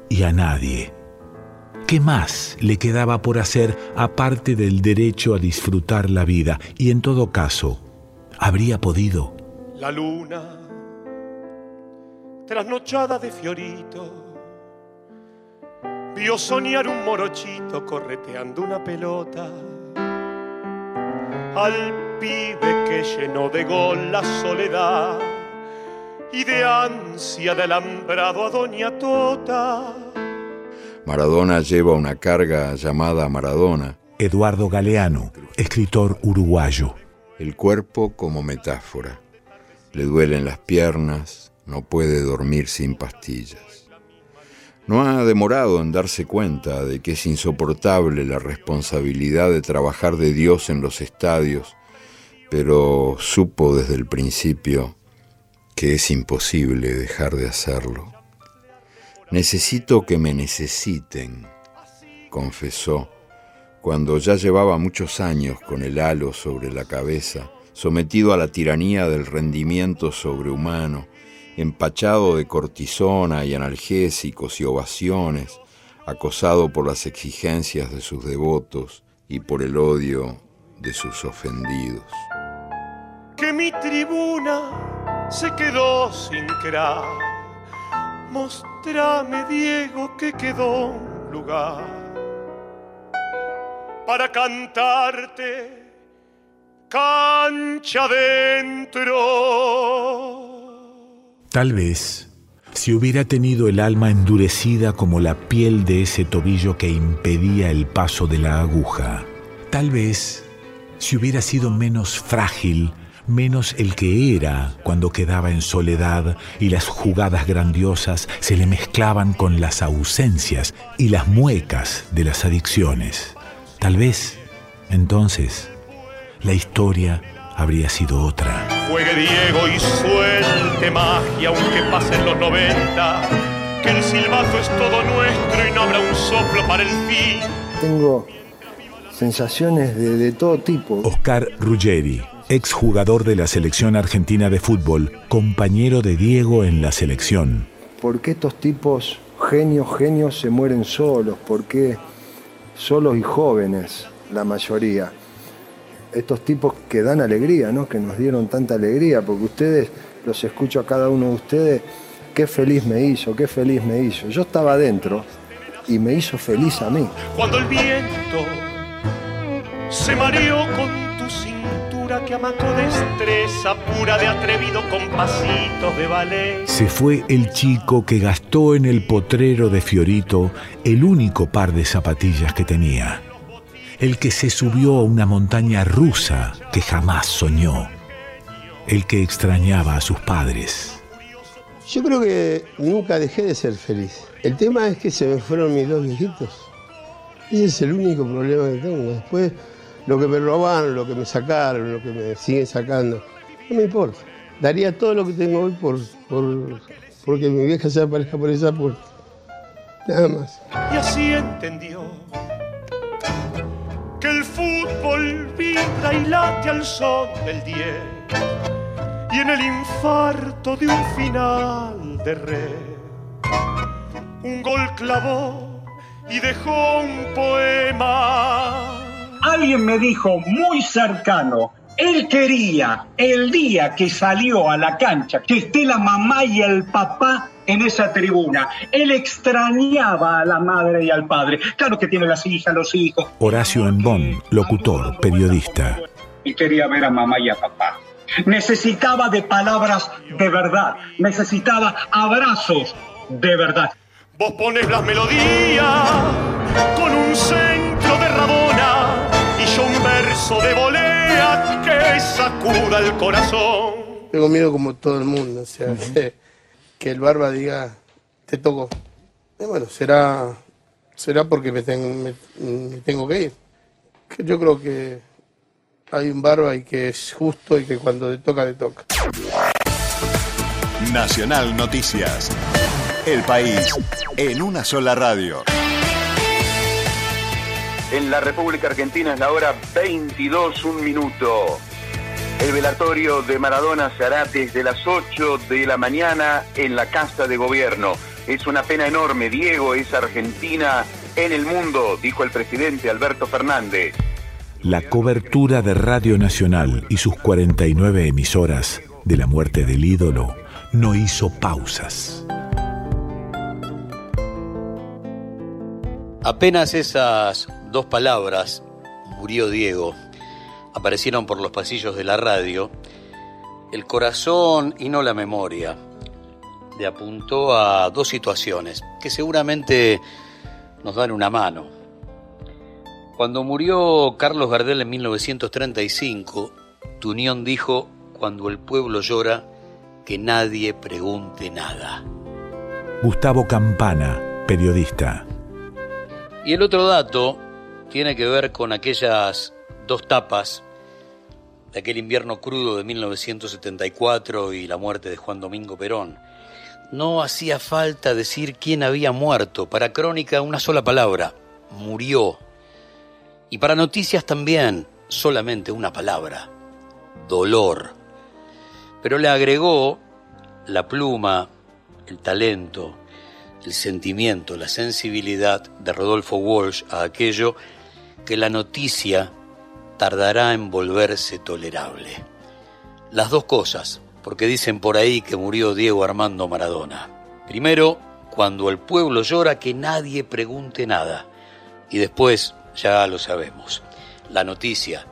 y a nadie? ¿Qué más le quedaba por hacer aparte del derecho a disfrutar la vida? Y en todo caso, ¿habría podido? La luna, trasnochada de fiorito, vio soñar un morochito correteando una pelota. Al pibe que llenó de gol la soledad y de ansia de alambrado a Doña Tota. Maradona lleva una carga llamada Maradona. Eduardo Galeano, escritor uruguayo. El cuerpo como metáfora. Le duelen las piernas, no puede dormir sin pastillas. No ha demorado en darse cuenta de que es insoportable la responsabilidad de trabajar de Dios en los estadios, pero supo desde el principio que es imposible dejar de hacerlo. Necesito que me necesiten, confesó, cuando ya llevaba muchos años con el halo sobre la cabeza, sometido a la tiranía del rendimiento sobrehumano, empachado de cortisona y analgésicos y ovaciones, acosado por las exigencias de sus devotos y por el odio de sus ofendidos. Que mi tribuna se quedó sin crack. Mostrame, Diego, que quedó un lugar para cantarte cancha dentro. Tal vez, si hubiera tenido el alma endurecida como la piel de ese tobillo que impedía el paso de la aguja, tal vez, si hubiera sido menos frágil, menos el que era cuando quedaba en soledad y las jugadas grandiosas se le mezclaban con las ausencias y las muecas de las adicciones. Tal vez, entonces, la historia habría sido otra. Juegue Diego y suelte magia aunque pasen los 90. Que el silbato es todo nuestro y no habrá un soplo para el fin. Tengo sensaciones de, de todo tipo. Oscar Ruggeri, exjugador de la selección argentina de fútbol, compañero de Diego en la selección. ¿Por qué estos tipos, genios, genios, se mueren solos? ¿Por qué solos y jóvenes, la mayoría? Estos tipos que dan alegría, ¿no? Que nos dieron tanta alegría, porque ustedes, los escucho a cada uno de ustedes, qué feliz me hizo, qué feliz me hizo. Yo estaba adentro y me hizo feliz a mí. Cuando el viento se mareó con que amató destreza pura de atrevido con pasitos de ballet. Se fue el chico que gastó en el potrero de Fiorito el único par de zapatillas que tenía. El que se subió a una montaña rusa que jamás soñó. El que extrañaba a sus padres. Yo creo que nunca dejé de ser feliz. El tema es que se me fueron mis dos viejitos. Ese es el único problema que tengo. Después, lo que me robaron, lo que me sacaron, lo que me siguen sacando, no me importa. Daría todo lo que tengo hoy por, por porque mi vieja se aparezca por esa puerta. Nada más. Y así entendió que el fútbol vibra y late al son del 10 y en el infarto de un final de red un gol clavó y dejó un poema. Alguien me dijo muy cercano, él quería el día que salió a la cancha que esté la mamá y el papá en esa tribuna. Él extrañaba a la madre y al padre. Claro que tiene las hijas, los hijos, Horacio Embón, locutor, periodista. y quería ver a mamá y a papá. Necesitaba de palabras de verdad, necesitaba abrazos de verdad. Vos pones las melodías con un centro verso de volea que sacuda el corazón. Tengo miedo como todo el mundo, o sea, que, que el barba diga, te toco. Y bueno, será, será porque me, ten- me- me tengo que ir. Que Yo creo que hay un barba y que es justo y que cuando te toca, te toca. Nacional Noticias. El país en una sola radio. En la República Argentina es la hora 22, un minuto. El velatorio de Maradona se hará desde las 8 de la mañana en la Casa de Gobierno. Es una pena enorme. Diego es Argentina en el mundo, dijo el presidente Alberto Fernández. La cobertura de Radio Nacional y sus 49 emisoras de la muerte del ídolo no hizo pausas. Apenas esas dos palabras, murió Diego, aparecieron por los pasillos de la radio, el corazón y no la memoria le apuntó a dos situaciones que seguramente nos dan una mano. Cuando murió Carlos Gardel en 1935, Tunión dijo, cuando el pueblo llora, que nadie pregunte nada. Gustavo Campana, periodista. Y el otro dato tiene que ver con aquellas dos tapas de aquel invierno crudo de 1974 y la muerte de Juan Domingo Perón. No hacía falta decir quién había muerto. Para Crónica una sola palabra, murió. Y para Noticias también, solamente una palabra, dolor. Pero le agregó la pluma, el talento, el sentimiento, la sensibilidad de Rodolfo Walsh a aquello que la noticia tardará en volverse tolerable. Las dos cosas, porque dicen por ahí que murió Diego Armando Maradona. Primero, cuando el pueblo llora que nadie pregunte nada. Y después, ya lo sabemos, la noticia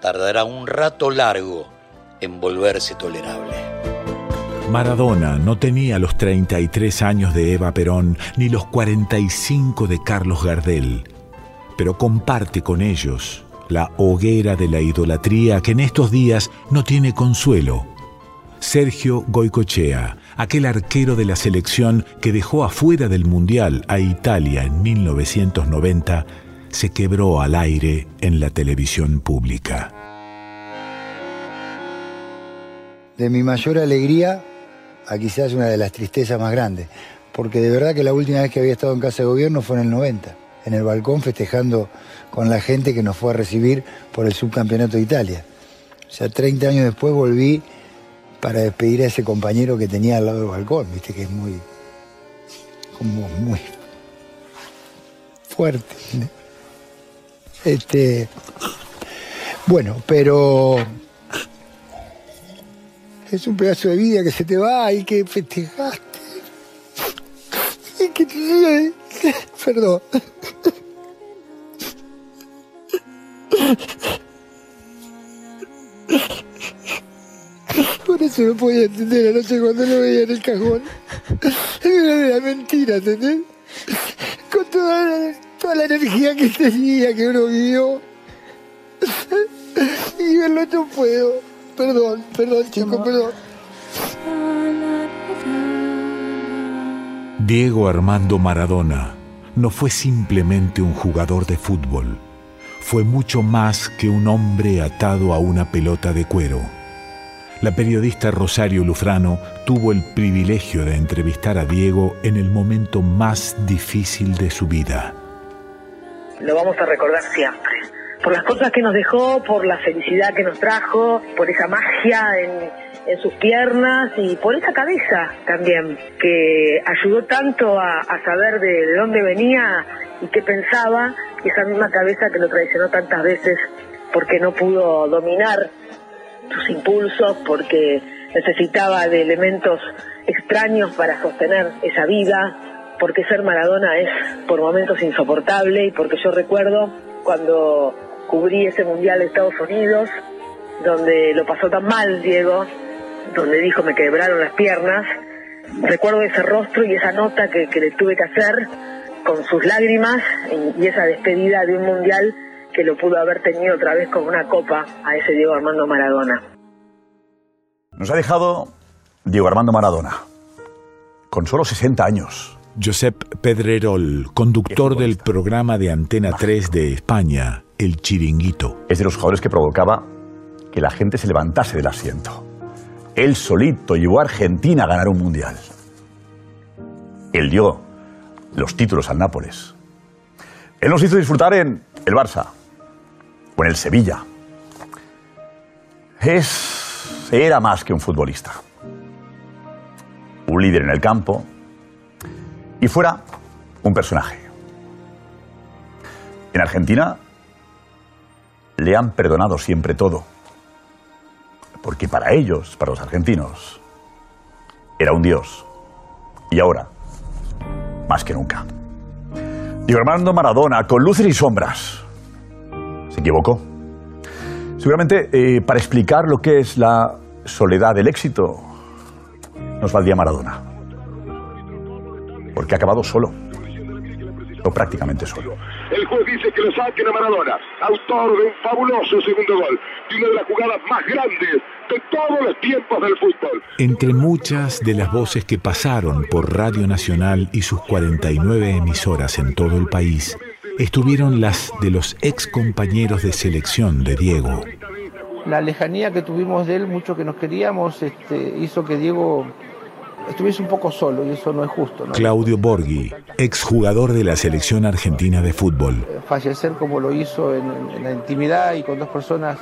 tardará un rato largo en volverse tolerable. Maradona no tenía los 33 años de Eva Perón ni los 45 de Carlos Gardel, pero comparte con ellos la hoguera de la idolatría que en estos días no tiene consuelo. Sergio Goicochea, aquel arquero de la selección que dejó afuera del Mundial a Italia en 1990, se quebró al aire en la televisión pública. de mi mayor alegría a quizás una de las tristezas más grandes, porque de verdad que la última vez que había estado en casa de gobierno fue en el 90, en el balcón festejando con la gente que nos fue a recibir por el subcampeonato de Italia. O sea, 30 años después volví para despedir a ese compañero que tenía al lado del balcón, viste que es muy, como muy fuerte. Este, bueno, pero es un pedazo de vida que se te va y que festejaste. Y que. Perdón. Eso no podía entender anoche cuando lo veía en el cajón. Era mentira, ¿entendés? Con toda la, toda la energía que tenía, que uno vivió. Y verlo no puedo. Perdón, perdón, chico, perdón. Diego Armando Maradona no fue simplemente un jugador de fútbol, fue mucho más que un hombre atado a una pelota de cuero. La periodista Rosario Lufrano tuvo el privilegio de entrevistar a Diego en el momento más difícil de su vida. Lo vamos a recordar siempre. Por las cosas que nos dejó, por la felicidad que nos trajo, por esa magia en, sus piernas y por esa cabeza también, que ayudó tanto a, saber de, de dónde venía y qué pensaba, esa misma cabeza que lo traicionó tantas veces porque no pudo dominar sus impulsos, porque necesitaba de elementos extraños para sostener esa vida, porque ser Maradona es por momentos insoportable y porque yo recuerdo cuando cubrí ese Mundial de Estados Unidos, donde lo pasó tan mal Diego, donde dijo me quebraron las piernas, recuerdo ese rostro y esa nota que, que le tuve que hacer con sus lágrimas y, y esa despedida de un Mundial que lo pudo haber tenido otra vez con una copa a ese Diego Armando Maradona. Nos ha dejado Diego Armando Maradona, con solo 60 años. Josep Pedrerol, conductor del programa de Antena 3 de España, El Chiringuito. Es de los jugadores que provocaba que la gente se levantase del asiento. Él solito llevó a Argentina a ganar un mundial. Él dio los títulos al Nápoles. Él nos hizo disfrutar en el Barça en el Sevilla. Es, era más que un futbolista. Un líder en el campo y fuera un personaje. En Argentina le han perdonado siempre todo. Porque para ellos, para los argentinos, era un dios. Y ahora, más que nunca. Diego Armando Maradona, con luces y sombras. Se equivocó. Seguramente eh, para explicar lo que es la soledad del éxito, nos valdría Maradona. Porque ha acabado solo. O prácticamente solo. El juez dice que le saquen a Maradona, autor de un fabuloso segundo gol, de una de las jugadas más grandes de todos los tiempos del fútbol. Entre muchas de las voces que pasaron por Radio Nacional y sus 49 emisoras en todo el país, estuvieron las de los ex compañeros de selección de Diego. La lejanía que tuvimos de él, mucho que nos queríamos, este, hizo que Diego estuviese un poco solo y eso no es justo. ¿no? Claudio Borghi, exjugador de la selección argentina de fútbol. Fallecer como lo hizo en, en la intimidad y con dos personas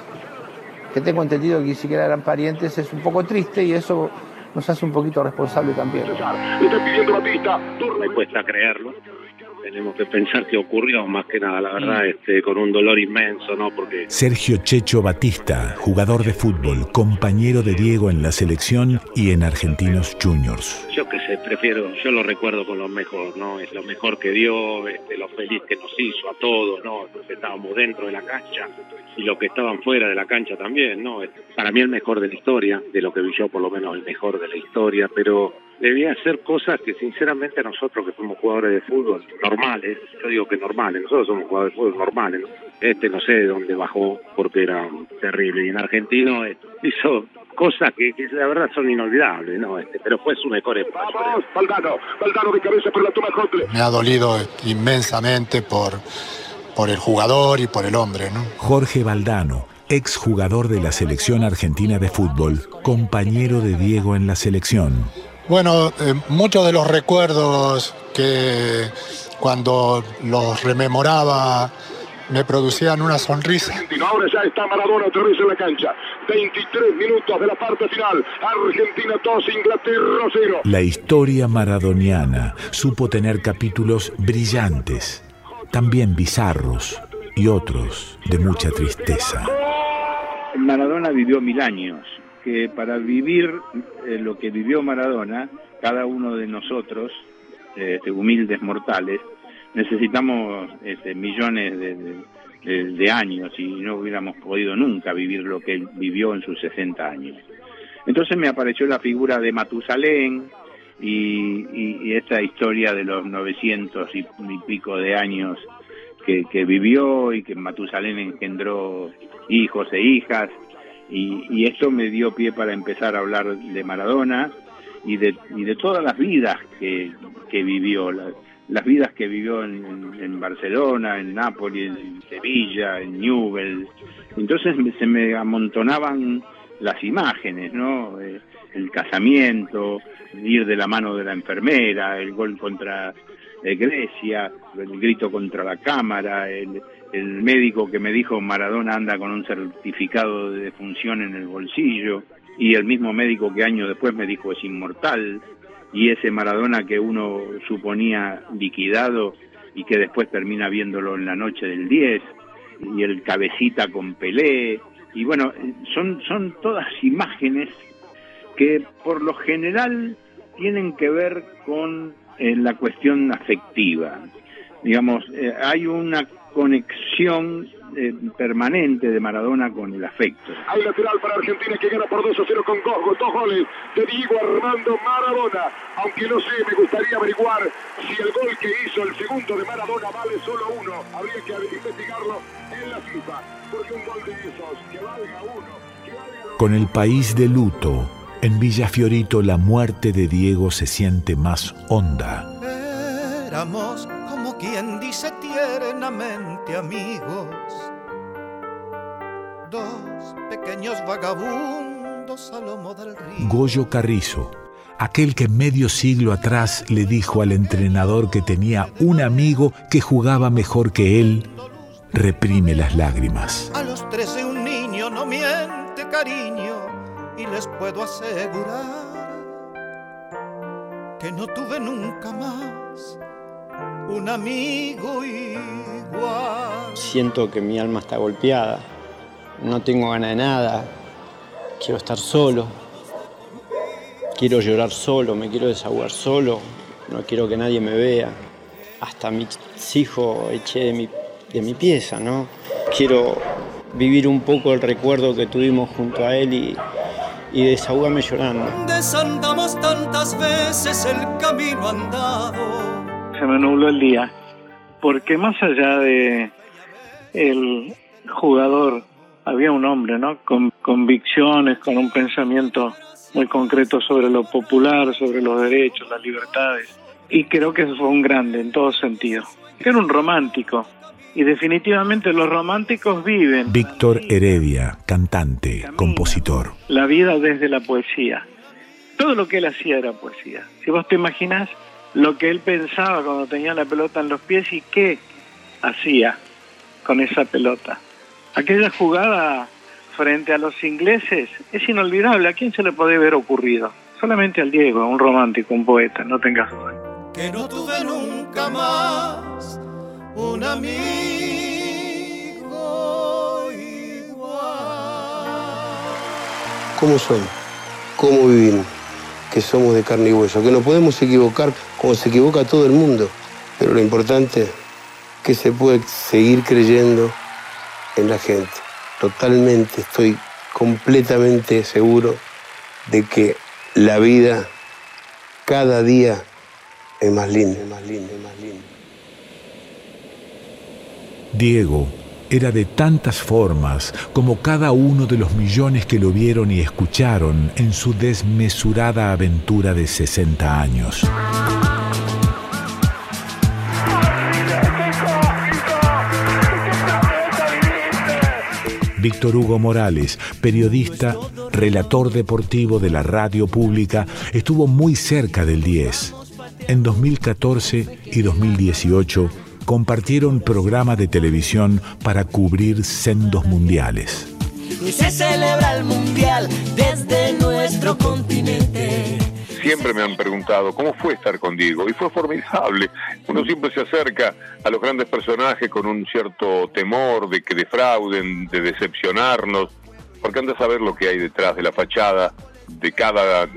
que tengo entendido que ni siquiera eran parientes es un poco triste y eso nos hace un poquito responsable también. Me cuesta creerlo. Tenemos que pensar que ocurrió, más que nada, la verdad, este, con un dolor inmenso, ¿no? Porque Sergio Checho Batista, jugador de fútbol, compañero de Diego en la selección y en Argentinos Juniors. yo qué sé, prefiero, yo lo recuerdo con lo mejor, ¿no? Es lo mejor que dio, este, lo feliz que nos hizo a todos, ¿no? Estábamos dentro de la cancha y los que estaban fuera de la cancha también, ¿no? Para mí el mejor de la historia, de lo que vi yo por lo menos el mejor de la historia, pero debía hacer cosas que sinceramente nosotros que somos jugadores de fútbol normales, yo digo que normales, nosotros somos jugadores de fútbol normales, ¿no? Este no sé de dónde bajó porque era terrible y en argentino hizo cosas que, que la verdad son inolvidables, ¿no? Este, pero fue su mejor época. Valdano, Valdano de cabeza por la toma. Me ha dolido inmensamente por, por el jugador y por el hombre, ¿no? Jorge Valdano, exjugador de la selección argentina de fútbol, compañero de Diego en la selección. Bueno, eh, muchos de los recuerdos que cuando los rememoraba me producían una sonrisa. Ahora ya está Maradona otra vez en la cancha. 23 minutos de la parte final. Argentina 2, Inglaterra 0. La historia maradoniana supo tener capítulos brillantes, también bizarros y otros de mucha tristeza. Maradona vivió mil años, que para vivir eh, lo que vivió Maradona, cada uno de nosotros, eh, humildes mortales, necesitamos este, millones de- de años y no hubiéramos podido nunca vivir lo que él vivió en sus 60 años. Entonces me apareció la figura de Matusalén y, y- y esta historia de los 900 y, y pico de años que, que vivió y que Matusalén engendró hijos e hijas y, y esto me dio pie para empezar a hablar de Maradona y de, y de todas las vidas que, que vivió, la- las vidas que vivió en, en- Barcelona, en Nápoles, en Sevilla, en Newell. Entonces se me amontonaban las imágenes, ¿no? Eh, El casamiento, ir de la mano de la enfermera, el gol contra Grecia, el grito contra la cámara, el, el médico que me dijo Maradona anda con un certificado de defunción en el bolsillo, y el mismo médico que años después me dijo es inmortal, y ese Maradona que uno suponía liquidado y que después termina viéndolo en la noche del 10, y el cabecita con Pelé, y bueno, son, son todas imágenes que por lo general tienen que ver con eh, la cuestión afectiva. Digamos, eh, hay una conexión eh, permanente de Maradona con el afecto. Hay lateral para Argentina que gana por 2 a 0 con dos, dos goles de Diego Armando Maradona. Aunque no sé, me gustaría averiguar si el gol que hizo el segundo de Maradona vale solo uno. Habría que investigarlo en la FIFA. Porque un gol de esos, que valga uno. Con el país de luto, en Villa Fiorito la muerte de Diego se siente más honda. Éramos quien dice tiernamente amigos, dos pequeños vagabundos a lomo del río. Goyo Carrizo, aquel que medio siglo atrás le dijo al entrenador que tenía un amigo que jugaba mejor que él, reprime las lágrimas. A los trece un niño no miente cariño y les puedo asegurar que no tuve nunca más un amigo igual. Siento que mi alma está golpeada, no tengo ganas de nada, quiero estar solo, quiero llorar solo, me quiero desahogar solo, no quiero que nadie me vea. Hasta mis hijos eché de mi, de mi pieza, ¿no? Quiero vivir un poco el recuerdo que tuvimos junto a él y, y desahogarme llorando. Desandamos tantas veces el camino andado se me nubló el día, porque más allá de el jugador había un hombre, ¿no? Con convicciones, con un pensamiento muy concreto sobre lo popular, sobre los derechos, las libertades. Y creo que fue un grande en todo sentido. Era un romántico. Y definitivamente los románticos viven. Víctor Heredia, cantante, compositor. La vida desde la poesía. Todo lo que él hacía era poesía. Si vos te imaginás lo que él pensaba cuando tenía la pelota en los pies y qué hacía con esa pelota. Aquella jugada frente a los ingleses es inolvidable. ¿A quién se le puede haber ocurrido? Solamente al Diego, un romántico, un poeta, no tengas duda. Que no tuve nunca más un amigo igual. ¿Cómo son? ¿Cómo vivimos? Que somos de carne y hueso, que no podemos equivocar como se equivoca todo el mundo. Pero lo importante es que se puede seguir creyendo en la gente. Totalmente, estoy completamente seguro de que la vida cada día es más linda, más linda, es más linda. Diego era de tantas formas como cada uno de los millones que lo vieron y escucharon en su desmesurada aventura de 60 años. Víctor Hugo Morales, periodista, relator deportivo de la radio pública, estuvo muy cerca del 10. En 2014 y 2018 compartieron programa de televisión para cubrir sendos mundiales. Y se celebra el mundial desde nuestro continente siempre me han preguntado cómo fue estar con Diego y fue formidable. Uno siempre se acerca a los grandes personajes con un cierto temor de que defrauden, de decepcionarnos, porque anda a saber lo que hay detrás de la fachada de cada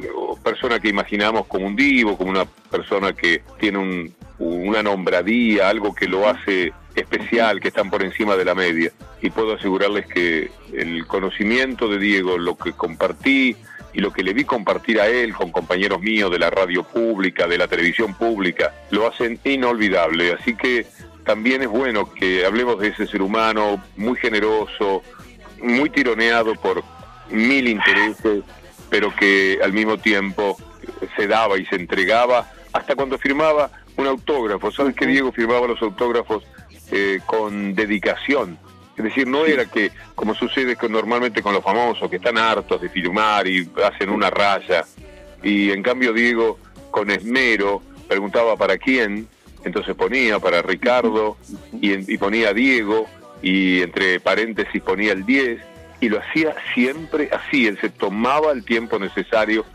persona que imaginamos como un divo, como una persona que tiene un, una nombradía, algo que lo hace especial, que están por encima de la media. Y puedo asegurarles que el conocimiento de Diego, lo que compartí, y lo que le vi compartir a él con compañeros míos de la radio pública, de la televisión pública, lo hacen inolvidable. Así que también es bueno que hablemos de ese ser humano muy generoso, muy tironeado por mil intereses, pero que al mismo tiempo se daba y se entregaba hasta cuando firmaba un autógrafo. ¿Sabes que Diego firmaba los autógrafos eh, con dedicación? Es decir, no era que, como sucede normalmente con los famosos, que están hartos de firmar y hacen una raya. Y en cambio Diego, con esmero, preguntaba para quién, entonces ponía para Ricardo y, ponía Diego y entre paréntesis ponía el 10 y lo hacía siempre así, él se tomaba el tiempo necesario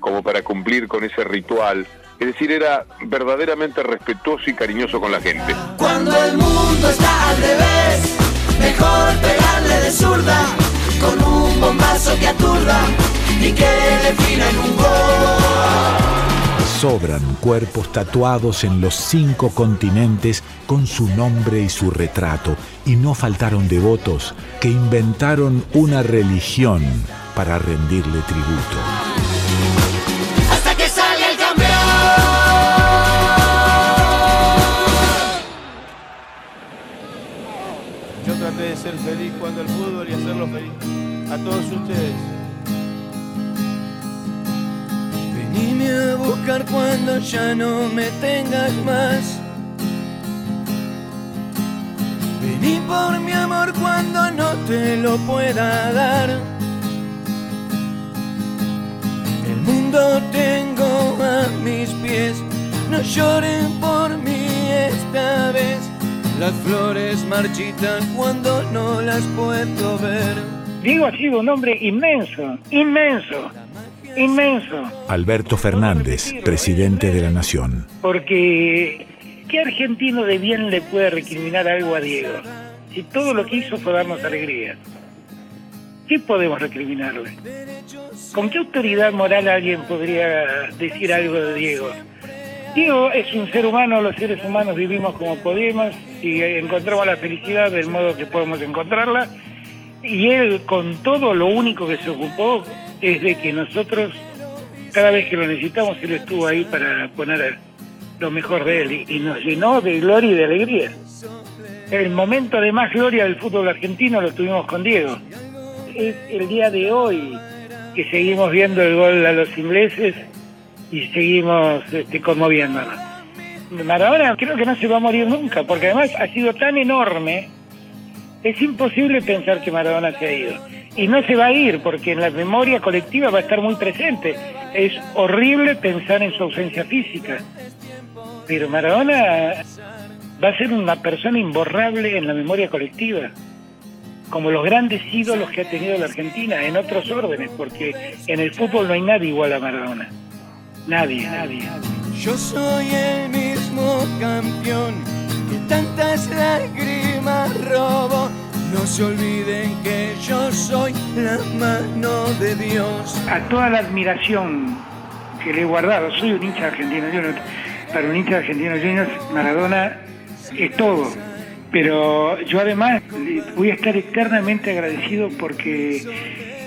como para cumplir con ese ritual. Es decir, era verdaderamente respetuoso y cariñoso con la gente. Cuando el mundo está al revés Mejor pegarle de zurda con un bombazo que aturda ni que le definan un gol. Sobran cuerpos tatuados en los cinco continentes con su nombre y su retrato, y no faltaron devotos que inventaron una religión para rendirle tributo. A todos ustedes. Venime a buscar cuando ya no me tengas más. Vení por mi amor cuando no te lo pueda dar. El mundo tengo a mis pies, no lloren por mí esta vez. Las flores marchitan cuando no las puedo ver. Diego ha sido un hombre inmenso, inmenso, inmenso. Alberto Fernández, presidente de la Nación. Porque, ¿qué argentino de bien le puede recriminar algo a Diego? Si todo lo que hizo fue darnos alegría. ¿Qué podemos recriminarle? ¿Con qué autoridad moral alguien podría decir algo de Diego? Diego es un ser humano, los seres humanos vivimos como podemos y encontramos la felicidad del modo que podemos encontrarla. Y él con todo lo único que se ocupó es de que nosotros, cada vez que lo necesitamos, él estuvo ahí para poner lo mejor de él y, nos llenó de gloria y de alegría. El momento de más gloria del fútbol argentino lo tuvimos con Diego. Es el día de hoy que seguimos viendo el gol a los ingleses y seguimos este, conmoviéndonos. Maradona creo que no se va a morir nunca, porque además ha sido tan enorme, es imposible pensar que Maradona se ha ido. Y no se va a ir, porque en la memoria colectiva va a estar muy presente. Es horrible pensar en su ausencia física. Pero Maradona va a ser una persona imborrable en la memoria colectiva, como los grandes ídolos que ha tenido la Argentina, en otros órdenes, porque en el fútbol no hay nadie igual a Maradona. Nadie, nadie. Yo soy el mismo campeón que tantas lágrimas robó. No se olviden que yo soy la mano de Dios. A toda la admiración que le he guardado, soy un hincha argentino junior, para un hincha argentino junior, Maradona es todo. Pero yo además voy a estar eternamente agradecido porque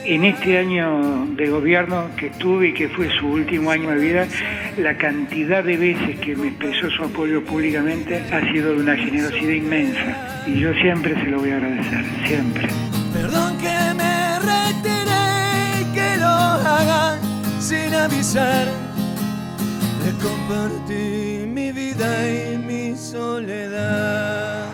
en este año de gobierno que tuve y que fue su último año de vida, la cantidad de veces que me expresó su apoyo públicamente ha sido de una generosidad inmensa. Y yo siempre se lo voy a agradecer, siempre. Perdón que me retiré y que lo hagan sin avisar. Le compartí mi vida y mi soledad.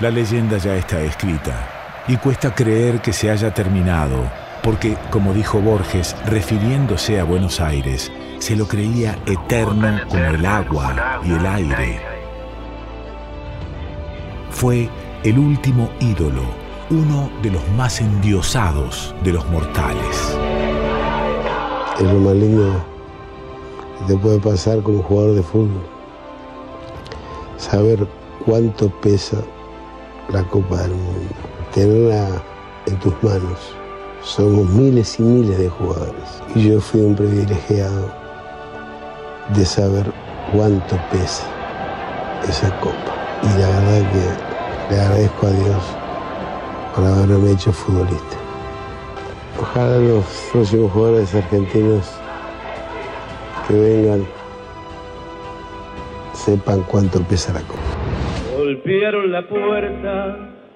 La leyenda ya está escrita y cuesta creer que se haya terminado, porque, como dijo Borges, refiriéndose a Buenos Aires, se lo creía eterno como el agua y el aire. Fue el último ídolo, uno de los más endiosados de los mortales. Es lo más lindo que te puede pasar como jugador de fútbol. Saber cuánto pesa la Copa del Mundo. Tenerla en tus manos. Somos miles y miles de jugadores. Y yo fui un privilegiado de saber cuánto pesa esa copa. Y la verdad que le agradezco a Dios por haberme hecho futbolista. Ojalá los próximos jugadores argentinos que vengan sepan cuánto pesa la copa. Golpearon la puerta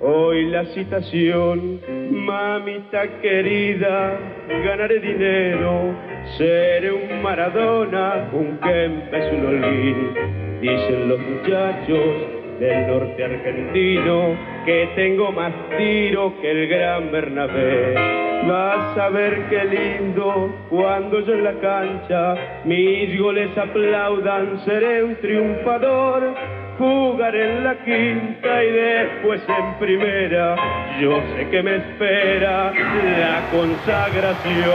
hoy la citación. Mamita querida, ganaré dinero, seré un Maradona, un Kempes, un Olguín. Dicen los muchachos del norte argentino que tengo más tiro que el gran Bernabé. Vas a ver qué lindo cuando yo en la cancha mis goles aplaudan, seré un triunfador. Jugaré en la quinta y después en primera. Yo sé que me espera la consagración.